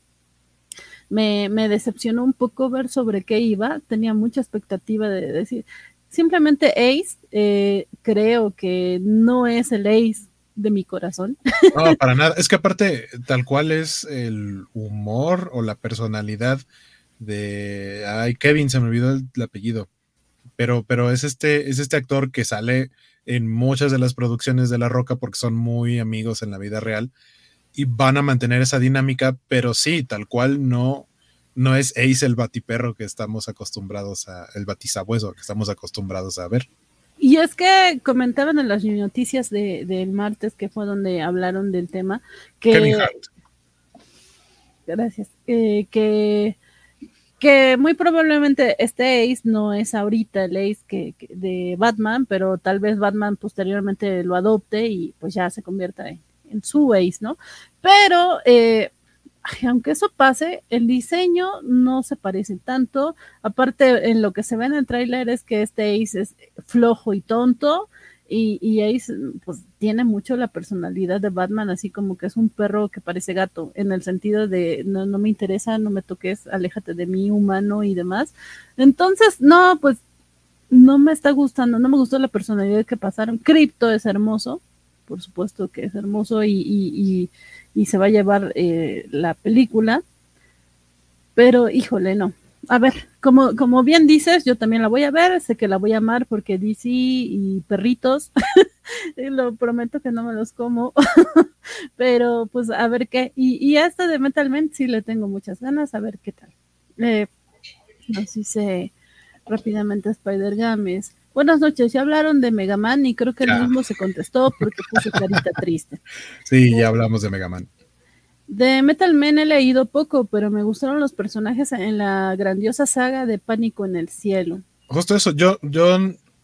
me, decepcionó un poco ver sobre qué iba. Tenía mucha expectativa de decir, simplemente Ace, eh, creo que no es el Ace de mi corazón. No, para nada. Es que aparte, tal cual es el humor o la personalidad de ay Kevin se me olvidó el, apellido. Pero pero es este es este actor que sale en muchas de las producciones de La Roca porque son muy amigos en la vida real y van a mantener esa dinámica pero sí tal cual no no es Ace el batiperro que estamos acostumbrados a el batisabueso que estamos acostumbrados a ver. Y es que comentaban en las noticias de, del martes que fue donde hablaron del tema que Kevin Hart. gracias. Eh, que que muy probablemente este Ace no es ahorita el Ace que, de Batman, pero tal vez Batman posteriormente lo adopte y pues ya se convierta en, su Ace, ¿no? Pero eh, aunque eso pase, el diseño no se parece tanto. Aparte, en lo que se ve en el tráiler es que este Ace es flojo y tonto y, y ahí pues tiene mucho la personalidad de Batman, así como que es un perro que parece gato, en el sentido de no, no me interesa, no me toques, aléjate de mí, humano y demás. Entonces, no, pues no me está gustando, no me gustó la personalidad que pasaron. Crypto es hermoso, por supuesto que es hermoso y, y, y, se va a llevar eh, la película, pero híjole, no, a ver, como, como bien dices, yo también la voy a ver, sé que la voy a amar porque DC y perritos, lo prometo que no me los como, pero pues a ver qué, y, y esta de Metal Men sí le tengo muchas ganas, a ver qué tal. Eh, nos dice rápidamente Spider Games, Buenas noches, ya hablaron de Megaman y creo que el mismo se contestó porque puso carita triste. Sí, ya hablamos de Megaman. De Metal Man he leído poco, pero me gustaron los personajes en la grandiosa saga de Pánico en el Cielo. Justo eso, yo, yo,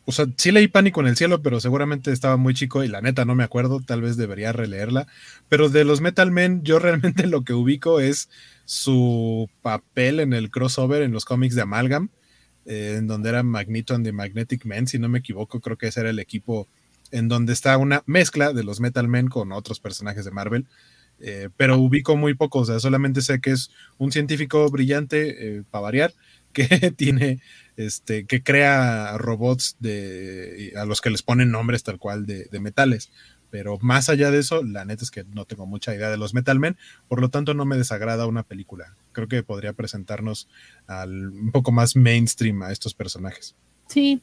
o sea, sí leí Pánico en el Cielo, pero seguramente estaba muy chico y la neta no me acuerdo, tal vez debería releerla. Pero de los Metal Men, yo realmente lo que ubico es su papel en el crossover en los cómics de Amalgam, eh, en donde era Magneto and the Magnetic Men, si no me equivoco, creo que ese era el equipo en donde está una mezcla de los Metal Men con otros personajes de Marvel. Eh, pero ubico muy poco, o sea, solamente sé que es un científico brillante, eh, para variar, que tiene, este, que crea robots de, a los que les ponen nombres tal cual de, metales. Pero más allá de eso, la neta es que no tengo mucha idea de los Metal Men, por lo tanto no me desagrada una película. Creo que podría presentarnos al, un poco más mainstream a estos personajes. Sí,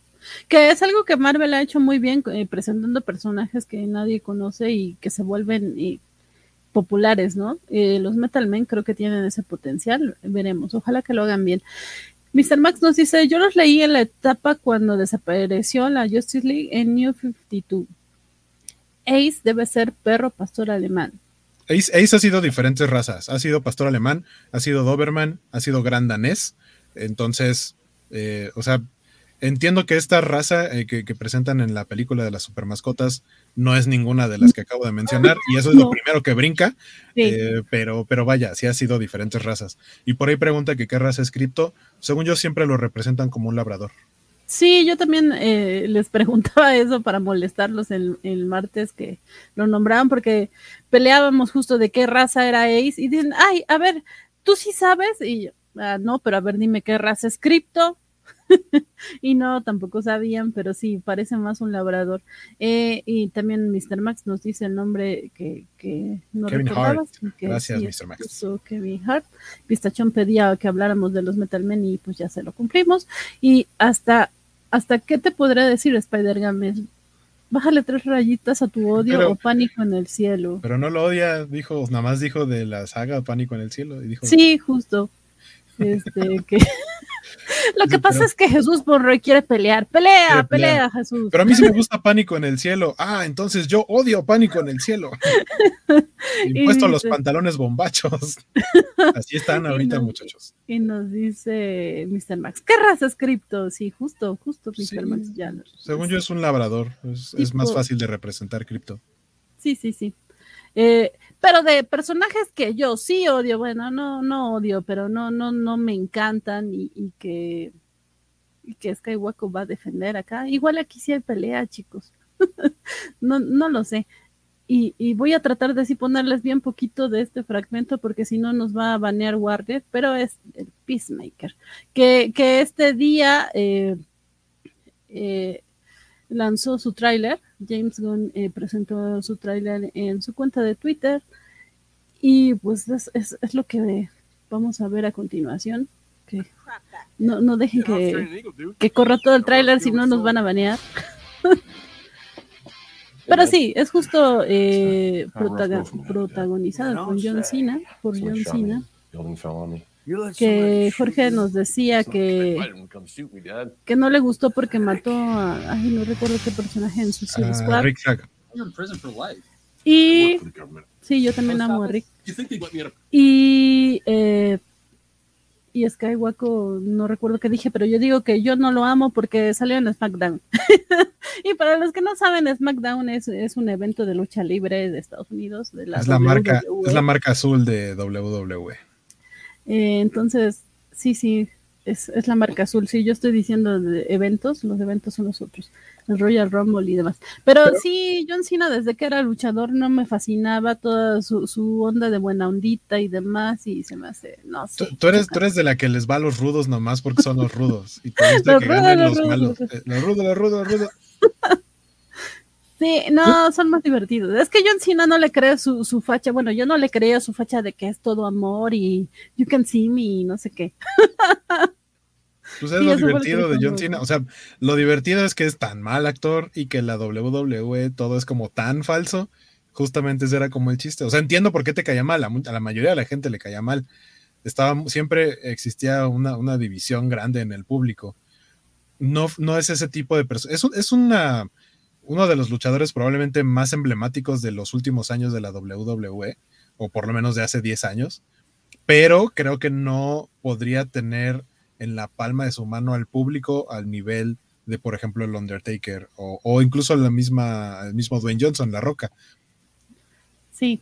que es algo que Marvel ha hecho muy bien, eh, presentando personajes que nadie conoce y que se vuelven populares, ¿no? Eh, los Metal Men creo que tienen ese potencial, veremos, ojalá que lo hagan bien. Mr. Max nos dice, yo los leí en la etapa cuando desapareció la Justice League en New 52. Ace debe ser perro pastor alemán. Ace, Ace, ha sido diferentes razas. Ha sido pastor alemán, ha sido Doberman, ha sido gran danés. Entonces, eh, o sea, entiendo que esta raza eh, que, presentan en la película de las super mascotas no es ninguna de las que acabo de mencionar y eso es lo primero que brinca, eh, pero, pero vaya, sí ha sido diferentes razas. Y por ahí pregunta que qué raza es cripto, según yo siempre lo representan como un labrador. Sí, yo también eh, les preguntaba eso para molestarlos el, el, martes que lo nombraban porque peleábamos justo de qué raza era Ace y dicen, ay, a ver, tú sí sabes y yo, ah, no, pero a ver, dime qué raza es cripto y no, tampoco sabían, pero sí, parece más un labrador. Eh, y también Mr. Max nos dice el nombre que, que no Kevin Hart. Gracias, Mr. Max. Kevin Hart. Pistachón pedía que habláramos de los Metalmen y pues ya se lo cumplimos. Y hasta, hasta ¿qué te podré decir, Spider-Games? Bájale tres rayitas a tu odio o pánico en el cielo. Pero no lo odia, dijo, nada más dijo de la saga Pánico en el cielo. Y dijo, sí, justo. Este, que lo que pasa es que Jesús Monroy quiere pelear. Pelea, pelea, Jesús. Pero a mí sí me gusta Pánico en el cielo. Ah, entonces yo odio Pánico en el cielo. Impuesto a los pantalones bombachos. Así están ahorita, muchachos. Y nos dice Mr. Max, ¿qué raza es cripto? Sí, justo, justo, Mr. Max ya. Según yo es un labrador. Es, más fácil de representar cripto. Sí, sí, sí. Eh, pero de personajes que yo sí odio, bueno, no, no odio, pero no, no, no me encantan y, que, y que Skywalker va a defender acá. Igual aquí sí hay pelea, chicos. no, no lo sé. Y, y, voy a tratar de así ponerles bien poquito de este fragmento porque si no nos va a banear Warner, pero es el Peacemaker, que, que este día eh, eh, lanzó su tráiler. James Gunn eh, presentó su tráiler en su cuenta de Twitter y pues es, es, lo que vamos a ver a continuación. Que no, no dejen que, que corra todo el tráiler si no nos van a banear. Pero sí, es justo eh, protagonizado por John Cena, por John Cena que Jorge nos decía que, que no le gustó porque mató a, ay, no recuerdo qué personaje en su uh, Squad. Y sí, yo también amo a Rick. Y eh, y Skywalker, no recuerdo qué dije, pero yo digo que yo no lo amo porque salió en SmackDown. y para los que no saben, SmackDown es, es, un evento de lucha libre de Estados Unidos. De la es, la marca, es la marca azul de WWE. Eh, entonces, sí, sí, es, es, la marca azul. Sí, yo estoy diciendo de eventos, los eventos son los otros, el Royal Rumble y demás. Pero, sí, John Cena desde que era luchador no me fascinaba toda su, su, onda de buena ondita y demás y se me hace, no sé. Tú, eres, tú eres de la que les va a los rudos nomás porque son los rudos y te gusta que ganen los, los malos. Eh, los rudos, los rudos, los rudos. Sí, no, son más divertidos. Es que John Cena no le cree su, su facha. Bueno, yo no le creía su facha de que es todo amor y you can see me y no sé qué. Pues es lo divertido de John Cena. O sea, lo divertido es que es tan mal actor y que la WWE todo es como tan falso. Justamente ese era como el chiste. O sea, entiendo por qué te caía mal. A, la mayoría de la gente le caía mal. Estaba, siempre existía una, una división grande en el público no, no es ese tipo de persona. Es, es una, uno de los luchadores probablemente más emblemáticos de los últimos años de la WWE, o por lo menos de hace 10 años, pero creo que no podría tener en la palma de su mano al público al nivel de, por ejemplo, el Undertaker o, o incluso la misma, el mismo Dwayne Johnson, La Roca. Sí,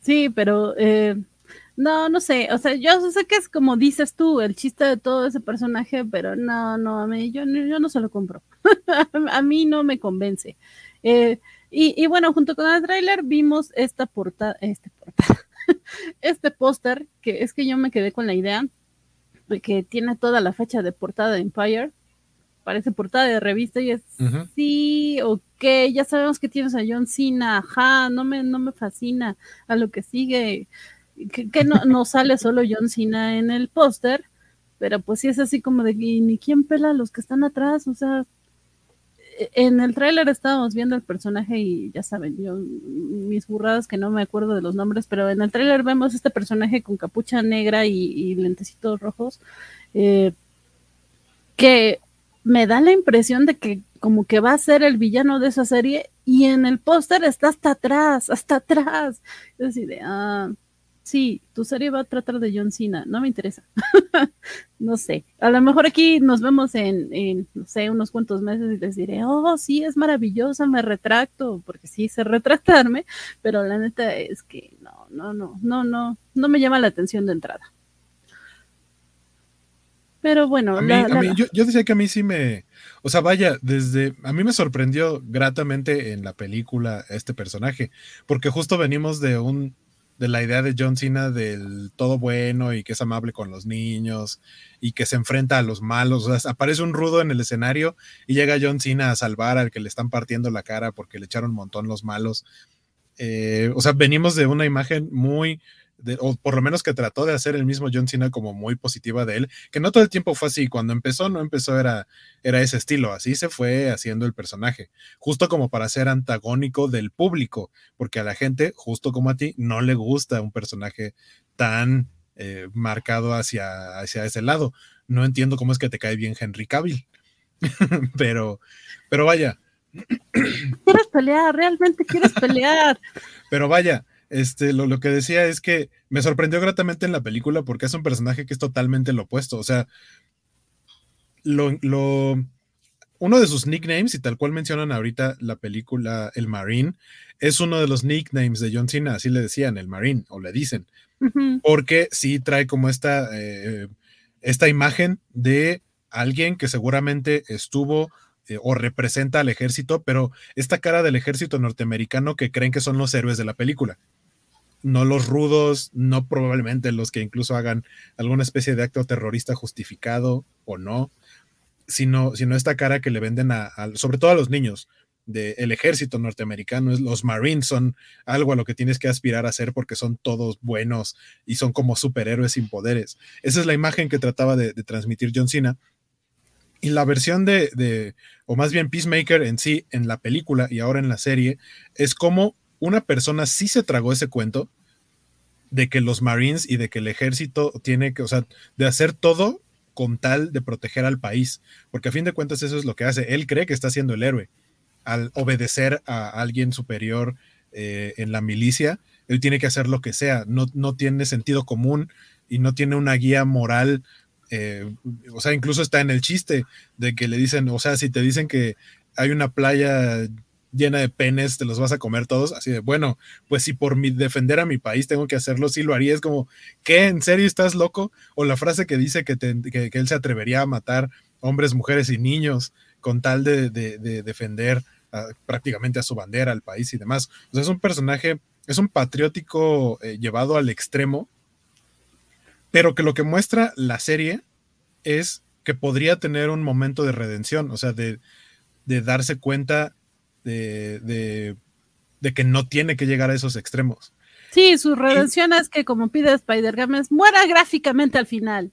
sí, pero eh, no, no sé, o sea, yo sé que es como dices tú, el chiste de todo ese personaje, pero no, no, a mí, yo, yo no se lo compro. a mí no me convence. Eh, y, y, bueno, junto con el tráiler vimos esta portada, este portada, este póster, que es que yo me quedé con la idea de que tiene toda la fecha de portada de Empire, parece portada de revista y es uh -huh. sí, ok, ya sabemos que tienes a John Cena, ajá, no me, no me fascina a lo que sigue, que, no, no, sale solo John Cena en el póster, pero pues sí es así como de ni quién pela a los que están atrás, o sea, en el tráiler estábamos viendo el personaje y ya saben, yo mis burradas que no me acuerdo de los nombres, pero en el tráiler vemos este personaje con capucha negra y, y lentecitos rojos, eh, que me da la impresión de que como que va a ser el villano de esa serie y en el póster está hasta atrás, hasta atrás. Es decir, de, ah, sí, tu serie va a tratar de John Cena, no me interesa. no sé, a lo mejor aquí nos vemos en, en, no sé, unos cuantos meses y les diré, oh, sí, es maravillosa, me retracto, porque sí sé retractarme, pero la neta es que no, no, no, no, no, no me llama la atención de entrada. Pero bueno, a mí, la, la, a mí, yo, yo, decía que a mí sí me, o sea, vaya, desde, a mí me sorprendió gratamente en la película este personaje, porque justo venimos de un, de la idea de John Cena del todo bueno y que es amable con los niños y que se enfrenta a los malos, o sea, aparece un rudo en el escenario y llega John Cena a salvar al que le están partiendo la cara porque le echaron un montón los malos. Eh, o sea, venimos de una imagen muy, de, o por lo menos que trató de hacer el mismo John Cena como muy positiva de él, que no todo el tiempo fue así, cuando empezó, no empezó, era, era ese estilo, así se fue haciendo el personaje, justo como para ser antagónico del público, porque a la gente, justo como a ti, no le gusta un personaje tan eh, marcado hacia, hacia ese lado. No entiendo cómo es que te cae bien Henry Cavill, pero, pero vaya. Quieres pelear, realmente quieres pelear. pero vaya, este, lo, lo, que decía es que me sorprendió gratamente en la película porque es un personaje que es totalmente lo opuesto. O sea, lo, lo, uno de sus nicknames, y tal cual mencionan ahorita la película El Marine, es uno de los nicknames de John Cena, así le decían, el Marine, o le dicen. Uh -huh. Porque sí trae como esta, eh, esta imagen de alguien que seguramente estuvo eh, o representa al ejército, pero esta cara del ejército norteamericano que creen que son los héroes de la película no los rudos, no probablemente los que incluso hagan alguna especie de acto terrorista justificado o no, sino, sino esta cara que le venden a, sobre todo a los niños del de ejército norteamericano, los Marines son algo a lo que tienes que aspirar a ser porque son todos buenos y son como superhéroes sin poderes. Esa es la imagen que trataba de, de transmitir John Cena. Y la versión de, de, o más bien Peacemaker en sí, en la película y ahora en la serie, es como una persona sí se tragó ese cuento de que los Marines y de que el ejército tiene que, o sea, de hacer todo con tal de proteger al país, porque a fin de cuentas eso es lo que hace. Él cree que está siendo el héroe al obedecer a alguien superior eh, en la milicia. Él tiene que hacer lo que sea, no, no tiene sentido común y no tiene una guía moral. Eh, o sea, incluso está en el chiste de que le dicen, o sea, si te dicen que hay una playa llena de penes, te los vas a comer todos, así de, bueno, pues si por defender a mi país tengo que hacerlo, sí lo haría, es como, ¿qué? ¿En serio estás loco? O la frase que dice que, que, él se atrevería a matar hombres, mujeres y niños con tal de, de, de defender prácticamente a su bandera, al país y demás. Es un personaje, es un patriótico eh, llevado al extremo, pero que lo que muestra la serie es que podría tener un momento de redención, o sea, de, de darse cuenta de, de, de, que no tiene que llegar a esos extremos. Sí, su redención y, es que, como pide Spider-Games, muera gráficamente al final.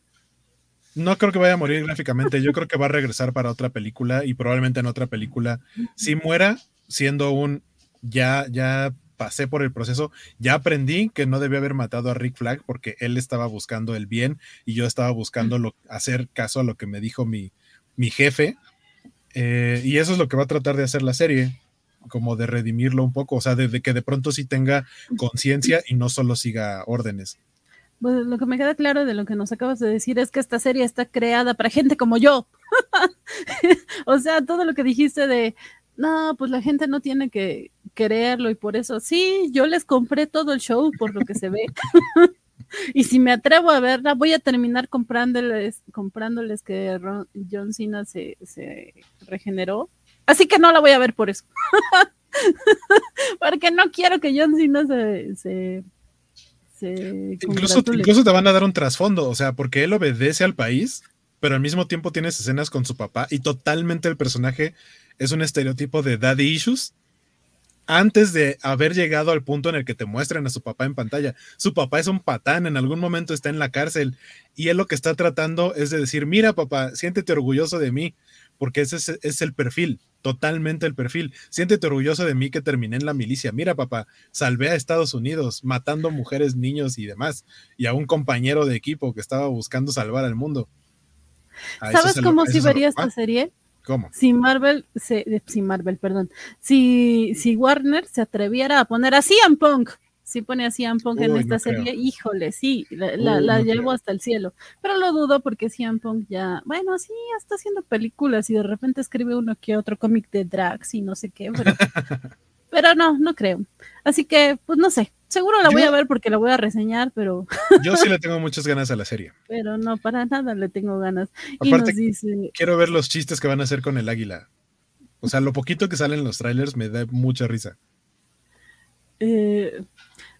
No creo que vaya a morir gráficamente, yo creo que va a regresar para otra película y probablemente en otra película, si muera siendo un ya, ya pasé por el proceso, ya aprendí que no debía haber matado a Rick Flag porque él estaba buscando el bien y yo estaba buscando lo, hacer caso a lo que me dijo mi, mi jefe. Eh, y eso es lo que va a tratar de hacer la serie, como de redimirlo un poco, o sea, de, que de pronto sí tenga conciencia y no solo siga órdenes. Pues lo que me queda claro de lo que nos acabas de decir es que esta serie está creada para gente como yo. o sea, todo lo que dijiste de, no, pues la gente no tiene que quererlo y por eso, sí, yo les compré todo el show por lo que se ve. y si me atrevo a verla, voy a terminar comprándoles, comprándoles que John Cena se, se regeneró. Así que no la voy a ver por eso. Porque no quiero que John Cena se, se incluso, incluso, te van a dar un trasfondo, o sea, porque él obedece al país, pero al mismo tiempo tienes escenas con su papá y totalmente el personaje es un estereotipo de daddy issues antes de haber llegado al punto en el que te muestran a su papá en pantalla. Su papá es un patán, en algún momento está en la cárcel y él lo que está tratando es de decir, mira papá, siéntete orgulloso de mí, porque ese es, el perfil, totalmente el perfil. Siéntete orgulloso de mí que terminé en la milicia. Mira papá, salvé a Estados Unidos matando mujeres, niños y demás, y a un compañero de equipo que estaba buscando salvar al mundo. ¿Sabes cómo si vería esta serie? ¿Cómo? Si Marvel, se, eh, si Marvel, perdón, si, si Warner se atreviera a poner a CM Punk, si pone a CM Punk en esta serie, híjole, sí, la, llevo hasta el cielo. Pero lo dudo porque CM Punk ya, bueno, sí, está haciendo películas y de repente escribe uno que otro cómic de drags y no sé qué, pero, pero no, no creo. Así que, pues no sé, Seguro la voy a ver porque la voy a reseñar, pero. Yo sí le tengo muchas ganas a la serie. Pero no, para nada le tengo ganas. Aparte, quiero ver los chistes que van a hacer con el águila. O sea, lo poquito que salen en los trailers me da mucha risa. Eh,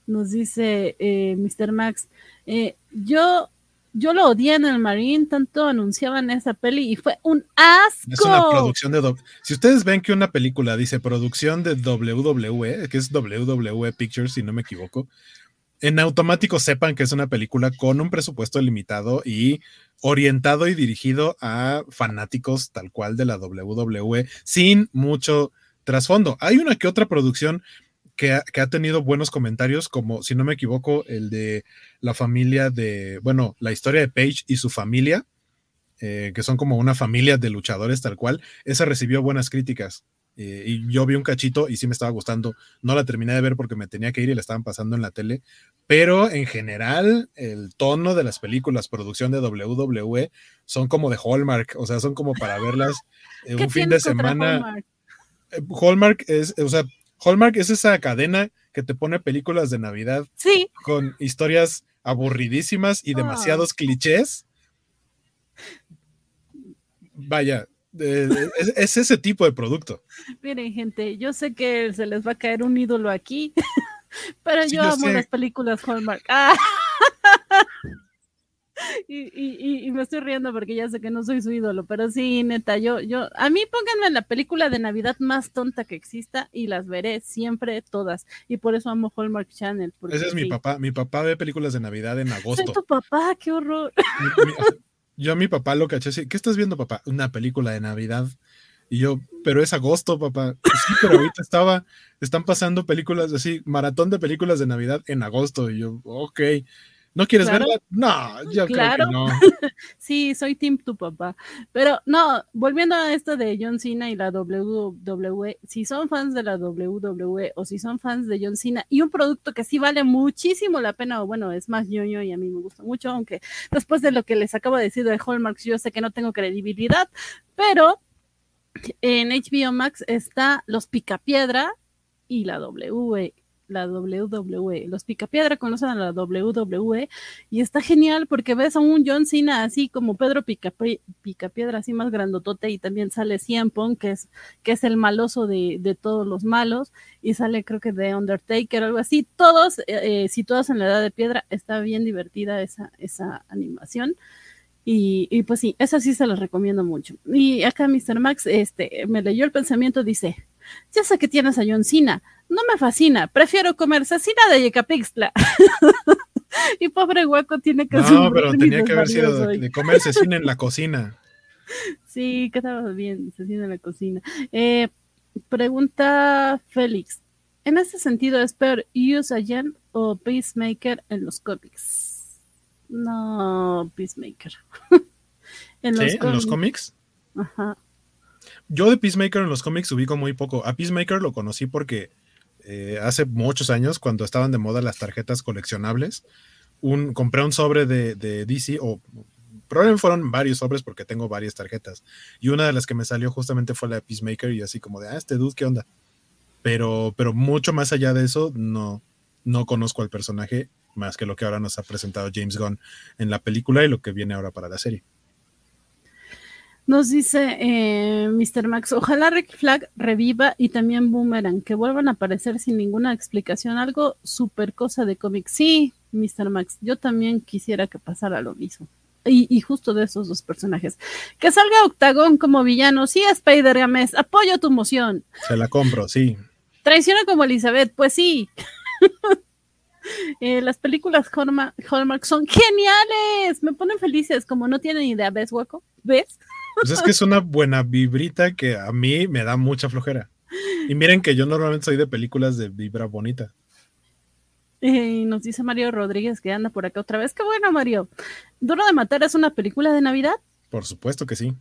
nos dice eh, Mr. Max, eh, yo yo lo odié en el Marine, tanto anunciaban esa peli y fue un asco. Es una producción de. Si ustedes ven que una película dice producción de WWE, que es WWE Pictures, si no me equivoco, en automático sepan que es una película con un presupuesto limitado y orientado y dirigido a fanáticos tal cual de la WWE, sin mucho trasfondo. Hay una que otra producción que ha, tenido buenos comentarios, como si no me equivoco, el de la familia de, bueno, la historia de Paige y su familia, eh, que son como una familia de luchadores tal cual, esa recibió buenas críticas. Eh, y yo vi un cachito y sí me estaba gustando. No la terminé de ver porque me tenía que ir y la estaban pasando en la tele. Pero en general, el tono de las películas, producción de WWE, son como de Hallmark. O sea, son como para verlas un fin de semana. Hallmark? Eh, Hallmark es, o sea, Hallmark es esa cadena que te pone películas de Navidad sí. con historias aburridísimas y demasiados clichés. Vaya, es, ese tipo de producto. Miren, gente, yo sé que se les va a caer un ídolo aquí, pero yo, amo las películas Hallmark. Ah. Y, me estoy riendo porque ya sé que no soy su ídolo, pero sí, neta, yo, yo, a mí pónganme la película de Navidad más tonta que exista y las veré siempre todas. Y por eso amo Hallmark Channel. Ese es mi papá. Mi papá ve películas de Navidad en agosto. Soy tu papá, qué horror. yo a mi papá lo caché así, ¿qué estás viendo, papá? Una película de Navidad. Y yo, pero es agosto, papá. Sí, pero ahorita estaba, están pasando películas así, maratón de películas de Navidad en agosto. Y yo, ok. ¿No quieres verla? No, yo creo que no. sí, soy Team tu papá. Pero no, volviendo a esto de John Cena y la WWE, si son fans de la WWE o si son fans de John Cena y un producto que sí vale muchísimo la pena, o bueno, es más ñoño y a mí me gusta mucho, aunque después de lo que les acabo de decir de Hallmark, yo sé que no tengo credibilidad, pero en HBO Max está Los Picapiedra y la WWE la WWE. Los Picapiedra conocen a la WWE y está genial porque ves a un John Cena así como Pedro Picapiedra, así más grandotote y también sale Cien que es, que es el maloso de, todos los malos y sale creo que de Undertaker, algo así. Todos eh, eh, situados en la edad de piedra. Está bien divertida esa, esa animación. Y, pues sí, esa sí se la recomiendo mucho. Y acá Mr. Max este, me leyó el pensamiento, dice, ya sé que tienes a John Cena, no me fascina, prefiero comer cecina de Yecapixtla. y pobre hueco tiene que No, pero tenía que haber sido de, comer cecina en la cocina. Sí, que estaba bien, cecina en la cocina. Eh, pregunta Félix. En ese sentido, ¿es peor Use Agent o Peacemaker en los cómics? No, Peacemaker. en, los ¿En los cómics? Ajá. Yo de Peacemaker en los cómics ubico muy poco. A Peacemaker lo conocí porque eh, hace muchos años, cuando estaban de moda las tarjetas coleccionables, un, compré un sobre de, de DC, o probablemente fueron varios sobres porque tengo varias tarjetas. Y una de las que me salió justamente fue la de Peacemaker y así como de, ah, este dude, ¿qué onda? Pero, pero mucho más allá de eso, no, no conozco al personaje más que lo que ahora nos ha presentado James Gunn en la película y lo que viene ahora para la serie. Nos dice eh, Mr. Max, ojalá Rick Flag reviva y también Boomerang, que vuelvan a aparecer sin ninguna explicación, algo súper cosa de cómic. Sí, Mr. Max, yo también quisiera que pasara lo mismo. Y, y, justo de esos dos personajes. Que salga Octagón como villano, sí, Spider Games, apoyo tu moción. Se la compro, sí. Traiciona como Elizabeth, pues sí. eh, las películas Hallmark, Hallmark, son geniales, me ponen felices, como no tienen idea, ¿ves, hueco? ¿Ves? Pues es que es una buena vibrita que a mí me da mucha flojera. Y miren que yo normalmente soy de películas de vibra bonita. Y nos dice Mario Rodríguez que anda por acá otra vez. Qué bueno, Mario. ¿Duro de Matar es una película de Navidad? Por supuesto que sí.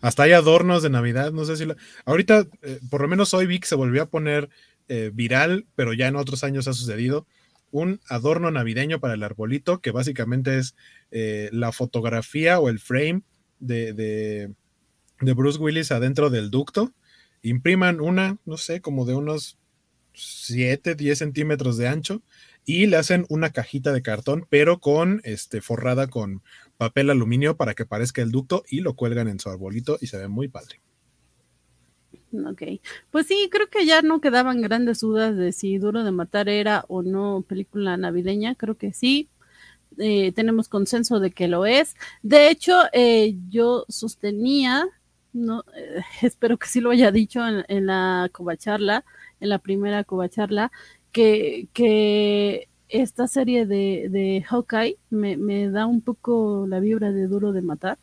Hasta hay adornos de Navidad, no sé si... La... Ahorita, eh, por lo menos hoy vi que se volvió a poner eh, viral, pero ya en otros años ha sucedido, un adorno navideño para el arbolito, que básicamente es eh, la fotografía o el frame de, de, de Bruce Willis adentro del ducto. Impriman una, no sé, como de unos 7, 10 centímetros de ancho y le hacen una cajita de cartón, pero con este forrada con papel aluminio para que parezca el ducto y lo cuelgan en su arbolito y se ve muy padre. Ok, pues sí, creo que ya no quedaban grandes dudas de si Duro de Matar era o no película navideña, creo que sí, eh, tenemos consenso de que lo es. De hecho, eh, yo sostenía, no, eh, espero que sí lo haya dicho en, en la covacharla, en la primera covacharla, que, que esta serie de, de Hawkeye me, me, da un poco la vibra de Duro de Matar.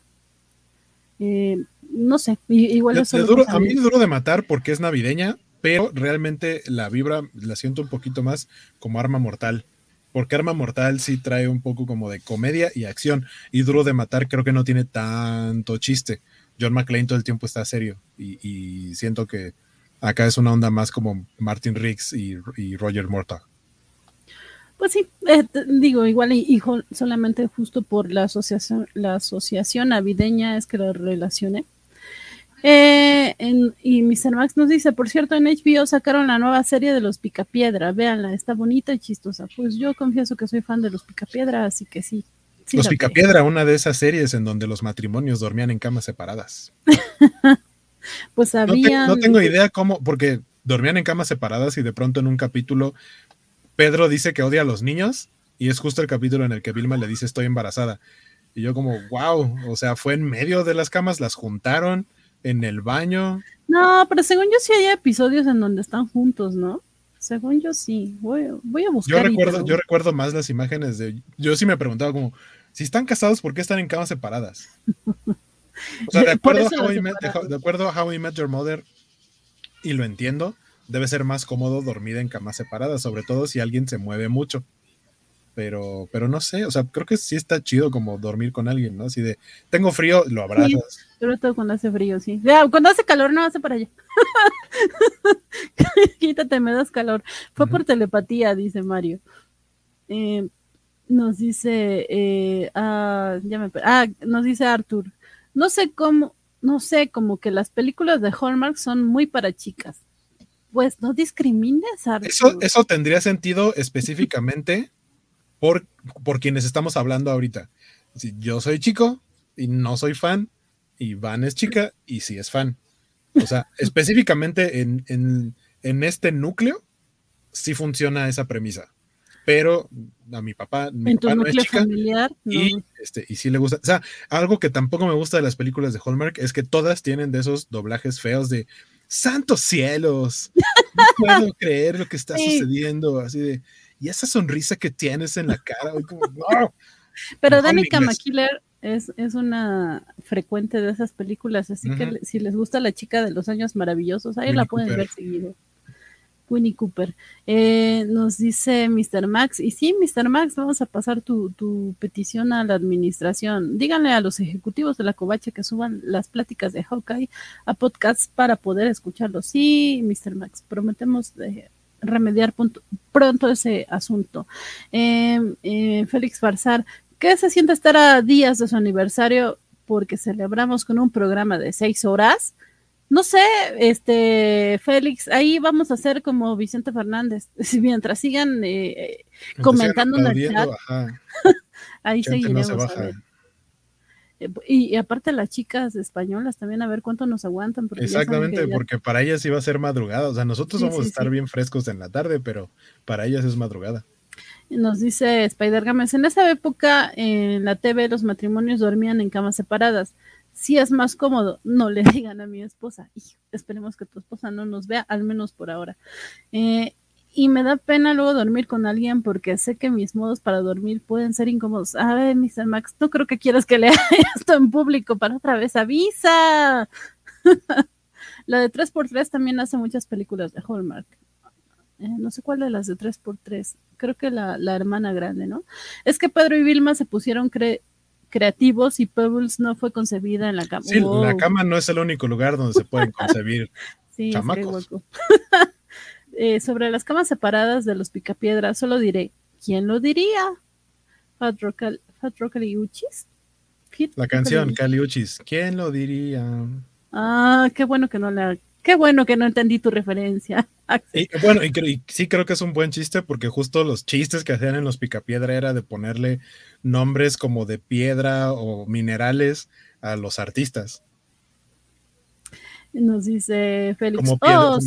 Eh, no sé, igual de, de duro, a mí duro de matar porque es navideña, pero realmente la vibra la siento un poquito más como arma mortal. Porque Arma Mortal sí trae un poco como de comedia y acción. Y Duro de Matar creo que no tiene tanto chiste. John McClane todo el tiempo está serio. Y, y siento que acá es una onda más como Martin Riggs y, Roger Morta. Pues sí, eh, digo, igual y, y, solamente justo por la asociación, la asociación navideña es que lo relacioné. Eh, en, y Mr. Max nos dice, por cierto, en HBO sacaron la nueva serie de los Picapiedra, véanla, está bonita y chistosa. Pues yo confieso que soy fan de los Picapiedra, así que sí. sí los Picapiedra, una de esas series en donde los matrimonios dormían en camas separadas. pues había... No, te, no, tengo idea cómo, porque dormían en camas separadas y de pronto en un capítulo Pedro dice que odia a los niños y es justo el capítulo en el que Vilma le dice estoy embarazada. Y yo como, wow, o sea, fue en medio de las camas, las juntaron en el baño. No, pero según yo sí hay episodios en donde están juntos, ¿no? Según yo sí. Voy, voy a buscar. Yo recuerdo, yo recuerdo más las imágenes de. Yo sí me preguntaba como, si están casados, ¿por qué están en camas separadas? O sea, de acuerdo, a How met, de, de acuerdo a How I Met Your Mother, y lo entiendo, debe ser más cómodo dormir en camas separadas, sobre todo si alguien se mueve mucho. Pero, pero no sé, o sea, creo que sí está chido como dormir con alguien, ¿no? Así de, tengo frío, lo abrazas. Sí, sobre todo cuando hace frío, sí. Cuando hace calor, no, hace para allá. Quítate, me das calor. Fue uh -huh. por telepatía, dice Mario. Eh, nos dice, eh, ah, ya me, ah, nos dice Arthur, no sé cómo, no sé, como que las películas de Hallmark son muy para chicas. Pues no discrimines, Arthur. Eso, eso tendría sentido específicamente por, por quienes estamos hablando ahorita. Si yo soy chico y no soy fan, y Van es chica y sí es fan. O sea, específicamente en, en, en, este núcleo, sí funciona esa premisa. Pero a mi papá, mi en papá no es chica familiar, no. y, este, y sí le gusta. O sea, algo que tampoco me gusta de las películas de Hallmark es que todas tienen de esos doblajes feos de santos cielos, no puedo creer lo que está sí. sucediendo, así de, y esa sonrisa que tienes en la cara, como, no. Pero Danica McKiller es, es, una frecuente de esas películas, así uh -huh. que si les gusta la chica de los años maravillosos, ahí la pueden Cooper. ver seguido. Winnie Cooper. Eh, nos dice Mr. Max, y sí, Mr. Max, vamos a pasar tu, tu, petición a la administración. Díganle a los ejecutivos de la covacha que suban las pláticas de Hawkeye a podcast para poder escucharlos. Sí, Mr. Max, prometemos remediar pronto ese asunto. Em, eh, Félix Farsar, ¿qué se siente estar a días de su aniversario? Porque celebramos con un programa de seis horas no sé, este, Félix, ahí vamos a hacer como Vicente Fernández, mientras sigan eh, comentando en el chat, ahí seguiremos ver. Eh, y, aparte las chicas españolas también a ver cuánto nos aguantan. Exactamente, porque para ellas iba a ser madrugada, o sea, nosotros vamos a estar bien frescos en la tarde, pero para ellas es madrugada. Nos dice Spider Games, en esa época en la TV los matrimonios dormían en camas separadas si es más cómodo, no le digan a mi esposa. Esperemos que tu esposa no nos vea, al menos por ahora. Eh, y me da pena luego dormir con alguien porque sé que mis modos para dormir pueden ser incómodos. A ver, Mr. Max, no creo que quieras que lea esto en público para otra vez. ¡Avisa! la de 3x3 también hace muchas películas de Hallmark. Eh, no sé cuál de las de 3x3. Creo que la, la, hermana grande, ¿no? Es que Pedro y Vilma se pusieron cre creativos y Pebbles no fue concebida en la cama. Sí, la cama no es el único lugar donde se pueden concebir sí, chamacos. eh, sobre las camas separadas de los picapiedras, solo diré, ¿quién lo diría? Fat, Rock, Caliuchis. La canción Caliuchis, ¿quién lo diría? Ah, qué bueno que no la Qué bueno que no entendí tu referencia. Y, bueno, y, sí creo que es un buen chiste porque justo los chistes que hacían en los Picapiedra era de ponerle nombres como de piedra o minerales a los artistas. Nos dice Félix. Como, oh,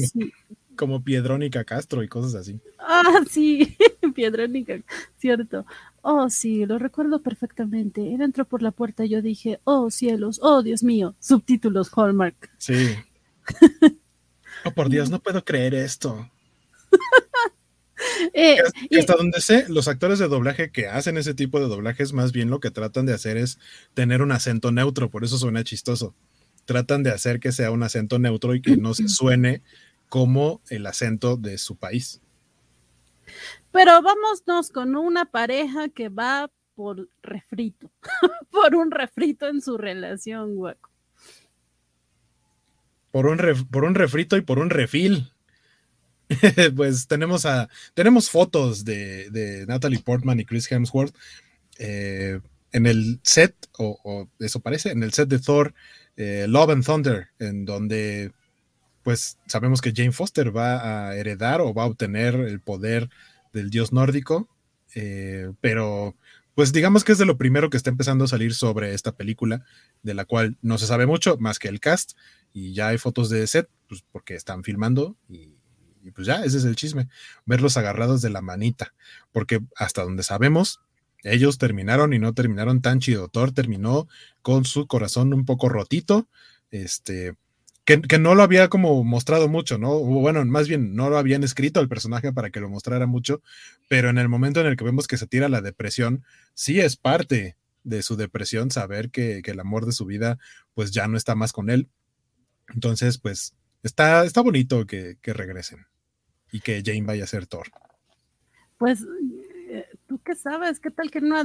como, Piedrónica Castro y cosas así. Ah, sí, Piedrónica, cierto. Oh, sí, lo recuerdo perfectamente. Él entró por la puerta y yo dije, oh cielos, oh Dios mío, subtítulos Hallmark. Sí. Oh, por Dios, no puedo creer esto. Eh, hasta donde sé, los actores de doblaje que hacen ese tipo de doblajes, más bien lo que tratan de hacer es tener un acento neutro, por eso suena chistoso. Tratan de hacer que sea un acento neutro y que no se suene como el acento de su país. Pero vámonos con una pareja que va por refrito, por un refrito en su relación, hueco por un, por un refrito y por un refil. pues tenemos a tenemos fotos de, Natalie Portman y Chris Hemsworth eh, en el set, o, eso parece, en el set de Thor eh, Love and Thunder, en donde pues sabemos que Jane Foster va a heredar o va a obtener el poder del dios nórdico, eh, pero pues digamos que es de lo primero que está empezando a salir sobre esta película, de la cual no se sabe mucho más que el cast, y ya hay fotos de set, pues porque están filmando y, pues ya, ese es el chisme, verlos agarrados de la manita, porque hasta donde sabemos, ellos terminaron y no terminaron tan chido. Thor terminó con su corazón un poco rotito, este, que, que, no lo había como mostrado mucho, ¿no? bueno, más bien no lo habían escrito al personaje para que lo mostrara mucho, pero en el momento en el que vemos que se tira la depresión, sí es parte de su depresión saber que, que el amor de su vida pues ya no está más con él entonces, pues, está, está bonito que, regresen y que Jane vaya a ser Thor. Pues, eh, ¿tú qué sabes? ¿Qué tal que no?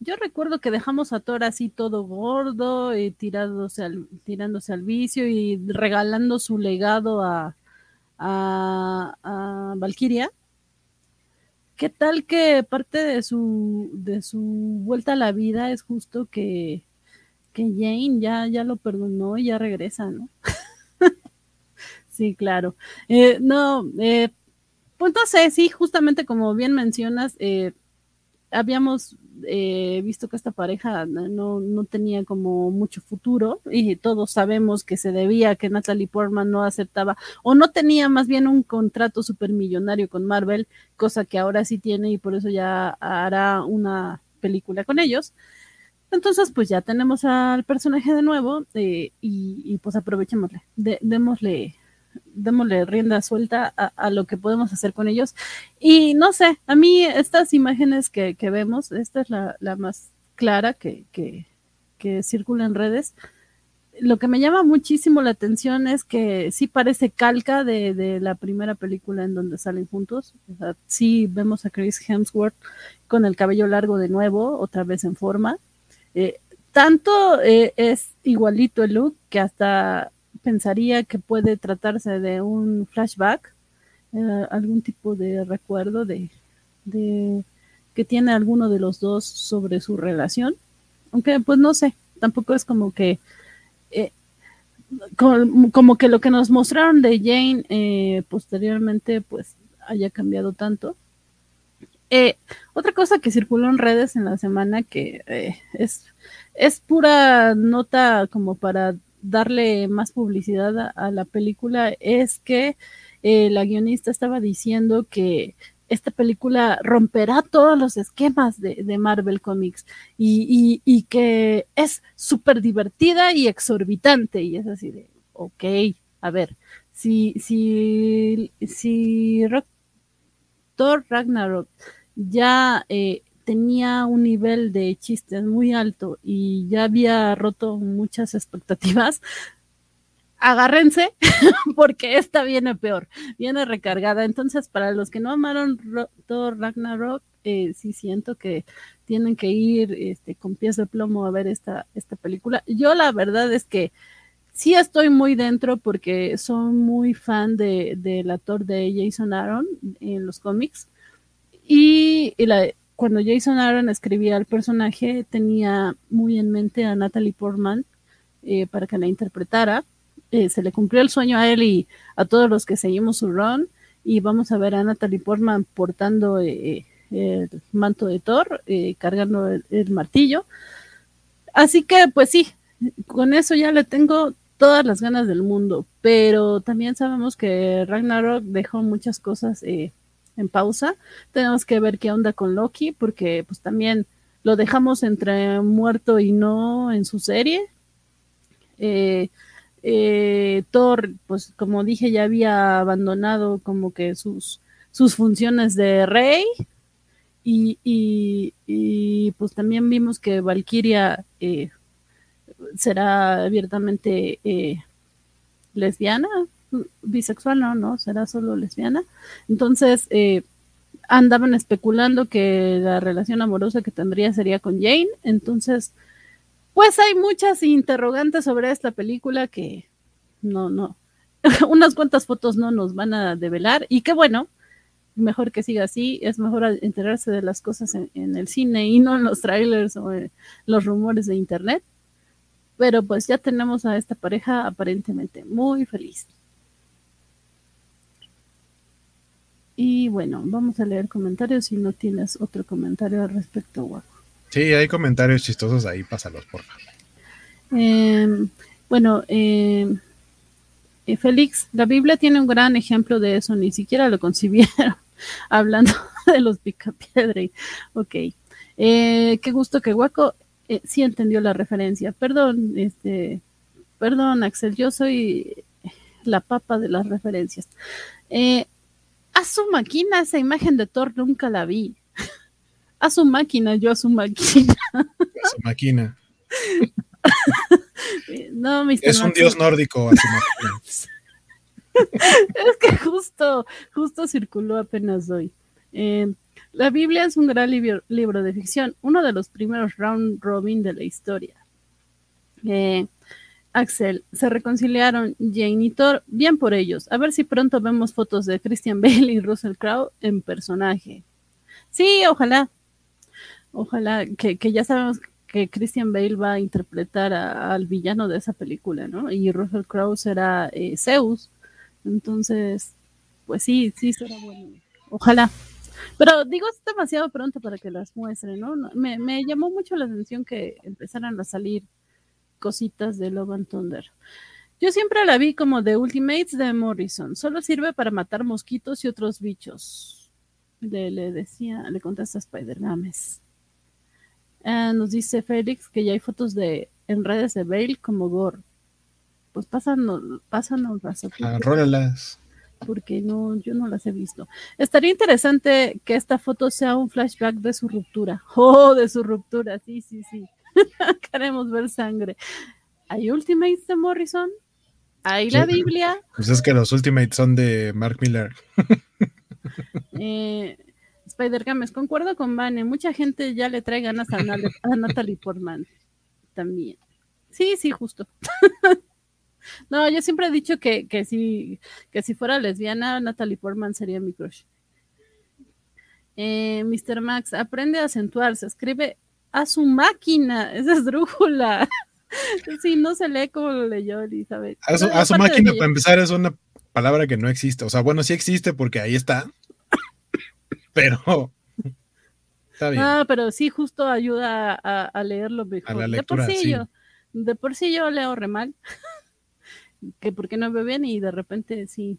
Yo recuerdo que dejamos a Thor así todo gordo y tirándose al, tirándose al vicio y regalando su legado a, a, a Valkyria. ¿Qué tal que parte de su, de su vuelta a la vida es justo que, que Jane ya, ya lo perdonó y ya regresa, ¿no? sí, claro. Eh, no, eh, pues no sí, justamente como bien mencionas, eh, habíamos visto que esta pareja no, no, tenía como mucho futuro y todos sabemos que se debía que Natalie Portman no aceptaba o no tenía más bien un contrato supermillonario con Marvel, cosa que ahora sí tiene y por eso ya hará una película con ellos. Entonces, pues ya tenemos al personaje de nuevo eh, y, pues aprovechémosle, démosle, démosle rienda suelta a, lo que podemos hacer con ellos. Y no sé, a mí estas imágenes que, vemos, esta es la, más clara que, que, circula en redes, lo que me llama muchísimo la atención es que sí parece calca de, la primera película en donde salen juntos. Sí vemos a Chris Hemsworth con el cabello largo de nuevo, otra vez en forma. Eh, tanto eh, es igualito el look que hasta pensaría que puede tratarse de un flashback, eh, algún tipo de recuerdo de, de que tiene alguno de los dos sobre su relación. Aunque pues no sé, tampoco es como que eh, como, que lo que nos mostraron de Jane eh, posteriormente pues haya cambiado tanto. Otra cosa que circuló en redes en la semana que es, es pura nota como para darle más publicidad a la película es que la guionista estaba diciendo que esta película romperá todos los esquemas de, Marvel Comics y, que es súper divertida y exorbitante. Y es así de, ok, a ver, si, si, si Thor Ragnarok ya eh, tenía un nivel de chistes muy alto y ya había roto muchas expectativas, agárrense porque esta viene peor, viene recargada. Entonces, para los que no amaron Thor Ragnarok, eh, sí siento que tienen que ir este, con pies de plomo a ver esta, esta película. Yo la verdad es que sí estoy muy dentro porque soy muy fan de, del actor de Jason Aaron en los cómics. Y, cuando Jason Aaron escribía el personaje, tenía muy en mente a Natalie Portman eh, para que la interpretara eh, se le cumplió el sueño a él y a todos los que seguimos su run. Y vamos a ver a Natalie Portman portando eh, el manto de Thor, eh, cargando el, martillo. Así que, pues sí, con eso ya le tengo todas las ganas del mundo. Pero también sabemos que Ragnarok dejó muchas cosas en pausa. Tenemos que ver qué onda con Loki, porque pues también lo dejamos entre muerto y no en su serie. Eh, eh, Thor, pues como dije, ya había abandonado como que sus, sus funciones de rey. Y, pues también vimos que Valkyria eh, será abiertamente eh, lesbiana, bisexual, no, no, será solo lesbiana. Entonces, andaban especulando que la relación amorosa que tendría sería con Jane. Entonces, pues hay muchas interrogantes sobre esta película que no, no, unas cuantas fotos no nos van a develar y qué bueno, mejor que siga así, es mejor enterarse de las cosas en, el cine y no en los trailers o en los rumores de internet. Pero pues ya tenemos a esta pareja aparentemente muy feliz. Y bueno, vamos a leer comentarios si no tienes otro comentario al respecto, Guaco. Sí, hay comentarios chistosos ahí, pásalos, por favor. Em, bueno, em, eh, Félix, la Biblia tiene un gran ejemplo de eso, ni siquiera lo concibieron, hablando de los picapiedra. Ok, eh, qué gusto que Guaco eh, sí entendió la referencia. Perdón, este, perdón, Axel, yo soy la papa de las referencias. A su máquina, esa imagen de Thor nunca la vi a su máquina, yo a su máquina. A su máquina. no, es un dios nórdico a su máquina. es que justo, justo circuló apenas hoy. Eh, la Biblia es un gran libro, de ficción, uno de los primeros round robin de la historia. Eh, Axel, se reconciliaron Jane y Thor, bien por ellos. A ver si pronto vemos fotos de Christian Bale y Russell Crowe en personaje. Sí, ojalá. Ojalá que, ya sabemos que Christian Bale va a interpretar al villano de esa película, ¿no? Y Russell Crowe será eh, Zeus. Entonces, pues sí, sí será bueno. Ojalá. Pero digo, es demasiado pronto para que las muestren, ¿no? Me, me llamó mucho la atención que empezaran a salir cositas de Love and Thunder. Yo siempre la vi como The Ultimates de Morrison. Solo sirve para matar mosquitos y otros bichos. Le, le decía, le contesta Spider-Games. Ah, nos dice Félix que ya hay fotos de en redes de Bale como Gore. Pues pásanos, pásanos las Arrólalas. Porque no, yo no las he visto. Estaría interesante que esta foto sea un flashback de su ruptura. Oh, de su ruptura, sí, sí, sí. Queremos ver sangre. hay Ultimates de Morrison, hay la Biblia. Pues es que los Ultimates son de Mark Miller. eh, Spider Games, concuerdo con Vane, mucha gente ya le trae ganas a, a Natalie Portman también. Sí, sí, justo. no, yo siempre he dicho que, que, si, que si fuera lesbiana, Natalie Portman sería mi crush. Eh, Mr. Max, aprende a acentuarse, escribe a su máquina, esa es drújula. sí, no se lee como lo leyó Elizabeth. A su, a su máquina, para empezar, es una palabra que no existe. O sea, bueno, sí existe porque ahí está, pero está bien. Ah, pero sí, justo ayuda a, leerlo mejor. A la lectura, de por sí, Yo, de por sí yo leo re mal, que porque no veo bien y de repente sí.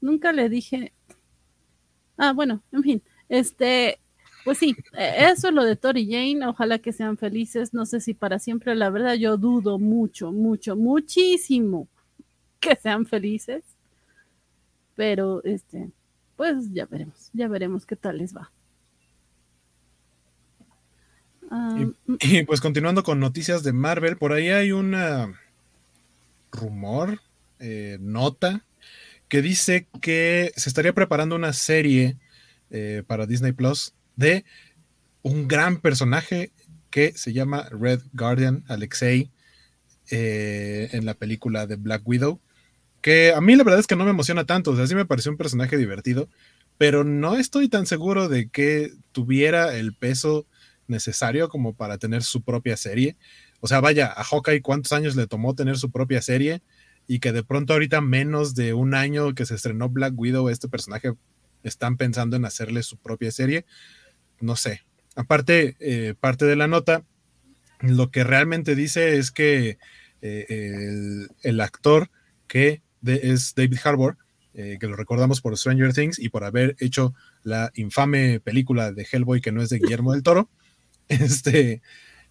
Nunca le dije. Ah, bueno, en fin, este, pues sí, e, eso es lo de Tori Jane, ojalá que sean felices, no sé si para siempre, la verdad yo dudo mucho, mucho, muchísimo que sean felices, pero este, pues ya veremos, ya veremos qué tal les va. Ah, mm. y, pues continuando con noticias de Marvel, por ahí hay una rumor, eh, nota, que dice que se estaría preparando una serie eh, para Disney Plus de un gran personaje que se llama Red Guardian Alexei eh, en la película de Black Widow. Que a mí la verdad es que no me emociona tanto, o sea, sí me pareció un personaje divertido, pero no estoy tan seguro de que tuviera el peso necesario como para tener su propia serie. O sea, vaya, a Hawkeye cuántos años le tomó tener su propia serie y que de pronto ahorita menos de un año que se estrenó Black Widow, este personaje están pensando en hacerle su propia serie. No sé. Aparte, eh, parte de la nota, lo que realmente dice es que eh, el, actor que es David Harbour, eh, que lo recordamos por Stranger Things y por haber hecho la infame película de Hellboy que no es de Guillermo del Toro, este,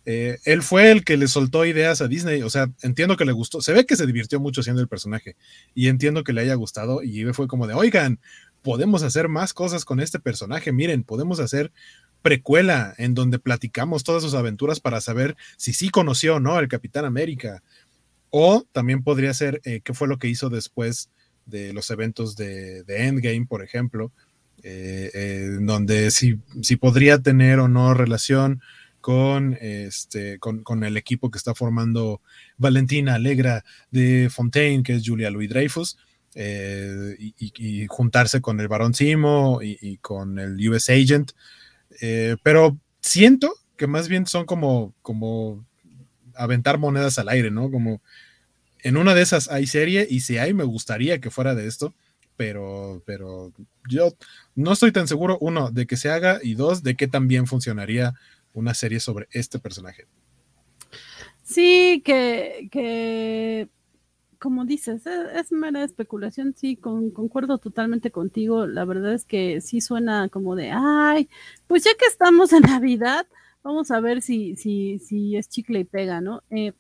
él fue el que le soltó ideas a Disney. O sea, entiendo que le gustó. Se ve que se divirtió mucho siendo el personaje y entiendo que le haya gustado. Y fue como de, oigan, podemos hacer más cosas con este personaje. Miren, podemos hacer precuela en donde platicamos todas sus aventuras para saber si sí conoció o no al Capitán América. O también podría ser eh, qué fue lo que hizo después de los eventos de, Endgame, por ejemplo, eh, eh, donde si, si, podría tener o no relación con, este, con, con, el equipo que está formando Valentina Alegra de Fontaine, que es Julia Louis Dreyfus. Eh, y, juntarse con el Barón Simo y, con el US Agent. Eh, pero siento que más bien son como, como aventar monedas al aire, ¿no? Como en una de esas hay serie y si hay, me gustaría que fuera de esto, pero, pero yo no estoy tan seguro, uno, de que se haga y dos, de que también funcionaría una serie sobre este personaje. Sí, que, que como dices, e, es, mera especulación, sí, concuerdo totalmente contigo. La verdad es que sí suena como de, ay, pues ya que estamos en Navidad, vamos a ver si, si, si es chicle y pega, ¿no? Eh,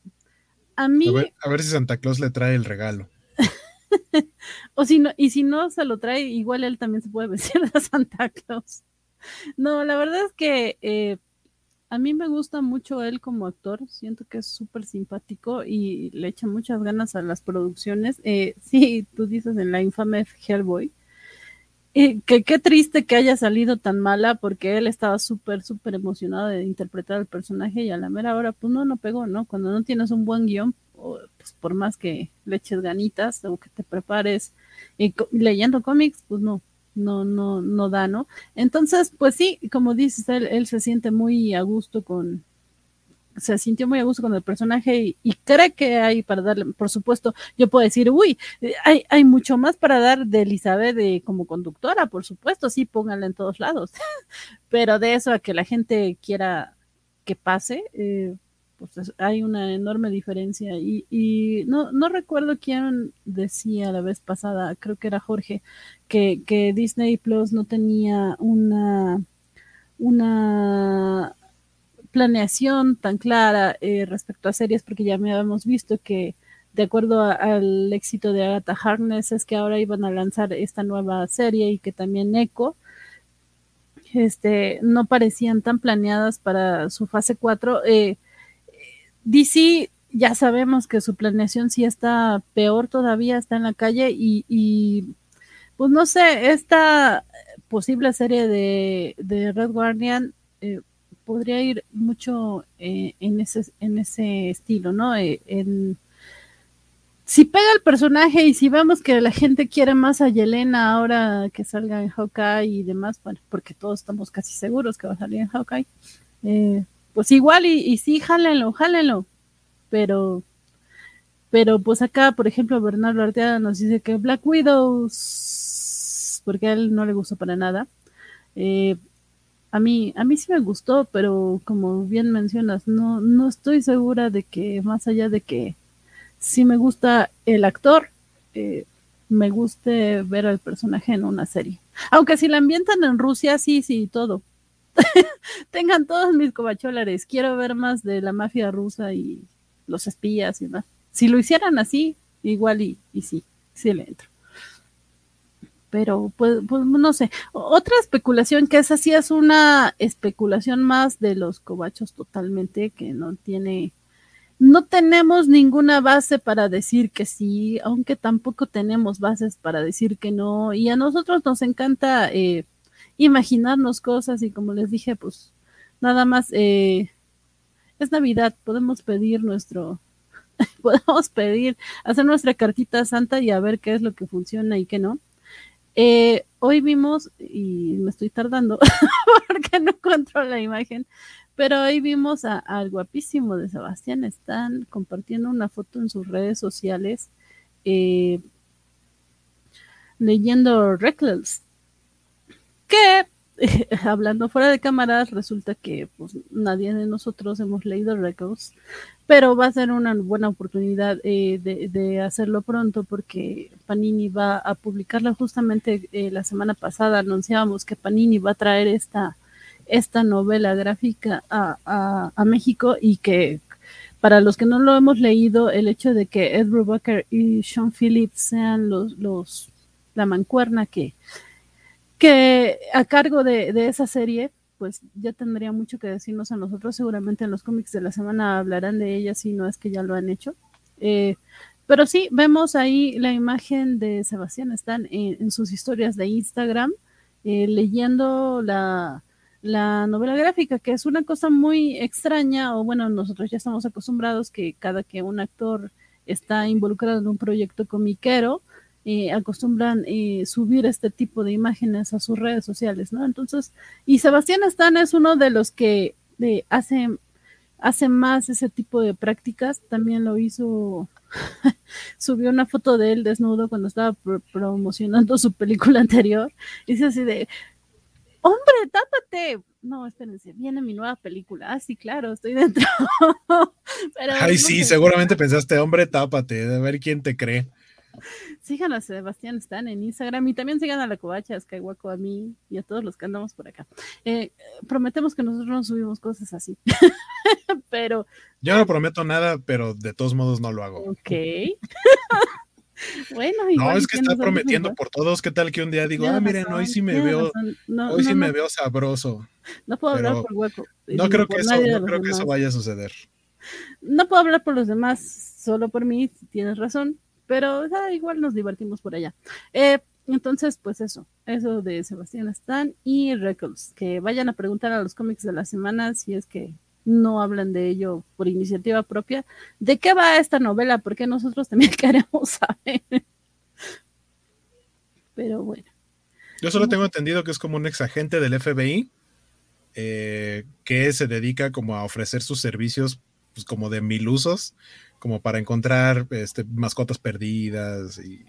a mí... A ver, si Santa Claus le trae el regalo. o si no, y si no se lo trae, igual él también se puede vestir de Santa Claus. No, la verdad es que eh, a mí me gusta mucho él como actor, siento que es súper simpático y le echa muchas ganas a las producciones. Eh, sí, tú dices en la infame Hellboy, eh, que qué triste que haya salido tan mala porque él estaba súper, súper emocionado de interpretar al personaje y a la mera hora, pues no, no pegó, ¿no? Cuando no tienes un buen guion, pues por más que le eches ganitas o que te prepares y leyendo cómics, pues no, no, no, no da, ¿no? Entonces, pues sí, como dices, él, él se siente muy a gusto con, se sintió muy a gusto con el personaje y, cree que hay para darle, por supuesto, yo puedo decir, uy, hay, hay mucho más para dar de Elizabeth de, como conductora, por supuesto, sí, pónganla en todos lados, pero de eso a que la gente quiera que pase, eh, pues hay una enorme diferencia y, y no, no recuerdo quién decía la vez pasada, creo que era Jorge, que, que Disney Plus no tenía una, una planeación tan clara eh, respecto a series, porque ya habíamos visto que de acuerdo al éxito de Agatha Harkness es que ahora iban a lanzar esta nueva serie y que también Echo este, no parecían tan planeadas para su fase 4. Eh, DC ya sabemos que su planeación sí está peor todavía, está en la calle y, y pues no sé, esta posible serie de, de Red Guardian eh, podría ir mucho eh, en, ese, en ese estilo, ¿no? Eh, en, si pega el personaje y si vemos que la gente quiere más a Yelena ahora que salga en Hawkeye y demás, bueno, porque todos estamos casi seguros que va a salir en Hawkeye, pues igual y, sí, jálenlo, jálenlo, pero pero pues acá, por ejemplo, Bernardo Arteaga nos dice que Black Widows, porque a él no le gustó para nada. Eh, a mí, a mí sí me gustó, pero como bien mencionas, no, no estoy segura de que más allá de que sí me gusta el actor, eh, me guste ver al personaje en una serie. Aunque si la ambientan en Rusia, sí, sí, todo. Tengan todos mis cobacholares. Quiero ver más de la mafia rusa y los espías y más. Si lo hicieran así, igual y, y sí, sí le entro. Pero, pues, pues, no sé. Otra especulación, que esa sí es una especulación más de los cobachos totalmente, que no tiene, no tenemos ninguna base para decir que sí, aunque tampoco tenemos bases para decir que no. Y a nosotros nos encanta eh, imaginarnos cosas y como les dije, pues nada más eh, es Navidad, podemos pedir nuestro, podemos pedir, hacer nuestra cartita santa y a ver qué es lo que funciona y qué no. Eh, hoy vimos, y me estoy tardando porque no encuentro la imagen, pero hoy vimos al guapísimo de Sebastián, están compartiendo una foto en sus redes sociales eh, leyendo Reckless, que hablando fuera de cámaras, resulta que pues, nadie de nosotros hemos leído Records, pero va a ser una buena oportunidad eh, de, hacerlo pronto porque Panini va a publicarla justamente eh, la semana pasada. Anunciábamos que Panini va a traer esta, esta novela gráfica a, a, México y que para los que no lo hemos leído, el hecho de que Ed Brubaker y Sean Phillips sean los, los la mancuerna que que a cargo de, esa serie, pues ya tendría mucho que decirnos a nosotros. Seguramente en los cómics de la semana hablarán de ella, si no es que ya lo han hecho. Eh, pero sí, vemos ahí la imagen de Sebastián, están en, sus historias de Instagram eh, leyendo la, la novela gráfica, que es una cosa muy extraña, o bueno, nosotros ya estamos acostumbrados que cada que un actor está involucrado en un proyecto comiquero, eh, acostumbran eh, subir este tipo de imágenes a sus redes sociales, ¿no? Entonces, y Sebastián Stan es uno de los que eh, hace, hace más ese tipo de prácticas, también lo hizo, subió una foto de él desnudo cuando estaba promocionando su película anterior, dice así de, hombre, tápate. No, espérense, viene mi nueva película. Ah, sí, claro, estoy dentro. Ay, sí, seguramente pensaste, hombre, tápate, de ver quién te cree. Sigan a Sebastián están en Instagram y también sigan a la Covacha, a Skywaco, a mí y a todos los que andamos por acá. Eh, prometemos que nosotros no subimos cosas así. pero. Yo no prometo nada, pero de todos modos no lo hago. Ok. bueno, no, es que está prometiendo por todos. ¿Qué tal que un día digo, ah, miren, hoy sí me veo, hoy sí me veo sabroso? No puedo hablar por hueco. No creo que eso, no creo que eso vaya a suceder. No puedo hablar por los demás, solo por mí, tienes razón pero igual nos divertimos por allá. Eh, entonces, pues eso, eso de Sebastián Stan y Records, que vayan a preguntar a los cómics de la semana si es que no hablan de ello por iniciativa propia. ¿De qué va esta novela? Porque nosotros también queremos saber. Pero bueno. Yo solo tengo entendido que es como un exagente del FBI eh, que se dedica como a ofrecer sus servicios pues, como de mil usos como para encontrar este, mascotas perdidas y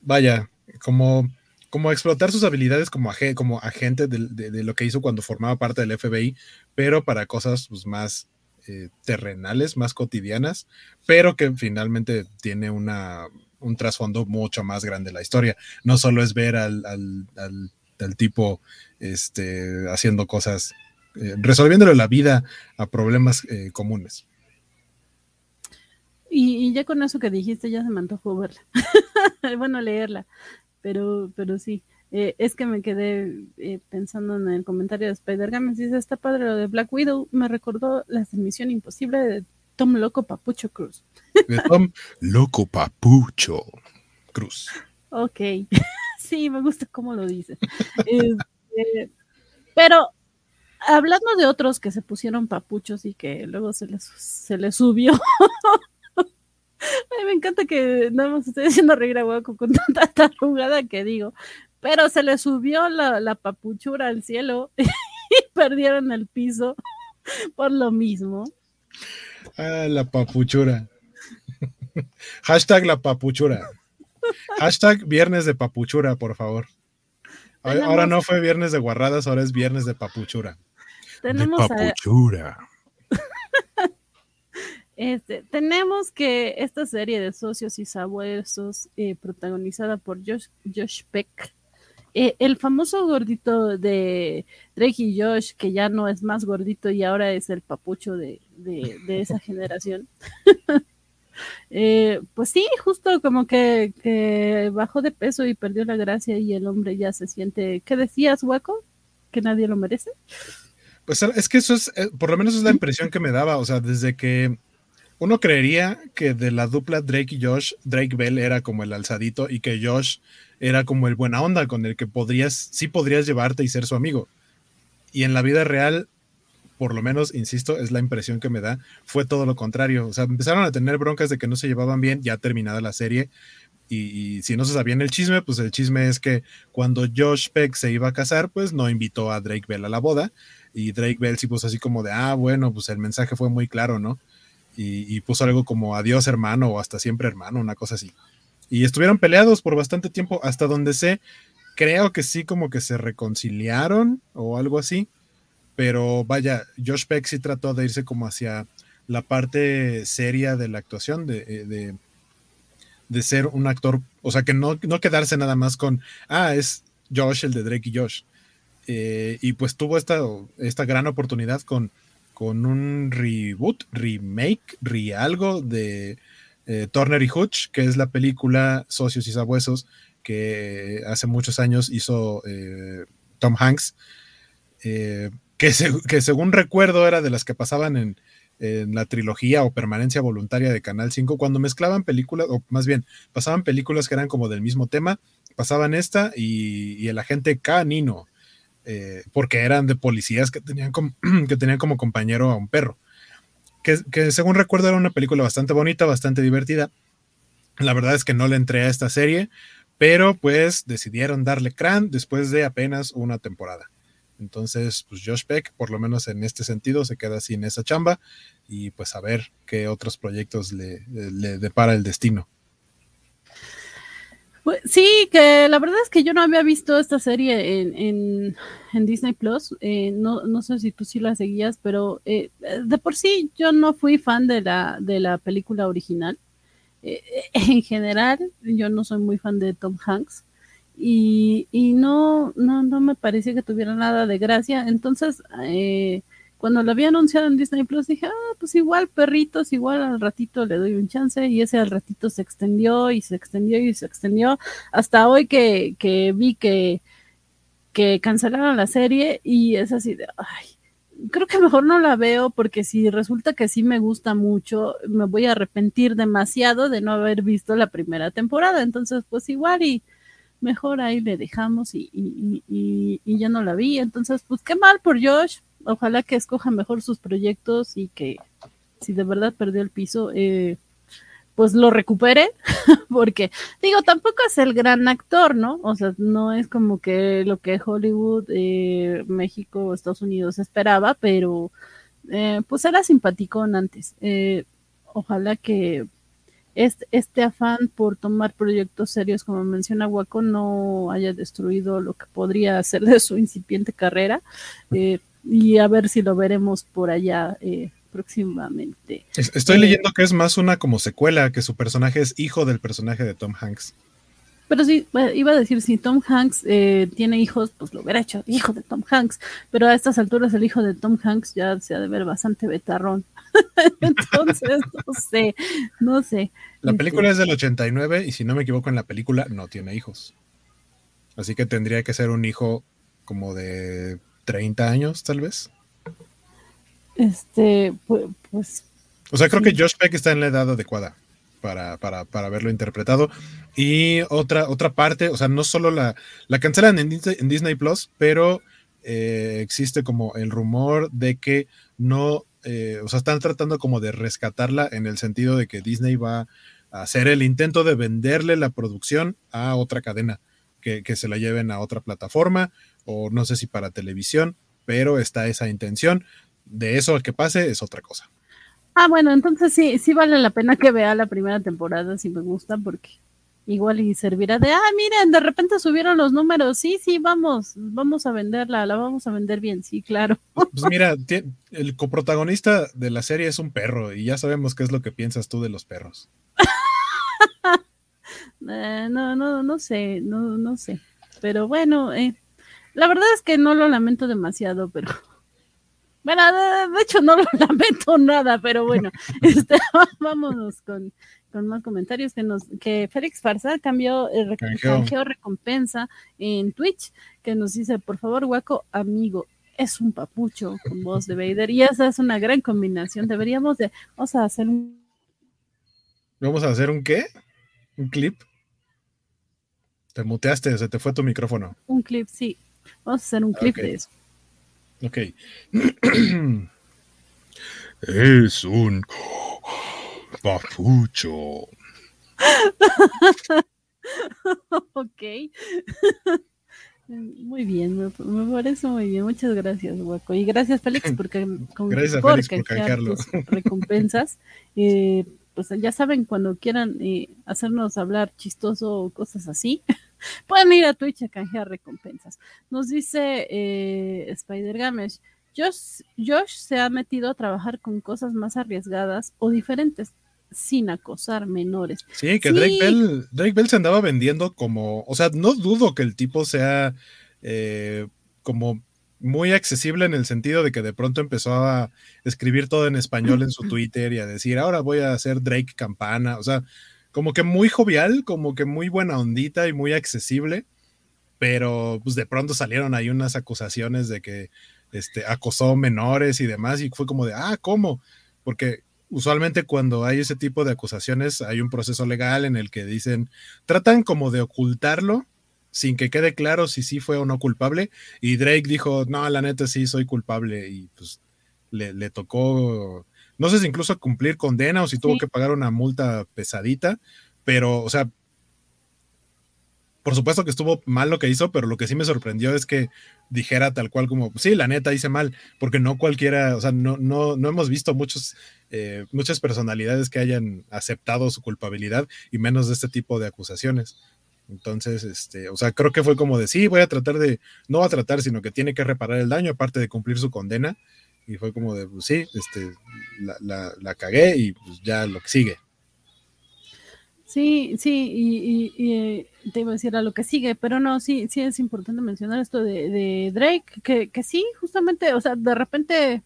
vaya, como, como explotar sus habilidades como, como agente de, lo que hizo cuando formaba parte del FBI, pero para cosas pues, más eh, terrenales, más cotidianas, pero que finalmente tiene una, un trasfondo mucho más grande la historia. No solo es ver al, al, tipo este, haciendo cosas, eh, resolviéndole la vida a problemas eh, comunes. Y, ya con eso que dijiste, ya se me antojó verla. bueno, leerla. Pero, pero sí. Eh, es que me quedé eh, pensando en el comentario de Spider-Man. Dice: Está padre lo de Black Widow. Me recordó la Misión Imposible Tom Loco Papucho Cruz. De Tom Loco Papucho Cruz. Ok, sí, me gusta cómo lo dice. Este, pero hablando de otros que se pusieron papuchos y que luego se les, se les subió. Ay, me encanta que nada más estoy haciendo reír a Guaco con tanta jugada que digo. Pero se le subió la, la papuchura al cielo y perdieron el piso por lo mismo. Ah, la papuchura. Hashtag la papuchura. Hashtag viernes de papuchura, por favor. Ahora no fue viernes de guarradas, ahora es viernes de papuchura. Tenemos de papuchura. Este, tenemos que esta serie de socios y sabuesos, eh, protagonizada por Josh, Josh Peck, eh, el famoso gordito de Drake y Josh, que ya no es más gordito y ahora es el papucho de, de, esa generación. Eh, pues sí, justo como que, que, bajó de peso y perdió la gracia y el hombre ya se siente, ¿qué decías, hueco? ¿Que nadie lo merece? Pues es que eso es, por lo menos es la impresión que me daba, o sea, desde que uno creería que de la dupla Drake y Josh, Drake Bell era como el alzadito y que Josh era como el buena onda con el que podrías, sí podrías llevarte y ser su amigo. Y en la vida real, por lo menos, insisto, es la impresión que me da, fue todo lo contrario. O sea, empezaron a tener broncas de que no se llevaban bien ya terminada la serie. Y, si no se sabían el chisme, pues el chisme es que cuando Josh Peck se iba a casar, pues no invitó a Drake Bell a la boda. Y Drake Bell sí puso así como de, ah, bueno, pues el mensaje fue muy claro, ¿no? Y, puso algo como adiós hermano o hasta siempre hermano, una cosa así. Y estuvieron peleados por bastante tiempo, hasta donde sé, creo que sí como que se reconciliaron o algo así, pero vaya, Josh Peck sí trató de irse como hacia la parte seria de la actuación, de, eh, de, ser un actor, o sea, que no, no, quedarse nada más con, ah, es Josh el de Drake y Josh. Eh, y pues tuvo esta, esta gran oportunidad con con un reboot, remake, re algo de eh, Turner y Hutch, que es la película Socios y Sabuesos que hace muchos años hizo eh, Tom Hanks, eh, que, que, según recuerdo era de las que pasaban en, la trilogía o permanencia voluntaria de Canal 5, cuando mezclaban películas, o más bien, pasaban películas que eran como del mismo tema, pasaban esta y, y el agente canino eh, porque eran de policías que tenían, como, que tenían como compañero a un perro. Que, según recuerdo era una película bastante bonita, bastante divertida. La verdad es que no le entré a esta serie, pero pues decidieron darle crán después de apenas una temporada. Entonces, pues Josh Peck, por lo menos en este sentido, se queda sin esa chamba y pues a ver qué otros proyectos le depara el destino. Pues, sí, que la verdad es que yo no había visto esta serie en, en, Disney Plus. Eh, no, no sé si tú sí la seguías, pero eh, de por sí yo no fui fan de la, de la película original. Eh, en general, yo no soy muy fan de Tom Hanks. Y, y no, no, no me parecía que tuviera nada de gracia. Entonces, cuando lo había anunciado en Disney Plus dije, ah, pues igual perritos, igual al ratito le doy un chance y ese al ratito se extendió y se extendió y se extendió hasta hoy que, que vi que, que cancelaron la serie y es así de, ay, creo que mejor no la veo porque si resulta que sí me gusta mucho, me voy a arrepentir demasiado de no haber visto la primera temporada, entonces pues igual y mejor ahí le dejamos y, y, y ya no la vi, entonces pues qué mal por Josh, ojalá que escoja mejor sus proyectos y que si de verdad perdió el piso, eh, pues lo recupere, porque digo, tampoco es el gran actor, ¿no? O sea, no es como que lo que Hollywood, eh, México o Estados Unidos esperaba, pero eh, pues era simpaticón antes. ojalá que este, este, afán por tomar proyectos serios, como menciona Waco, no haya destruido lo que podría hacer de su incipiente carrera y a ver si lo veremos por allá eh, próximamente. Estoy leyendo que es más una como secuela, que su personaje es hijo del personaje de Tom Hanks. Pero sí, iba a decir, si Tom Hanks eh, tiene hijos, pues lo hubiera hecho hijo de Tom Hanks, pero a estas alturas el hijo de Tom Hanks ya se ha de ver bastante betarrón. Entonces, no sé, no sé. La este película es del 89 y si no me equivoco en la película no tiene hijos. Así que tendría que ser un hijo como de 30 años, tal vez. Este, pues, O sea, creo que Josh Peck está en la edad adecuada para, para, para verlo interpretado. Y otra, otra parte, o sea, no solo la, la cancelan en Disney, en Disney Plus, pero eh, existe como el rumor de que no, eh, o sea, están tratando como de rescatarla en el sentido de que Disney va a hacer el intento de venderle la producción a otra cadena, que, que se la lleven a otra plataforma, o no sé si para televisión, pero está esa intención. De eso a que pase es otra cosa. Ah, bueno, entonces sí, sí vale la pena que vea la primera temporada si me gusta, porque igual y servirá de, ah, miren, de repente subieron los números, sí, sí, vamos, vamos a venderla, la vamos a vender bien, sí, claro. Pues mira, el coprotagonista de la serie es un perro y ya sabemos qué es lo que piensas tú de los perros. Eh, no, no, no sé, no, no sé, pero bueno, eh, la verdad es que no lo lamento demasiado, pero bueno, de, hecho no lo lamento nada, pero bueno, este, vámonos con, con, más comentarios que nos que Félix Farsa cambió el eh, canjeo recompensa en Twitch, que nos dice, por favor, guaco amigo, es un papucho con voz de Vader y esa es una gran combinación. Deberíamos de, vamos a hacer un... ¿Vamos a hacer un qué? ¿Un clip? Te muteaste, se te fue tu micrófono. Un clip, sí. Vamos a hacer un clip de eso. Ok. es un papucho. ok. Muy bien, me, parece muy bien. Muchas gracias, Guaco. Y gracias, Félix, porque con, gracias por, Félix por recompensas. Eh, pues ya saben, cuando quieran eh, hacernos hablar chistoso o cosas así, Pueden ir a Twitch a canjear recompensas. Nos dice eh, Spider Gamesh, Josh, Josh se ha metido a trabajar con cosas más arriesgadas o diferentes sin acosar menores. Sí, que Drake, Bell, Drake Bell se andaba vendiendo como, o sea, no dudo que el tipo sea eh, como muy accesible en el sentido de que de pronto empezó a escribir todo en español en su Twitter y a decir, ahora voy a hacer Drake Campana, o sea, como que muy jovial, como que muy buena ondita y muy accesible, pero pues de pronto salieron ahí unas acusaciones de que este, acosó menores y demás, y fue como de, ah, ¿cómo? Porque usualmente cuando hay ese tipo de acusaciones hay un proceso legal en el que dicen, tratan como de ocultarlo sin que quede claro si sí fue o no culpable, y Drake dijo, no, la neta sí soy culpable, y pues le, le tocó no sé si incluso cumplir condena o si tuvo que pagar una multa pesadita, pero, o sea, por supuesto que estuvo mal lo que hizo, pero lo que sí me sorprendió es que dijera tal cual como, sí, la neta hice mal, porque no cualquiera, o sea, no, no, no hemos visto muchos, eh, muchas personalidades que hayan aceptado su culpabilidad y menos de este tipo de acusaciones. Entonces, este, o sea, creo que fue como de, sí, voy a tratar de, no va a tratar, sino que tiene que reparar el daño, aparte de cumplir su condena. Y fue como de, pues sí, este, la, la, cagué y pues ya lo que sigue. Sí, sí, y, y, eh, te iba a decir a lo que sigue, pero no, sí, sí es importante mencionar esto de, de Drake, que, que sí, justamente, o sea, de repente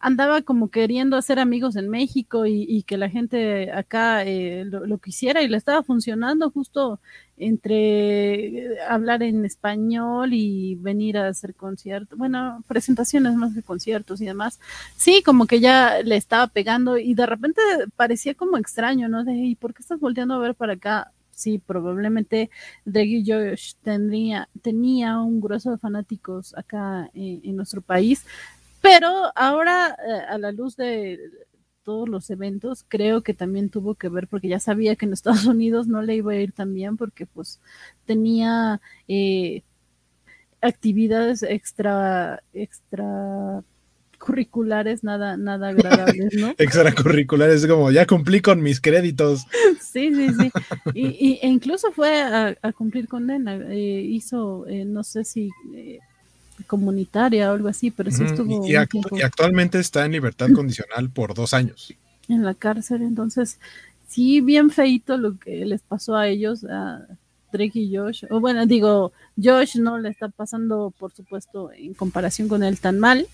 andaba como queriendo hacer amigos en México y, que la gente acá eh, lo, quisiera y le estaba funcionando justo entre eh, hablar en español y venir a hacer conciertos, bueno, presentaciones más que conciertos y demás. Sí, como que ya le estaba pegando y de repente parecía como extraño, ¿no? De, ¿y por qué estás volteando a ver para acá? sí, probablemente Drake Josh tendría, tenía un grueso de fanáticos acá eh, en nuestro país, pero ahora, eh, a la luz de todos los eventos, creo que también tuvo que ver porque ya sabía que en Estados Unidos no le iba a ir tan bien porque pues tenía eh, actividades extra, extra curriculares nada, nada agradables, ¿no? Extracurriculares, como ya cumplí con mis créditos. Sí, sí, sí. Y, e incluso fue a, cumplir condena. Eh, hizo, no sé si comunitaria o algo así, pero sí estuvo. Y, actualmente está en libertad condicional por dos años. En la cárcel, entonces, sí, bien feito lo que les pasó a ellos, a Drake y Josh. O bueno, digo, Josh no le está pasando, por supuesto, en comparación con él tan mal.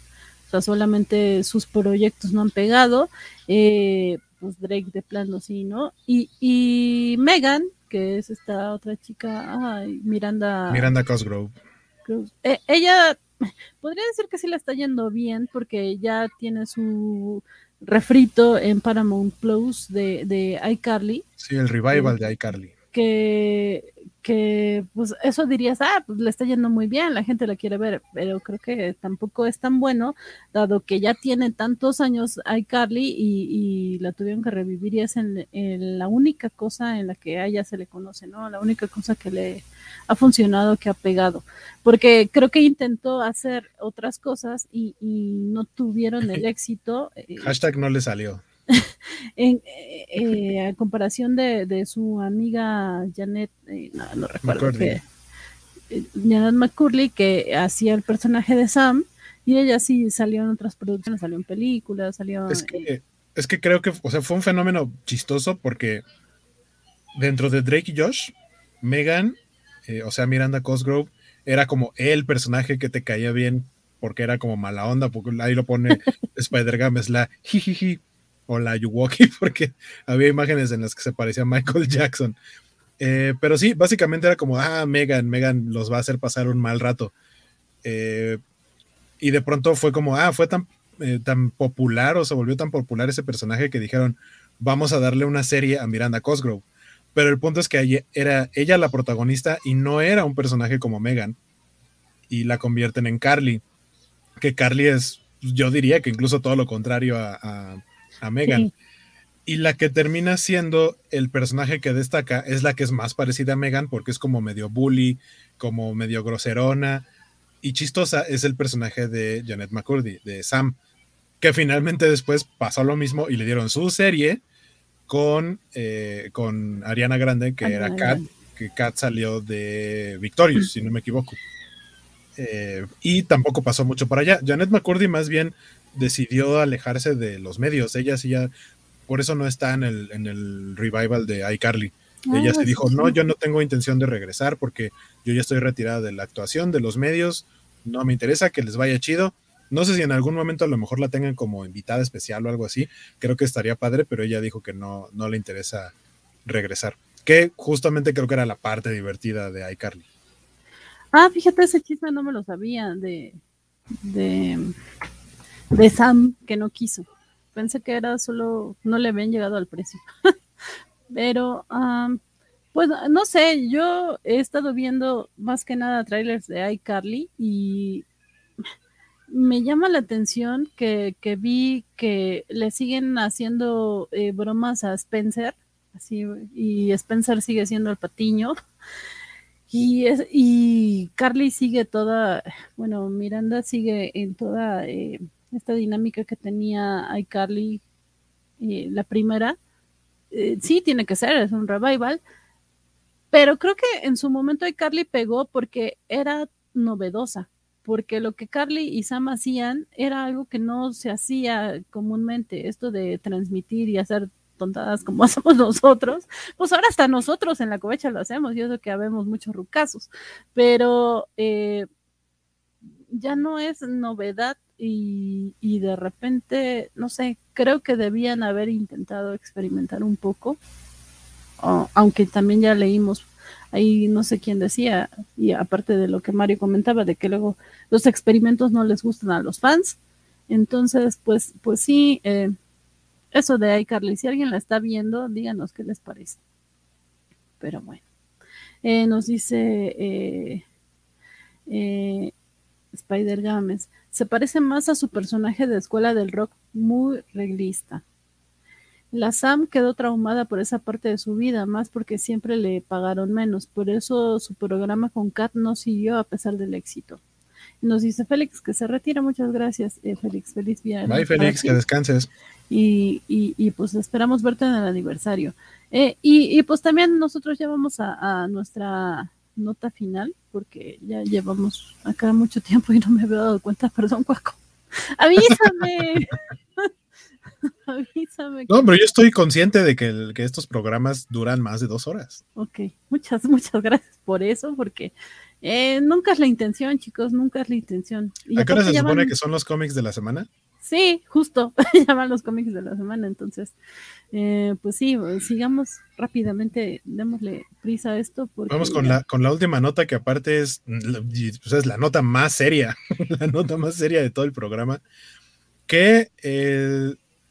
O sea, solamente sus proyectos no han pegado. Eh, pues Drake de plano sí, ¿no? Y, y Megan, que es esta otra chica, ay, Miranda. Miranda Cosgrove eh, ella podría decir que sí le está yendo bien porque ya tiene su refrito en Paramount Plus de, de iCarly. Sí, el revival de iCarly. Que, que pues eso dirías, ah, pues le está yendo muy bien, la gente la quiere ver, pero creo que tampoco es tan bueno, dado que ya tiene tantos años iCarly y, y la tuvieron que revivir y es en, la única cosa en la que a ella se le conoce, ¿no? La única cosa que le ha funcionado, que ha pegado, porque creo que intentó hacer otras cosas y, no tuvieron el éxito. Eh, Hashtag no le salió. en eh, a comparación de, su amiga Janet, eh, no, recuerdo que, eh, Janet McCurley, que hacía el personaje de Sam, y ella sí salió en otras producciones, salió en películas, salió... Es que, es que creo que, o sea, fue un fenómeno chistoso porque dentro de Drake y Josh, Megan, o sea, Miranda Cosgrove, era como el personaje que te caía bien porque era como mala onda, porque ahí lo pone Spider-Gam, es la jijiji, o la Yuwoki, porque había imágenes en las que se parecía a Michael Jackson. Eh, pero sí, básicamente era como, ah, Megan, Megan los va a hacer pasar un mal rato. Eh, y de pronto fue como, ah, fue tan, eh, tan popular o se volvió tan popular ese personaje que dijeron, vamos a darle una serie a Miranda Cosgrove. Pero el punto es que era ella la protagonista y no era un personaje como Megan. Y la convierten en Carly. Que Carly es, yo diría que incluso todo lo contrario a a Megan. Y la que termina siendo el personaje que destaca es la que es más parecida a Megan porque es como medio bully, como medio groserona y chistosa es el personaje de Janet McCurdy, de Sam, que finalmente después pasó lo mismo y le dieron su serie con, eh, con Ariana Grande, que era Kat, que Kat salió de Victorious, si no me equivoco. Eh, y tampoco pasó mucho para allá. Janet McCurdy más bien decidió alejarse de los medios. Ella sí ya, por eso no está en el, en el revival de iCarly. Ella se dijo, no, yo no tengo intención de regresar porque yo ya estoy retirada de la actuación, de los medios, no me interesa que les vaya chido. No sé si en algún momento a lo mejor la tengan como invitada especial o algo así, creo que estaría padre, pero ella dijo que no, no le interesa regresar. Que justamente creo que era la parte divertida de iCarly. Ah, fíjate, ese chisme no me lo sabía de, de de Sam que no quiso. Pensé que era solo, no le habían llegado al precio. Pero, pues no sé, yo he estado viendo más que nada trailers de iCarly y me llama la atención que, vi que le siguen haciendo eh, bromas a Spencer, así, y Spencer sigue siendo el patiño. Y, es, y Carly sigue toda, bueno, Miranda sigue en toda eh, esta dinámica que tenía iCarly, eh, la primera, eh, sí tiene que ser, es un revival, pero creo que en su momento iCarly pegó porque era novedosa, porque lo que Carly y Sam hacían era algo que no se hacía comúnmente, esto de transmitir y hacer tontadas como hacemos nosotros, pues ahora hasta nosotros en la covecha lo hacemos, y eso que habemos muchos rucasos, pero eh, ya no es novedad y, de repente, no sé, creo que debían haber intentado experimentar un poco, aunque también ya leímos ahí no sé quién decía, y aparte de lo que Mario comentaba, de que luego los experimentos no les gustan a los fans, entonces, pues, pues sí, eh, eso de iCarly, si alguien la está viendo, díganos qué les parece. Pero bueno, eh, nos dice eh, eh Spider Games, se parece más a su personaje de Escuela del Rock, muy realista. La Sam quedó traumada por esa parte de su vida, más porque siempre le pagaron menos, por eso su programa con Kat no siguió a pesar del éxito. Nos dice Félix que se retira, muchas gracias, eh, Félix, feliz viernes. Bye Félix, que descanses. Y, y, pues esperamos verte en el aniversario. Eh, y, pues también nosotros ya vamos a nuestra nota final, porque ya llevamos acá mucho tiempo y no me había dado cuenta, perdón, Cuaco. Avísame. Avísame. No, pero yo estoy consciente de que, que, estos programas duran más de dos horas. Ok, muchas, muchas gracias por eso, porque eh, nunca es la intención, chicos, nunca es la intención. Y ¿A qué hora se supone que son los cómics de la semana? Sí, justo, llaman los cómics de la semana, entonces, eh, pues sí, sigamos rápidamente, démosle prisa a esto. Vamos con la, con la última nota que aparte es, pues es la nota más seria, la nota más seria de todo el programa, que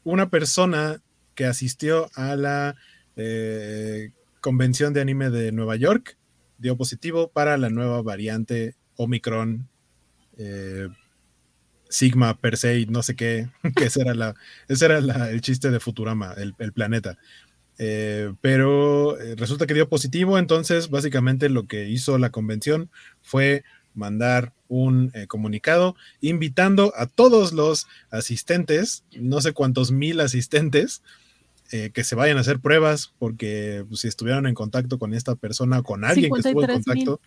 una persona que asistió a la eh, convención de anime de Nueva York dio positivo para la nueva variante Omicron eh, Sigma per se, no sé qué, que ese era, la, ese era el chiste de Futurama, el, planeta. Eh, pero resulta que dio positivo, entonces básicamente lo que hizo la convención fue mandar un comunicado invitando a todos los asistentes, no sé cuántos mil asistentes, eh, que se vayan a hacer pruebas, porque pues, si estuvieron en contacto con esta persona con alguien que estuvo en contacto,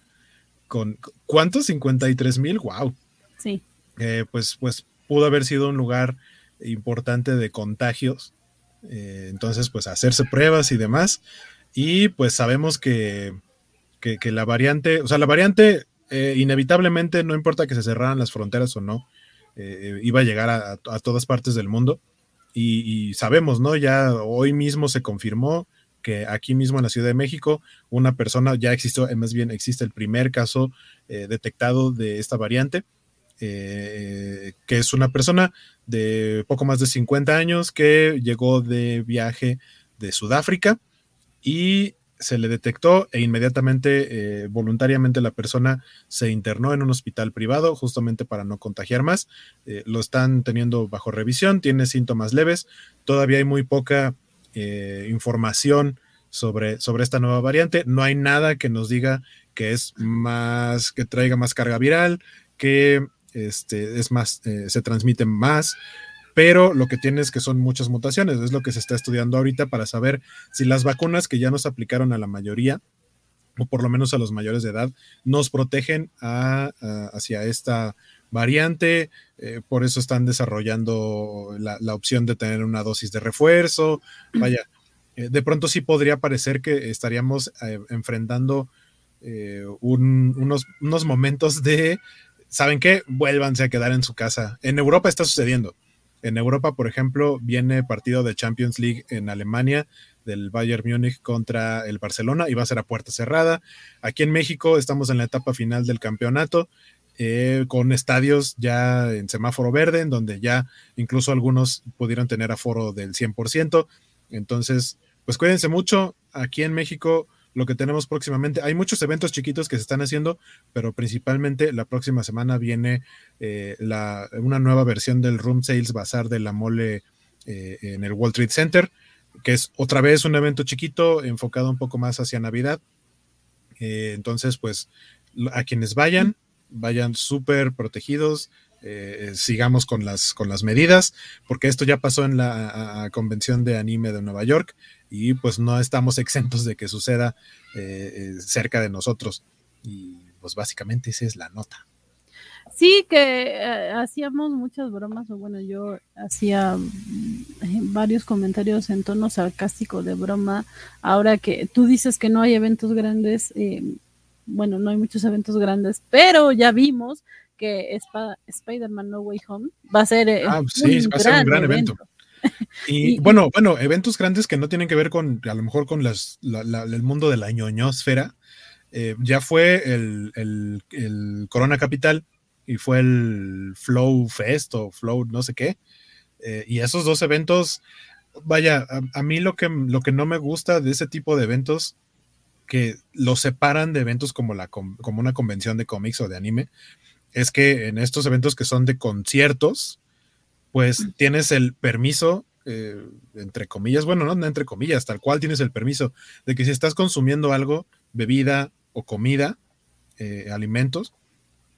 con ¿cuántos? 53 mil, wow. Sí. Eh, pues, pues pudo haber sido un lugar importante de contagios. Eh, entonces, pues hacerse pruebas y demás. Y pues sabemos que, que, la variante, o sea, la variante inevitablemente, no importa que se cerraran las fronteras o no, iba a llegar a todas partes del mundo y, sabemos, ¿no? Ya hoy mismo se confirmó que aquí mismo en la Ciudad de México una persona ya existió, eh, más bien existe el primer caso eh, detectado de esta variante, eh, que es una persona de poco más de 50 años que llegó de viaje de Sudáfrica y se le detectó e inmediatamente, eh, voluntariamente, la persona se internó en un hospital privado justamente para no contagiar más. Eh, lo están teniendo bajo revisión, tiene síntomas leves. Todavía hay muy poca eh, información sobre, sobre esta nueva variante. No hay nada que nos diga que es más, que traiga más carga viral, que este, es más, se transmite más pero lo que tiene es que son muchas mutaciones, es lo que se está estudiando ahorita para saber si las vacunas que ya nos aplicaron a la mayoría, o por lo menos a los mayores de edad, nos protegen hacia esta variante, eh, por eso están desarrollando la, opción de tener una dosis de refuerzo, vaya, eh, de pronto sí podría parecer que estaríamos eh, enfrentando unos, unos momentos de, ¿saben qué? Vuélvanse a quedar en su casa. En Europa está sucediendo en Europa, por ejemplo, viene partido de Champions League en Alemania del Bayern Múnich contra el Barcelona y va a ser a puerta cerrada. Aquí en México estamos en la etapa final del campeonato eh, con estadios ya en semáforo verde, en donde ya incluso algunos pudieron tener aforo del 100%. Entonces, pues cuídense mucho. Aquí en México lo que tenemos próximamente. Hay muchos eventos chiquitos que se están haciendo, pero principalmente la próxima semana viene eh, la, una nueva versión del Room Sales Bazar de la Mole eh, en el Wall Trade Center, que es otra vez un evento chiquito enfocado un poco más hacia Navidad. Eh, entonces, pues a quienes vayan, vayan súper protegidos, sigamos con las, con las medidas, porque esto ya pasó en la convención de anime de Nueva York y pues no estamos exentos de que suceda eh, eh, cerca de nosotros. Y pues básicamente esa es la nota. Sí, que eh, hacíamos muchas bromas, o bueno, yo hacía mm, varios comentarios en tono sarcástico de broma. Ahora que tú dices que no hay eventos grandes, bueno, no hay muchos eventos grandes, pero ya vimos que Spider-Man No Way Home va a ser, ah, sí, va a ser un gran evento. Y, bueno, bueno, eventos grandes que no tienen que ver con, a lo mejor con las, el mundo de la ñoñosfera. Eh, ya fue el, el, Corona Capital y fue el Flow Fest o Flow no sé qué. Eh, y esos dos eventos, vaya, a, mí lo que, lo que no me gusta de ese tipo de eventos, que los separan de eventos como, la, como una convención de cómics o de anime, es que en estos eventos que son de conciertos, pues tienes el permiso, eh, entre comillas, bueno, no, entre comillas, tal cual tienes el permiso de que si estás consumiendo algo, bebida o comida, eh, alimentos,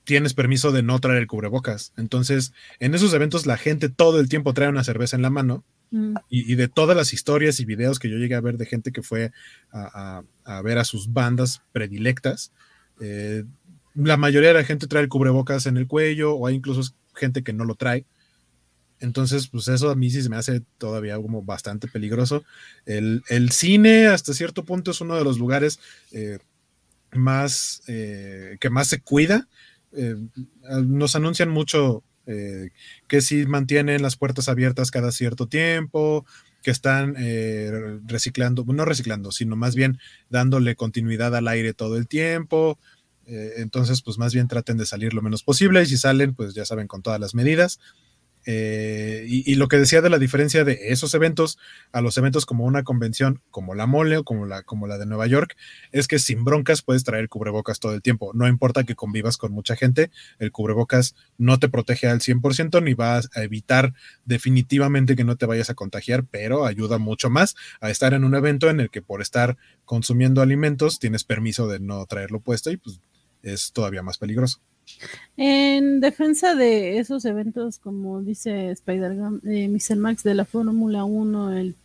tienes permiso de no traer el cubrebocas. Entonces, en esos eventos la gente todo el tiempo trae una cerveza en la mano. Mm. Y, de todas las historias y videos que yo llegué a ver de gente que fue a, ver a sus bandas predilectas, eh, la mayoría de la gente trae el cubrebocas en el cuello o hay incluso gente que no lo trae. Entonces, pues eso a mí sí se me hace todavía como bastante peligroso. El, cine hasta cierto punto es uno de los lugares eh, más eh, que más se cuida. Eh, nos anuncian mucho que si mantienen las puertas abiertas cada cierto tiempo, que están reciclando, no reciclando, sino más bien dándole continuidad al aire todo el tiempo. entonces, pues más bien traten de salir lo menos posible y si salen, pues ya saben, con todas las medidas. Eh, y, lo que decía de la diferencia de esos eventos a los eventos como una convención como la Mole o como la, como la de Nueva York, es que sin broncas puedes traer cubrebocas todo el tiempo. No importa que convivas con mucha gente, el cubrebocas no te protege al 100% ni va a evitar definitivamente que no te vayas a contagiar, pero ayuda mucho más a estar en un evento en el que por estar consumiendo alimentos tienes permiso de no traerlo puesto y pues es todavía más peligroso. En defensa de esos eventos, como dice Spider-Man, eh, Mr. Max de la Fórmula 1, el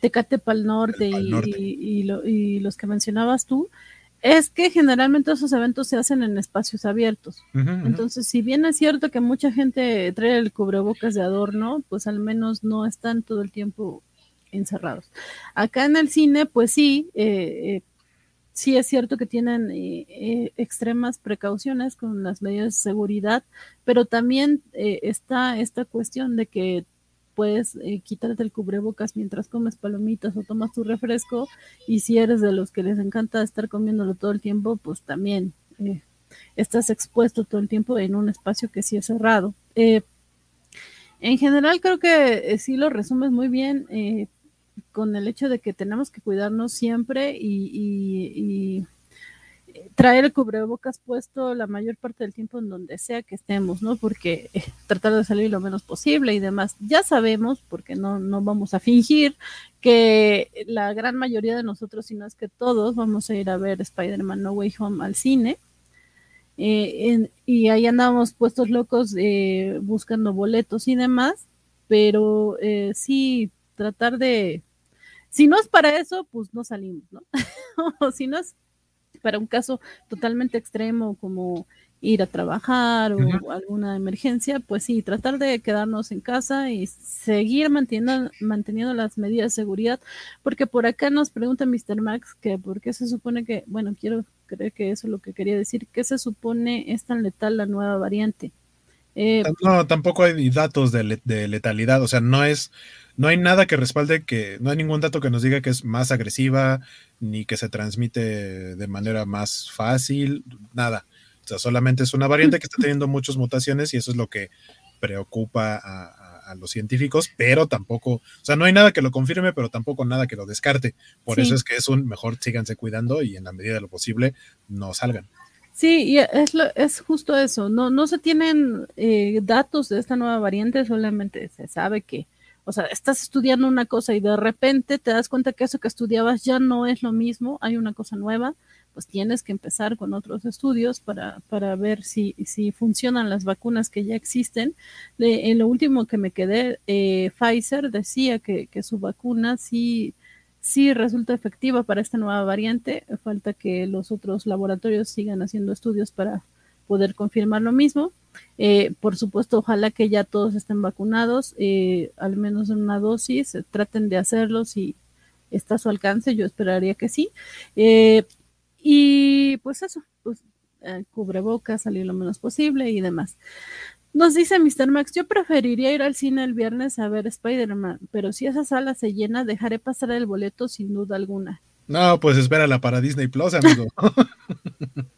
Tecate Pal Norte, Y, los que mencionabas tú, es que generalmente esos eventos se hacen en espacios abiertos. Entonces, si bien es cierto que mucha gente trae el cubrebocas de adorno, pues al menos no están todo el tiempo encerrados. Acá en el cine, pues sí, eh, eh sí es cierto que tienen eh, eh, extremas precauciones con las medidas de seguridad, pero también eh, está esta cuestión de que puedes quitarte el cubrebocas mientras comes palomitas o tomas tu refresco y si eres de los que les encanta estar comiéndolo todo el tiempo, pues también estás expuesto todo el tiempo en un espacio que sí es cerrado. en general creo que sí lo resumes muy bien con el hecho de que tenemos que cuidarnos siempre y, traer el cubrebocas puesto la mayor parte del tiempo en donde sea que estemos, ¿no? Porque eh, tratar de salir lo menos posible y demás. Ya sabemos, porque no, no vamos a fingir, que la gran mayoría de nosotros, si no es que todos, vamos a ir a ver Spider-Man No Way Home al cine. Eh, y ahí andamos puestos locos eh, buscando boletos y demás, pero sí tratar de, si no es para eso, pues no salimos, ¿no? o si no es para un caso totalmente extremo como ir a trabajar o alguna emergencia, pues sí, tratar de quedarnos en casa y seguir manteniendo, manteniendo las medidas de seguridad, porque por acá nos pregunta Mr. Max que por qué se supone que, bueno, quiero creer que eso es lo que quería decir, ¿qué se supone es tan letal la nueva variante? Eh, no, tampoco hay datos de, de letalidad, o sea, no es, no hay nada que respalde que, no hay ningún dato que nos diga que es más agresiva, ni que se transmite de manera más fácil, nada. O sea, solamente es una variante que está teniendo muchas mutaciones y eso es lo que preocupa a, los científicos, pero tampoco, o sea, no hay nada que lo confirme, pero tampoco nada que lo descarte. Por eso es que es un mejor síganse cuidando y en la medida de lo posible no salgan. Sí, y es, es justo eso. No, no se tienen eh, datos de esta nueva variante, solamente se sabe que o sea, estás estudiando una cosa y de repente te das cuenta que eso que estudiabas ya no es lo mismo, hay una cosa nueva, pues tienes que empezar con otros estudios para, para ver si, si funcionan las vacunas que ya existen. en lo último que me quedé, eh, Pfizer decía que, que su vacuna sí sí resulta efectiva para esta nueva variante. Falta que los otros laboratorios sigan haciendo estudios para poder confirmar lo mismo. Eh, por supuesto, ojalá que ya todos estén vacunados, eh, al menos en una dosis, eh, traten de hacerlo si está a su alcance, yo esperaría que sí. y pues eso, pues cubrebocas, salir lo menos posible y demás. Nos dice Mr. Max, yo preferiría ir al cine el viernes a ver Spider-Man, pero si esa sala se llena, dejaré pasar el boleto sin duda alguna. No, pues espérala para Disney Plus, amigo.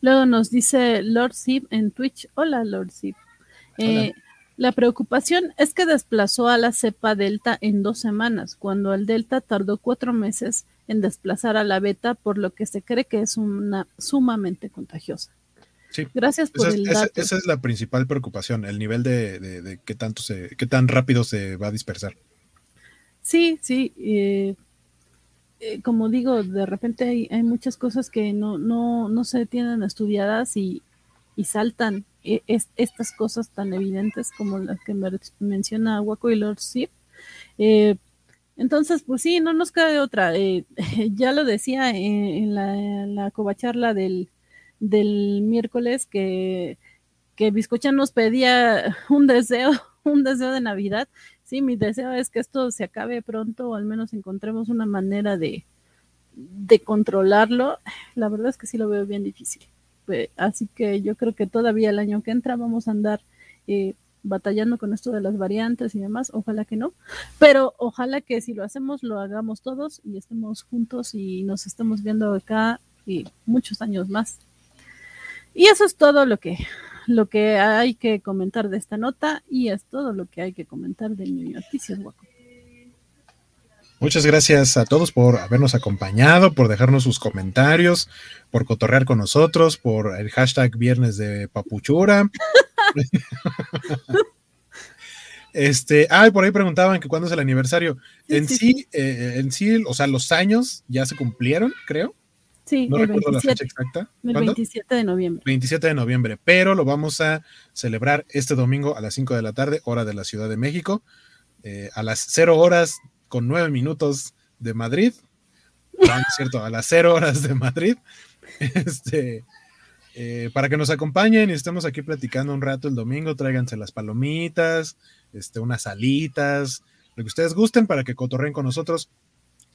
Luego nos dice Lord Sip en Twitch. Hola, Lord Sip. Eh, la preocupación es que desplazó a la cepa Delta en dos semanas, cuando el Delta tardó cuatro meses en desplazar a la Beta, por lo que se cree que es una sumamente contagiosa. Sí. Gracias por el dato. Esa, es la principal preocupación, el nivel de, qué tanto se, qué tan rápido se va a dispersar. Sí, sí. Eh, eh, como digo, de repente hay, muchas cosas que no, no, no se tienen estudiadas y, y saltan eh, estas cosas tan evidentes como las que menciona Waco y Lord Sip. Eh, entonces, pues sí, no nos queda otra. ya lo decía en, la, la covacharla del, del miércoles que, que Biscocha nos pedía un deseo, un deseo de Navidad sí, mi deseo es que esto se acabe pronto o al menos encontremos una manera de, de controlarlo. La verdad es que sí lo veo bien difícil. Pues, así que yo creo que todavía el año que entra vamos a andar eh, batallando con esto de las variantes y demás. Ojalá que no. Pero ojalá que si lo hacemos, lo hagamos todos y estemos juntos y nos estemos viendo acá y muchos años más. Y eso es todo lo que lo que hay que comentar de esta nota y es todo lo que hay que comentar de New Noticias, Guaco. Muchas gracias a todos por habernos acompañado, por dejarnos sus comentarios, por cotorrear con nosotros, por el hashtag viernes de papuchura. este, ah, por ahí preguntaban que cuándo es el aniversario. en sí, eh, en sí, o sea, los años ya se cumplieron, creo. Sí, no el recuerdo 27, la fecha exacta. el ¿Cuándo? 27 de noviembre. 27 de noviembre, pero lo vamos a celebrar este domingo a las 5 de la tarde, hora de la Ciudad de México, eh, a las 0 horas con 9 minutos de Madrid. No, es cierto, a las 0 horas de Madrid. Este, eh, para que nos acompañen y estemos aquí platicando un rato el domingo, tráiganse las palomitas, este, unas alitas, lo que ustedes gusten para que cotorren con nosotros.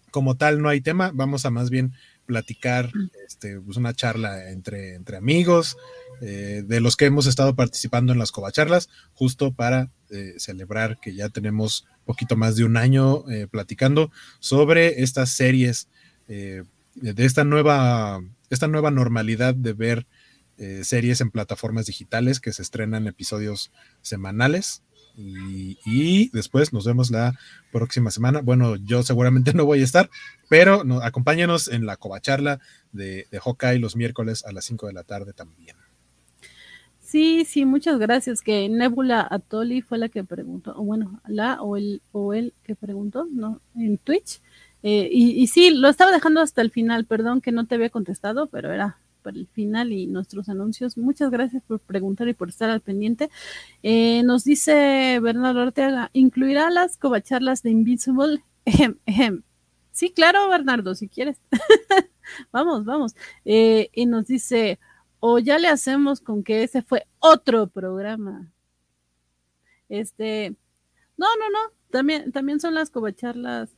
Como tal, no hay tema, vamos a más bien platicar este, pues una charla entre, entre amigos, eh, de los que hemos estado participando en las covacharlas, justo para eh, celebrar que ya tenemos poquito más de un año eh, platicando sobre estas series, de esta nueva, esta nueva normalidad de ver series en plataformas digitales que se estrenan episodios semanales. Y, después nos vemos la próxima semana. Bueno, yo seguramente no voy a estar, pero no, acompáñenos en la covacharla de, de los miércoles a las 5 de la tarde también. Sí, sí, muchas gracias. Que Nebula Atoli fue la que preguntó, o bueno, la o el, o el que preguntó, ¿no? En Twitch. Eh, y sí, lo estaba dejando hasta el final, perdón que no te había contestado, pero era para el final y nuestros anuncios. Muchas gracias por preguntar y por estar al pendiente. Eh, nos dice Bernardo Ortega, ¿incluirá las covacharlas de Invincible? Ejem. Sí, claro, Bernardo, si quieres. vamos, vamos. Eh, y nos dice, o ya le hacemos con que ese fue otro programa. Este, no, no, no, también, también son las covacharlas.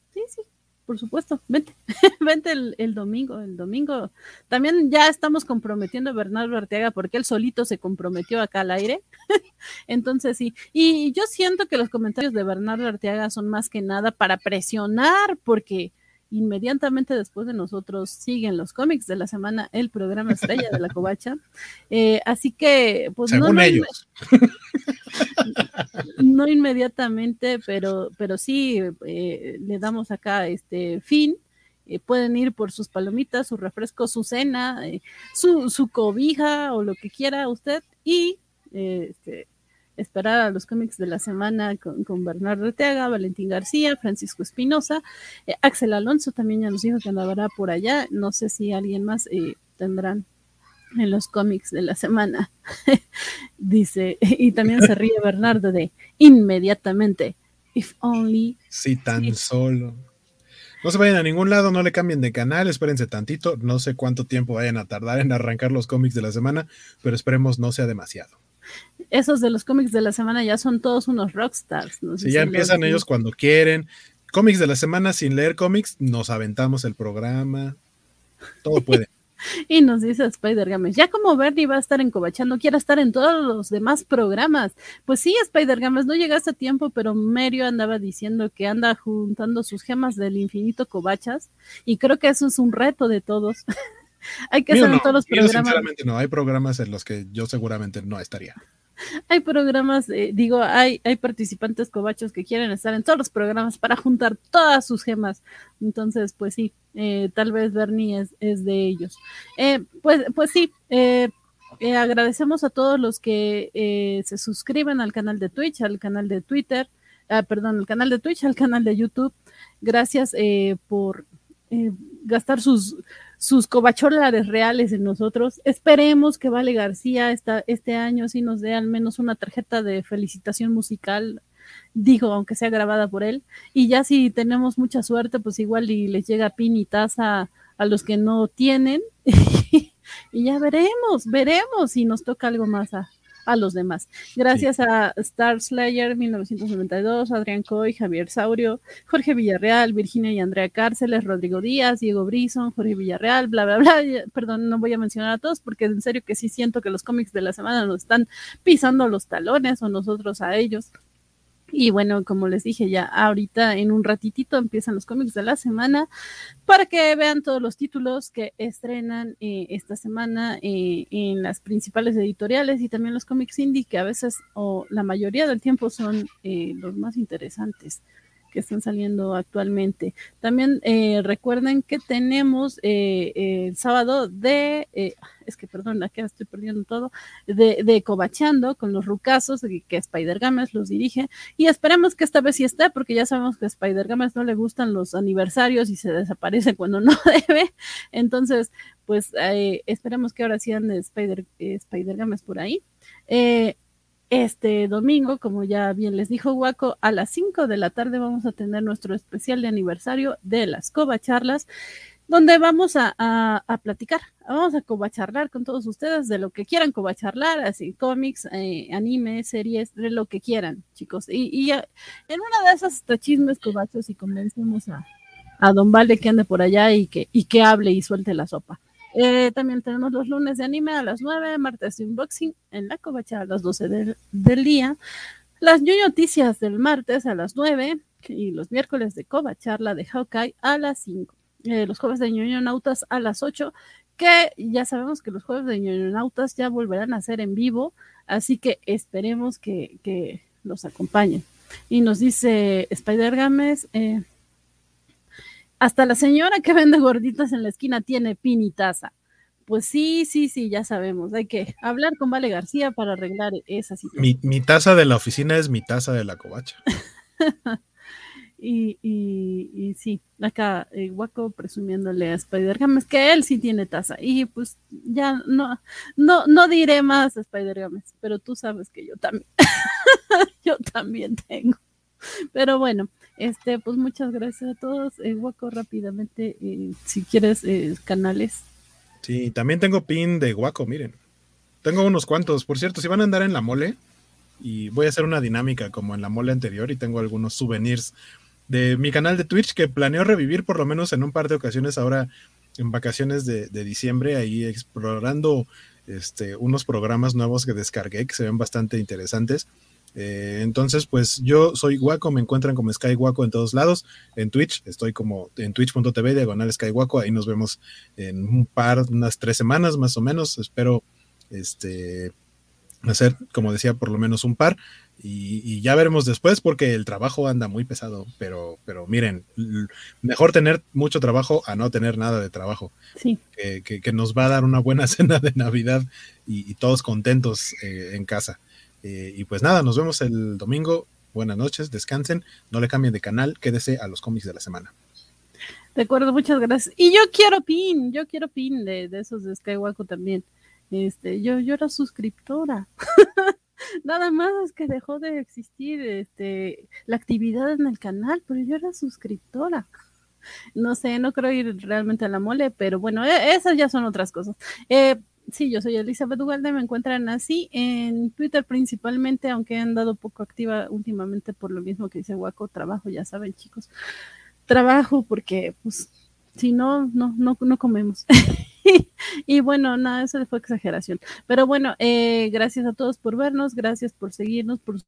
Por supuesto, vente, vente el, el, domingo, el domingo. También ya estamos comprometiendo a Bernardo Arteaga porque él solito se comprometió acá al aire. Entonces sí, y yo siento que los comentarios de Bernardo Arteaga son más que nada para presionar porque inmediatamente después de nosotros siguen los cómics de la semana, el programa estrella de la covacha. Eh, así que, pues Según no, no, ellos. no inmediatamente, pero, pero sí eh, le damos acá este fin. Eh, pueden ir por sus palomitas, su refresco, su cena, eh, su, su, cobija o lo que quiera usted y este, esperar a los cómics de la semana con, con Bernardo Teaga, Valentín García, Francisco Espinosa, eh, Axel Alonso también ya nos dijo que andará por allá, no sé si alguien más eh, tendrán en los cómics de la semana, dice, y también se ríe Bernardo de inmediatamente, if only. Si tan if... solo. No se vayan a ningún lado, no le cambien de canal, espérense tantito, no sé cuánto tiempo vayan a tardar en arrancar los cómics de la semana, pero esperemos no sea demasiado esos de los cómics de la semana ya son todos unos rockstars. No sé si ya empiezan los... ellos cuando quieren. Cómics de la semana sin leer cómics, nos aventamos el programa. Todo puede. y nos dice Spider Games, ya como Bernie va a estar en Covachando, quiere estar en todos los demás programas. Pues sí, Spider Games, no llegaste a tiempo, pero Merio andaba diciendo que anda juntando sus gemas del infinito Covachas, y creo que eso es un reto de todos. hay que Mío hacer no, en todos los mío programas. Sinceramente no, hay programas en los que yo seguramente no estaría. Hay programas, eh, digo, hay, hay participantes cobachos que quieren estar en todos los programas para juntar todas sus gemas. Entonces, pues sí, eh, tal vez Bernie es, es de ellos. Eh, pues, pues sí, agradecemos a todos los que se suscriben al canal de Twitch, al canal de Twitter, ah, perdón, al canal de Twitch, al canal de YouTube. Gracias por gastar sus sus cobacholares reales en nosotros. Esperemos que Vale García esta, este año sí nos dé al menos una tarjeta de felicitación musical, digo, aunque sea grabada por él. Y ya si tenemos mucha suerte, pues igual y les llega pin y taza a los que no tienen. y ya veremos, veremos si nos toca algo más a, a los demás. Gracias sí. a Star Slayer 1992, Adrián Coy, Javier Saurio, Jorge Villarreal, Virginia y Andrea Cárceles, Rodrigo Díaz, Diego Brison, Jorge Villarreal, bla, bla, bla. Perdón, no voy a mencionar a todos porque en serio que sí siento que los cómics de la semana nos están pisando los talones o nosotros a ellos. Y bueno, como les dije ya, ahorita en un ratitito empiezan los cómics de la semana para que vean todos los títulos que estrenan eh, esta semana eh, en las principales editoriales y también los cómics indie, que a veces o la mayoría del tiempo son eh, los más interesantes que están saliendo actualmente. También eh, recuerden que tenemos eh, el sábado de, eh, es que perdón, aquí estoy perdiendo todo, de, de Cobachando con los rucasos, que Spider Games los dirige, y esperemos que esta vez sí esté, porque ya sabemos que a Spider Games no le gustan los aniversarios y se desaparece cuando no debe. Entonces, pues esperemos que ahora sí ande Spider, Spider Games por ahí. Eh, este domingo, como ya bien les dijo Guaco, a las 5 de la tarde vamos a tener nuestro especial de aniversario de las Cobacharlas, donde vamos a, a, platicar, vamos a cobacharlar con todos ustedes de lo que quieran cobacharlar, así cómics, eh, anime, series, de lo que quieran, chicos. Y, y en una de esas chismes cobachos y convencemos a, a Don Vale que ande por allá y que, y que hable y suelte la sopa. Eh, también tenemos los lunes de anime a las 9, martes de unboxing en la covacha a las 12 del, día, las noticias del martes a las 9 y los miércoles de Coba Charla de Hawkeye a las 5. Eh, los jueves de ñoño nautas a las 8, que ya sabemos que los jueves de ñoño nautas ya volverán a ser en vivo, así que esperemos que, que los acompañen. Y nos dice Spider Games, eh, hasta la señora que vende gorditas en la esquina tiene pin y taza. Pues sí, sí, sí, ya sabemos. Hay que hablar con Vale García para arreglar esa situación. Mi, taza de la oficina es mi taza de la covacha. y, y, sí, acá eh, Guaco presumiéndole a Spider Games que él sí tiene taza. Y pues ya no, no, no diré más a Spider Games, pero tú sabes que yo también, yo también tengo. Pero bueno, este, pues muchas gracias a todos. Eh, Guaco, rápidamente, eh, si quieres, eh, canales. Sí, también tengo pin de Guaco, miren. Tengo unos cuantos. Por cierto, si van a andar en la mole, y voy a hacer una dinámica como en la mole anterior, y tengo algunos souvenirs de mi canal de Twitch que planeo revivir por lo menos en un par de ocasiones ahora en vacaciones de, diciembre, ahí explorando este, unos programas nuevos que descargué que se ven bastante interesantes. Eh, entonces, pues yo soy Guaco, me encuentran como Sky Guaco en todos lados. En Twitch, estoy como en twitch.tv, diagonal Sky Guaco. Ahí nos vemos en un par, unas tres semanas más o menos. Espero este, hacer, como decía, por lo menos un par. Y, ya veremos después porque el trabajo anda muy pesado. Pero, pero miren, mejor tener mucho trabajo a no tener nada de trabajo. Sí. Que, nos va a dar una buena cena de Navidad y, todos contentos eh, en casa. Eh, y pues nada, nos vemos el domingo. Buenas noches, descansen, no le cambien de canal, quédese a los cómics de la semana. De acuerdo, muchas gracias. Y yo quiero pin, yo quiero pin de, esos de Skywalker también. Este, yo, yo era suscriptora. Nada más es que dejó de existir este, la actividad en el canal, pero yo era suscriptora. No sé, no creo ir realmente a la mole, pero bueno, e, esas ya son otras cosas. Eh, Sí, yo soy Elizabeth Ugalde, me encuentran así en Twitter principalmente, aunque he andado poco activa últimamente por lo mismo que dice Waco, trabajo, ya saben chicos, trabajo porque pues si no, no, no, no comemos. y bueno, nada, eso fue exageración. Pero bueno, eh, gracias a todos por vernos, gracias por seguirnos, por